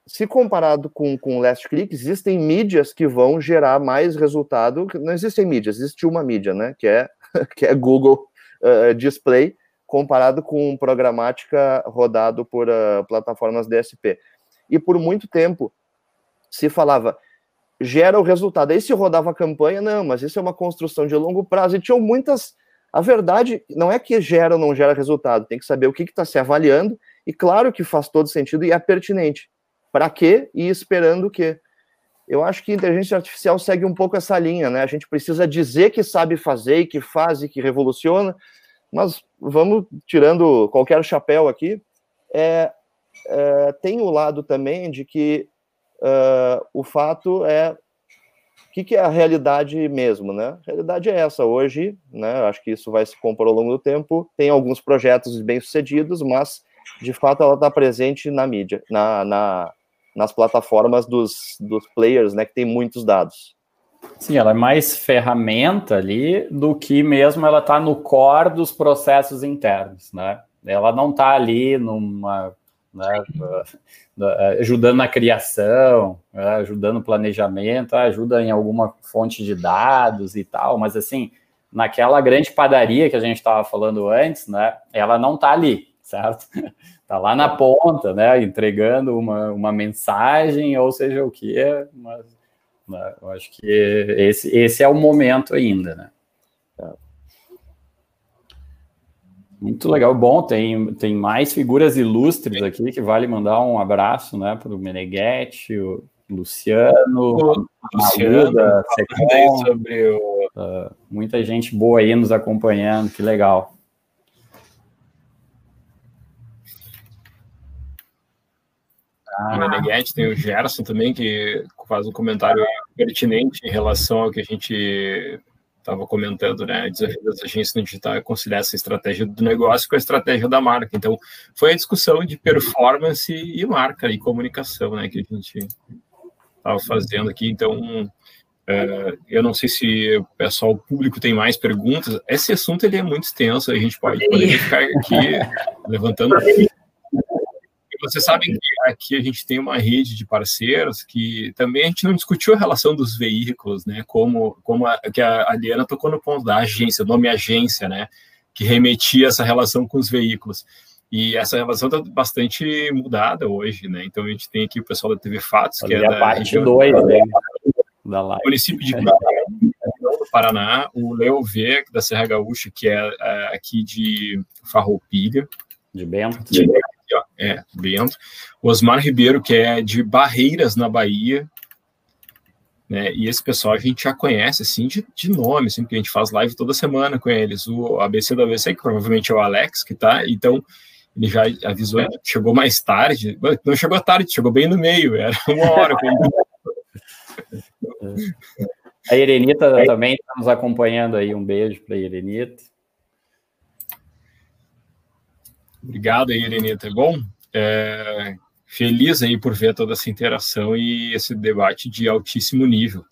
se comparado com, com Last Click, existem mídias que vão gerar mais resultado. Não existem mídias, existe uma mídia, né? Que é, [laughs] que é Google uh, Display, comparado com programática rodado por uh, plataformas DSP. E por muito tempo se falava, gera o resultado. Aí se rodava a campanha, não, mas isso é uma construção de longo prazo. E tinham muitas. A verdade não é que gera ou não gera resultado, tem que saber o que está se avaliando, e claro que faz todo sentido e é pertinente para quê e esperando o quê. Eu acho que a inteligência artificial segue um pouco essa linha, né? A gente precisa dizer que sabe fazer e que faz e que revoluciona, mas vamos tirando qualquer chapéu aqui. É, é, tem o lado também de que uh, o fato é o que, que, é a realidade mesmo, né? A realidade é essa hoje, né? Acho que isso vai se compor ao longo do tempo. Tem alguns projetos bem sucedidos, mas de fato ela está presente na mídia, na, na nas plataformas dos, dos players, né, que tem muitos dados. Sim, ela é mais ferramenta ali do que mesmo ela está no core dos processos internos, né? Ela não está ali numa né, ajudando na criação, né, ajudando no planejamento, ajuda em alguma fonte de dados e tal, mas assim, naquela grande padaria que a gente estava falando antes, né? Ela não está ali, certo? Está lá na ponta, né? Entregando uma, uma mensagem, ou seja o que é, mas eu acho que esse, esse é o momento ainda, né? Muito legal. Bom, tem, tem mais figuras ilustres aqui que vale mandar um abraço né, para o Meneghetti, o Luciano, Luciano Aluda, sobre o... Uh, muita gente boa aí nos acompanhando, que legal. Ah. Meneghetti, tem o Gerson também, que faz um comentário pertinente em relação ao que a gente estava comentando, né? Desafio das agências no digital é conciliar essa estratégia do negócio com a estratégia da marca. Então, foi a discussão de performance e marca e comunicação, né? Que a gente estava fazendo aqui. Então, é, eu não sei se o pessoal o público tem mais perguntas. Esse assunto ele é muito extenso, a gente pode ficar aqui [laughs] levantando vocês sabem que aqui a gente tem uma rede de parceiros que também a gente não discutiu a relação dos veículos, né? Como, como a, que a Aliana tocou no ponto da agência, o nome agência, né? Que remetia essa relação com os veículos. E essa relação está bastante mudada hoje, né? Então a gente tem aqui o pessoal da TV Fatos, que é da parte 2, né? Da live. município de [laughs] do Paraná, o Leo V, da Serra Gaúcha, que é, é aqui de Farroupilha. De Bento. De ó, é, Bento. O Osmar Ribeiro, que é de Barreiras, na Bahia. Né, e esse pessoal a gente já conhece, assim, de, de nome, assim, porque a gente faz live toda semana com eles. O ABC do ABC, que provavelmente é o Alex, que tá, então ele já avisou, chegou mais tarde, não chegou tarde, chegou bem no meio, era uma hora. [laughs] a Irenita também está nos acompanhando aí, um beijo para a Irenita. Obrigado aí, Irenita. Bom, é, feliz aí por ver toda essa interação e esse debate de altíssimo nível.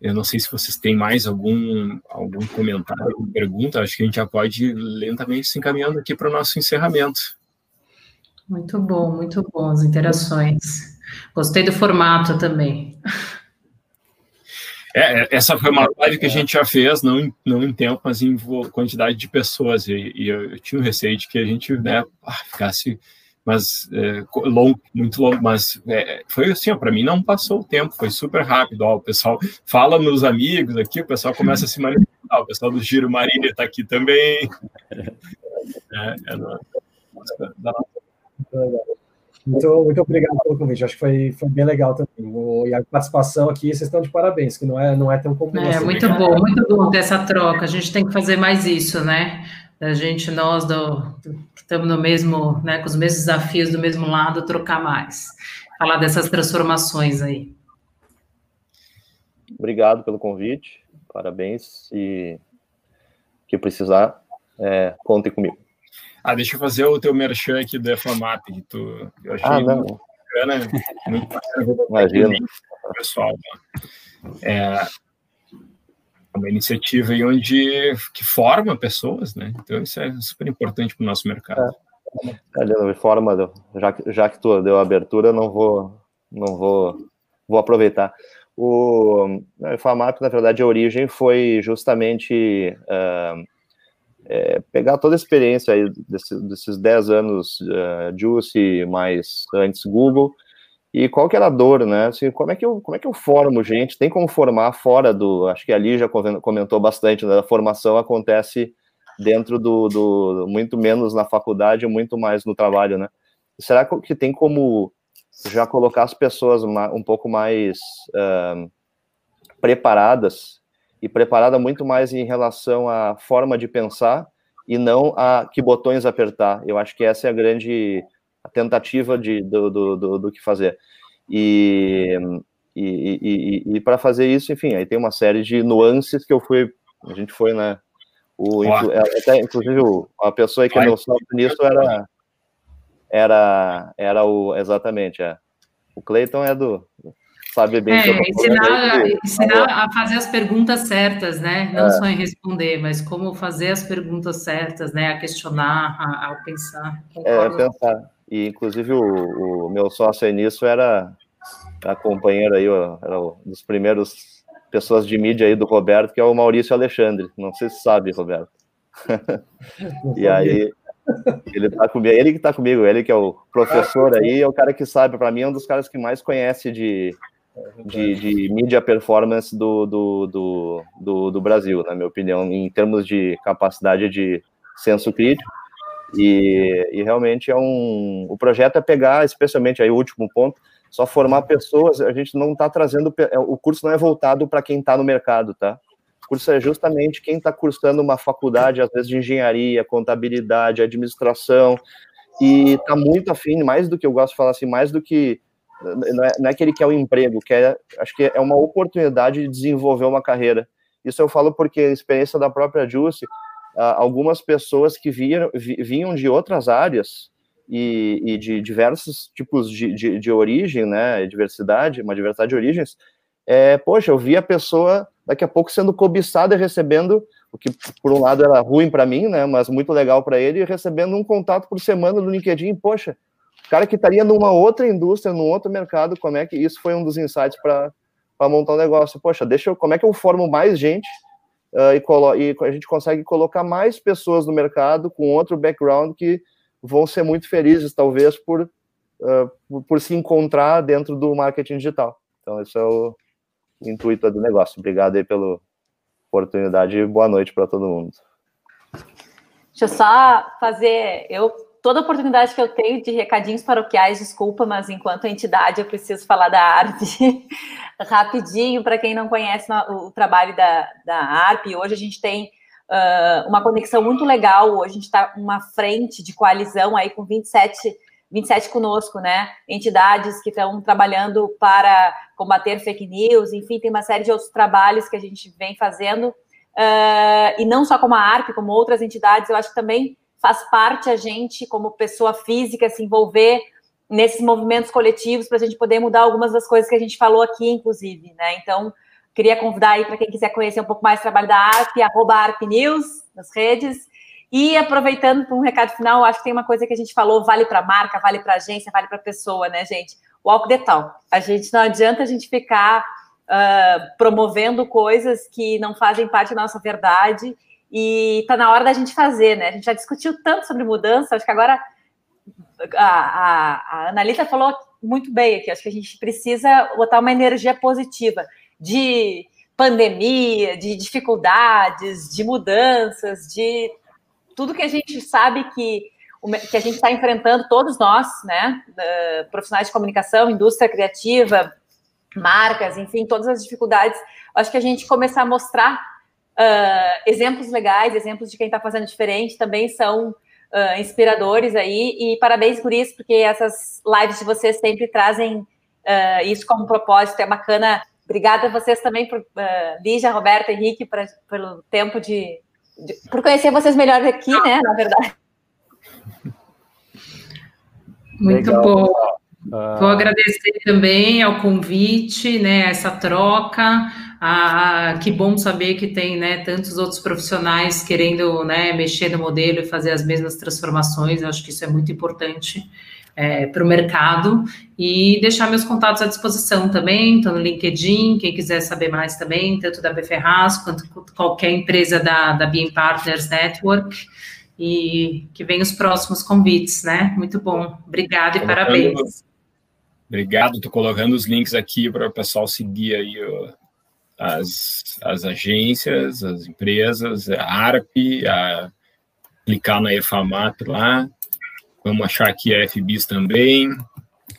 Eu não sei se vocês têm mais algum, algum comentário, alguma pergunta, acho que a gente já pode ir lentamente se encaminhando aqui para o nosso encerramento. Muito bom, muito bom as interações. Gostei do formato também. É, é, essa foi uma live que a gente já fez, não em, não em tempo, mas em quantidade de pessoas. E, e eu, eu, tinha um receio de que a gente né, ah, ficasse mas é, longo, muito longo, mas é, foi assim, para mim não passou o tempo, foi super rápido. Ó, o pessoal fala nos amigos aqui, o pessoal começa a se manifestar, o pessoal do Giro Marília está aqui também. [laughs] É, é da nossa, muito, muito obrigado pelo convite. Acho que foi, foi bem legal também. O, e a participação aqui, vocês estão de parabéns, que não é, não é tão comum. É, assim. muito bom, muito bom ter essa troca. A gente tem que fazer mais isso, né? A gente, nós do, do, que estamos no mesmo, né, com os mesmos desafios do mesmo lado, trocar mais. Falar dessas transformações aí. Obrigado pelo convite, parabéns e que precisar, é, contem comigo. Ah, deixa eu fazer o teu merchan aqui do EFAMAP, que tu, eu achei ah, muito bacana, muito bacana. Imagina. Pessoal, né? é uma iniciativa aí onde, que forma pessoas, né? Então isso é super importante para o nosso mercado. de forma, já, já que tu deu a abertura, não vou, não vou, vou aproveitar. O, o FAMAP, na verdade, a origem foi justamente uh, é, pegar toda a experiência aí desse, desses 10 anos uh, Juicy, mais antes Google, e qual que era a dor, né? Assim, como, é que eu, como é que eu formo gente? Tem como formar fora do... Acho que ali já comentou bastante, né? A formação acontece dentro do, do... Muito menos na faculdade, muito mais no trabalho, né? Será que tem como já colocar as pessoas um pouco mais uh, preparadas e preparada muito mais em relação à forma de pensar e não a que botões apertar. Eu acho que essa é a grande tentativa de, do, do, do, do que fazer. E, e, e, e para fazer isso, enfim, aí tem uma série de nuances que eu fui, a gente foi, né? O, é, até, inclusive, a pessoa que meu sócio nisso era, era, era o, exatamente, é. O Cleiton é do, sabe bem. É, ensinar, ensinar a fazer as perguntas certas, né? Não é. só em responder, mas como fazer as perguntas certas, né? A questionar, a, a pensar. É, pensar. E, inclusive, o, o meu sócio aí nisso era a companheira aí, era um dos primeiros pessoas de mídia aí do Roberto, que é o Maurício Alexandre. Não sei se sabe, Roberto. [laughs] e aí, ele tá comigo, ele que tá comigo, ele que é o professor aí, é o cara que sabe, para mim é um dos caras que mais conhece de, de, de mídia performance do, do, do, do, do Brasil, na minha opinião, em termos de capacidade de senso crítico. E, e, realmente é um. O projeto é pegar, especialmente aí o último ponto, só formar pessoas. A gente não está trazendo. É, o curso não é voltado para quem está no mercado, tá? O curso é justamente quem está cursando uma faculdade, às vezes de engenharia, contabilidade, administração, e está muito afim, mais do que eu gosto de falar assim, mais do que. Não é, não é que ele quer o um emprego, quer, acho que é uma oportunidade de desenvolver uma carreira. Isso eu falo porque a experiência da própria Juicy, algumas pessoas que vinham, vinham de outras áreas e, e de diversos tipos de, de, de, origem, né, diversidade, uma diversidade de origens, é, poxa, eu vi a pessoa daqui a pouco sendo cobiçada e recebendo, o que por um lado era ruim para mim, né, mas muito legal para ele, recebendo um contato por semana no LinkedIn, poxa, cara que estaria numa outra indústria, num outro mercado, como é que isso foi um dos insights para montar um negócio? Poxa, deixa eu, como é que eu formo mais gente uh, e, e, a gente consegue colocar mais pessoas no mercado com outro background que vão ser muito felizes, talvez, por, uh, por, por, se encontrar dentro do marketing digital. Então, esse é o intuito do negócio. Obrigado aí pela oportunidade e boa noite para todo mundo. Deixa eu só fazer. Eu toda oportunidade que eu tenho de recadinhos paroquiais, desculpa, mas enquanto entidade eu preciso falar da arte [laughs] rapidinho para quem não conhece o, trabalho da, da ARP. Hoje a gente tem uh, uma conexão muito legal, hoje a gente está uma frente de coalizão aí com 27, 27 conosco, né? Entidades que estão trabalhando para combater fake news, enfim, tem uma série de outros trabalhos que a gente vem fazendo. Uh, e não só como a ARP, como outras entidades, eu acho que também faz parte a gente, como pessoa física, se envolver nesses movimentos coletivos para a gente poder mudar algumas das coisas que a gente falou aqui, inclusive, né? Então, queria convidar aí para quem quiser conhecer um pouco mais o trabalho da ARP, arroba ARP News nas redes. E aproveitando para um recado final, acho que tem uma coisa que a gente falou, vale para marca, vale para agência, vale para pessoa, né, gente? Walk the talk. A gente não adianta a gente ficar uh, promovendo coisas que não fazem parte da nossa verdade e está na hora da gente fazer, né? A gente já discutiu tanto sobre mudança, acho que agora a, a, a falou muito bem aqui, acho que a gente precisa botar uma energia positiva de pandemia, de dificuldades, de mudanças, de tudo que a gente sabe que, que a gente está enfrentando, todos nós, né? Profissionais de comunicação, indústria criativa, marcas, enfim, todas as dificuldades. Acho que a gente começar a mostrar Uh, exemplos legais, exemplos de quem está fazendo diferente também são uh, inspiradores aí. E parabéns por isso, porque essas lives de vocês sempre trazem uh, isso como propósito. É bacana. Obrigada a vocês também, por, uh, Lígia, Roberto, Henrique, pra, pelo tempo de, de, por conhecer vocês melhor aqui, né? Na verdade. Muito Legal. bom. Vou agradecer também ao convite, né? Essa troca Ah, que bom saber que tem né, tantos outros profissionais querendo né, mexer no modelo e fazer as mesmas transformações. Eu acho que isso é muito importante é, para o mercado. E deixar meus contatos à disposição também, estou no LinkedIn, quem quiser saber mais também, tanto da Bferraz quanto qualquer empresa da, da Partners Network. E que venham os próximos convites, né? Muito bom. Obrigada e parabéns. Obrigado, estou colocando os links aqui para o pessoal seguir aí as, as agências, as empresas, a ARP, a clicar na EFAMAP lá. Vamos achar aqui a FBIS também.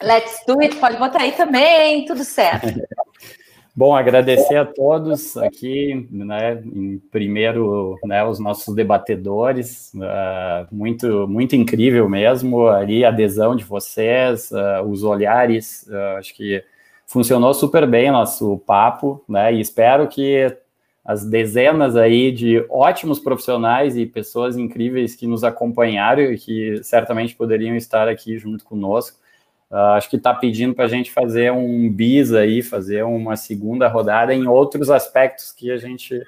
Let's do it, pode botar aí também, tudo certo. [laughs] Bom, agradecer a todos aqui, né, em primeiro, né, os nossos debatedores, uh, muito, muito incrível mesmo, ali a adesão de vocês, uh, os olhares, uh, acho que funcionou super bem nosso papo, né? E espero que as dezenas aí de ótimos profissionais e pessoas incríveis que nos acompanharam e que certamente poderiam estar aqui junto conosco. Uh, acho que está pedindo para a gente fazer um bis aí, fazer uma segunda rodada em outros aspectos que a gente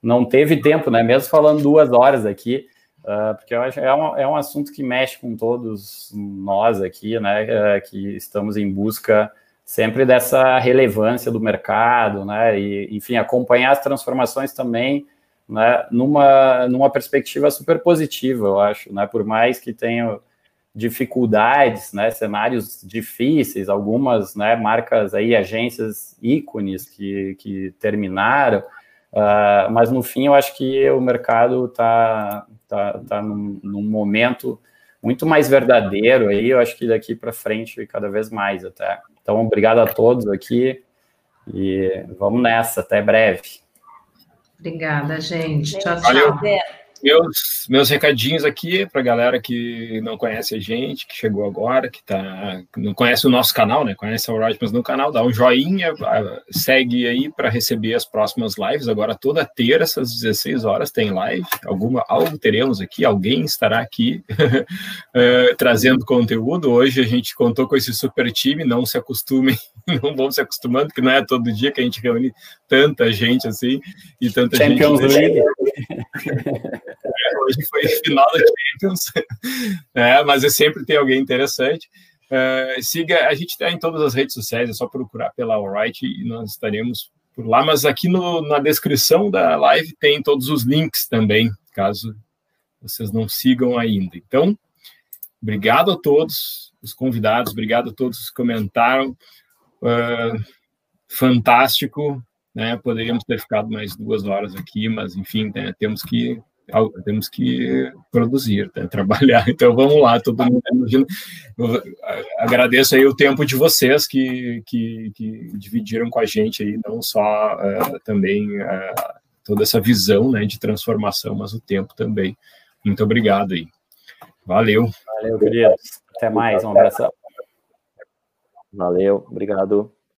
não teve tempo, né? Mesmo falando duas horas aqui, uh, porque eu acho é um, é um assunto que mexe com todos nós aqui, né? Uh, que estamos em busca sempre dessa relevância do mercado, né? E, enfim, acompanhar as transformações também, né? Numa, numa perspectiva super positiva, eu acho, né? Por mais que tenha dificuldades, né? Cenários difíceis, algumas, né? Marcas aí, agências ícones que, que terminaram, uh, mas no fim eu acho que o mercado está tá, tá num, num momento muito mais verdadeiro aí, eu acho que daqui para frente cada vez mais até. Então, obrigado a todos aqui e vamos nessa, até breve. Obrigada, gente. Tchau, tchau. Valeu meus, meus recadinhos aqui para a galera que não conhece a gente, que chegou agora, que tá, não conhece o nosso canal, né? Conhece a mas no canal, dá um joinha, segue aí para receber as próximas lives. Agora, toda terça, às 16 horas, tem live. Alguma, algo teremos aqui, alguém estará aqui uh, [laughs] trazendo conteúdo. Hoje a gente contou com esse super time, não se acostumem, [laughs] não vão se acostumando, que não é todo dia que a gente reúne tanta gente assim e tanta Champions gente. League. É, hoje foi [laughs] final da Champions, é, mas é sempre tem alguém interessante. Uh, siga, a gente está em todas as redes sociais, é só procurar pela Alright e nós estaremos por lá. Mas aqui no, na descrição da live tem todos os links também, caso vocês não sigam ainda. Então, obrigado a todos os convidados, obrigado a todos que comentaram. Uh, fantástico, né? Poderíamos ter ficado mais duas horas aqui, mas enfim, né? temos que temos que produzir, né, [laughs] trabalhar. Então vamos lá, todo mundo. Eu agradeço aí o tempo de vocês que, que, que dividiram com a gente aí, não só uh, também uh, toda essa visão né, de transformação, mas o tempo também. Muito obrigado aí. Valeu. Valeu, queridos. Até mais, um abraço. Valeu, obrigado.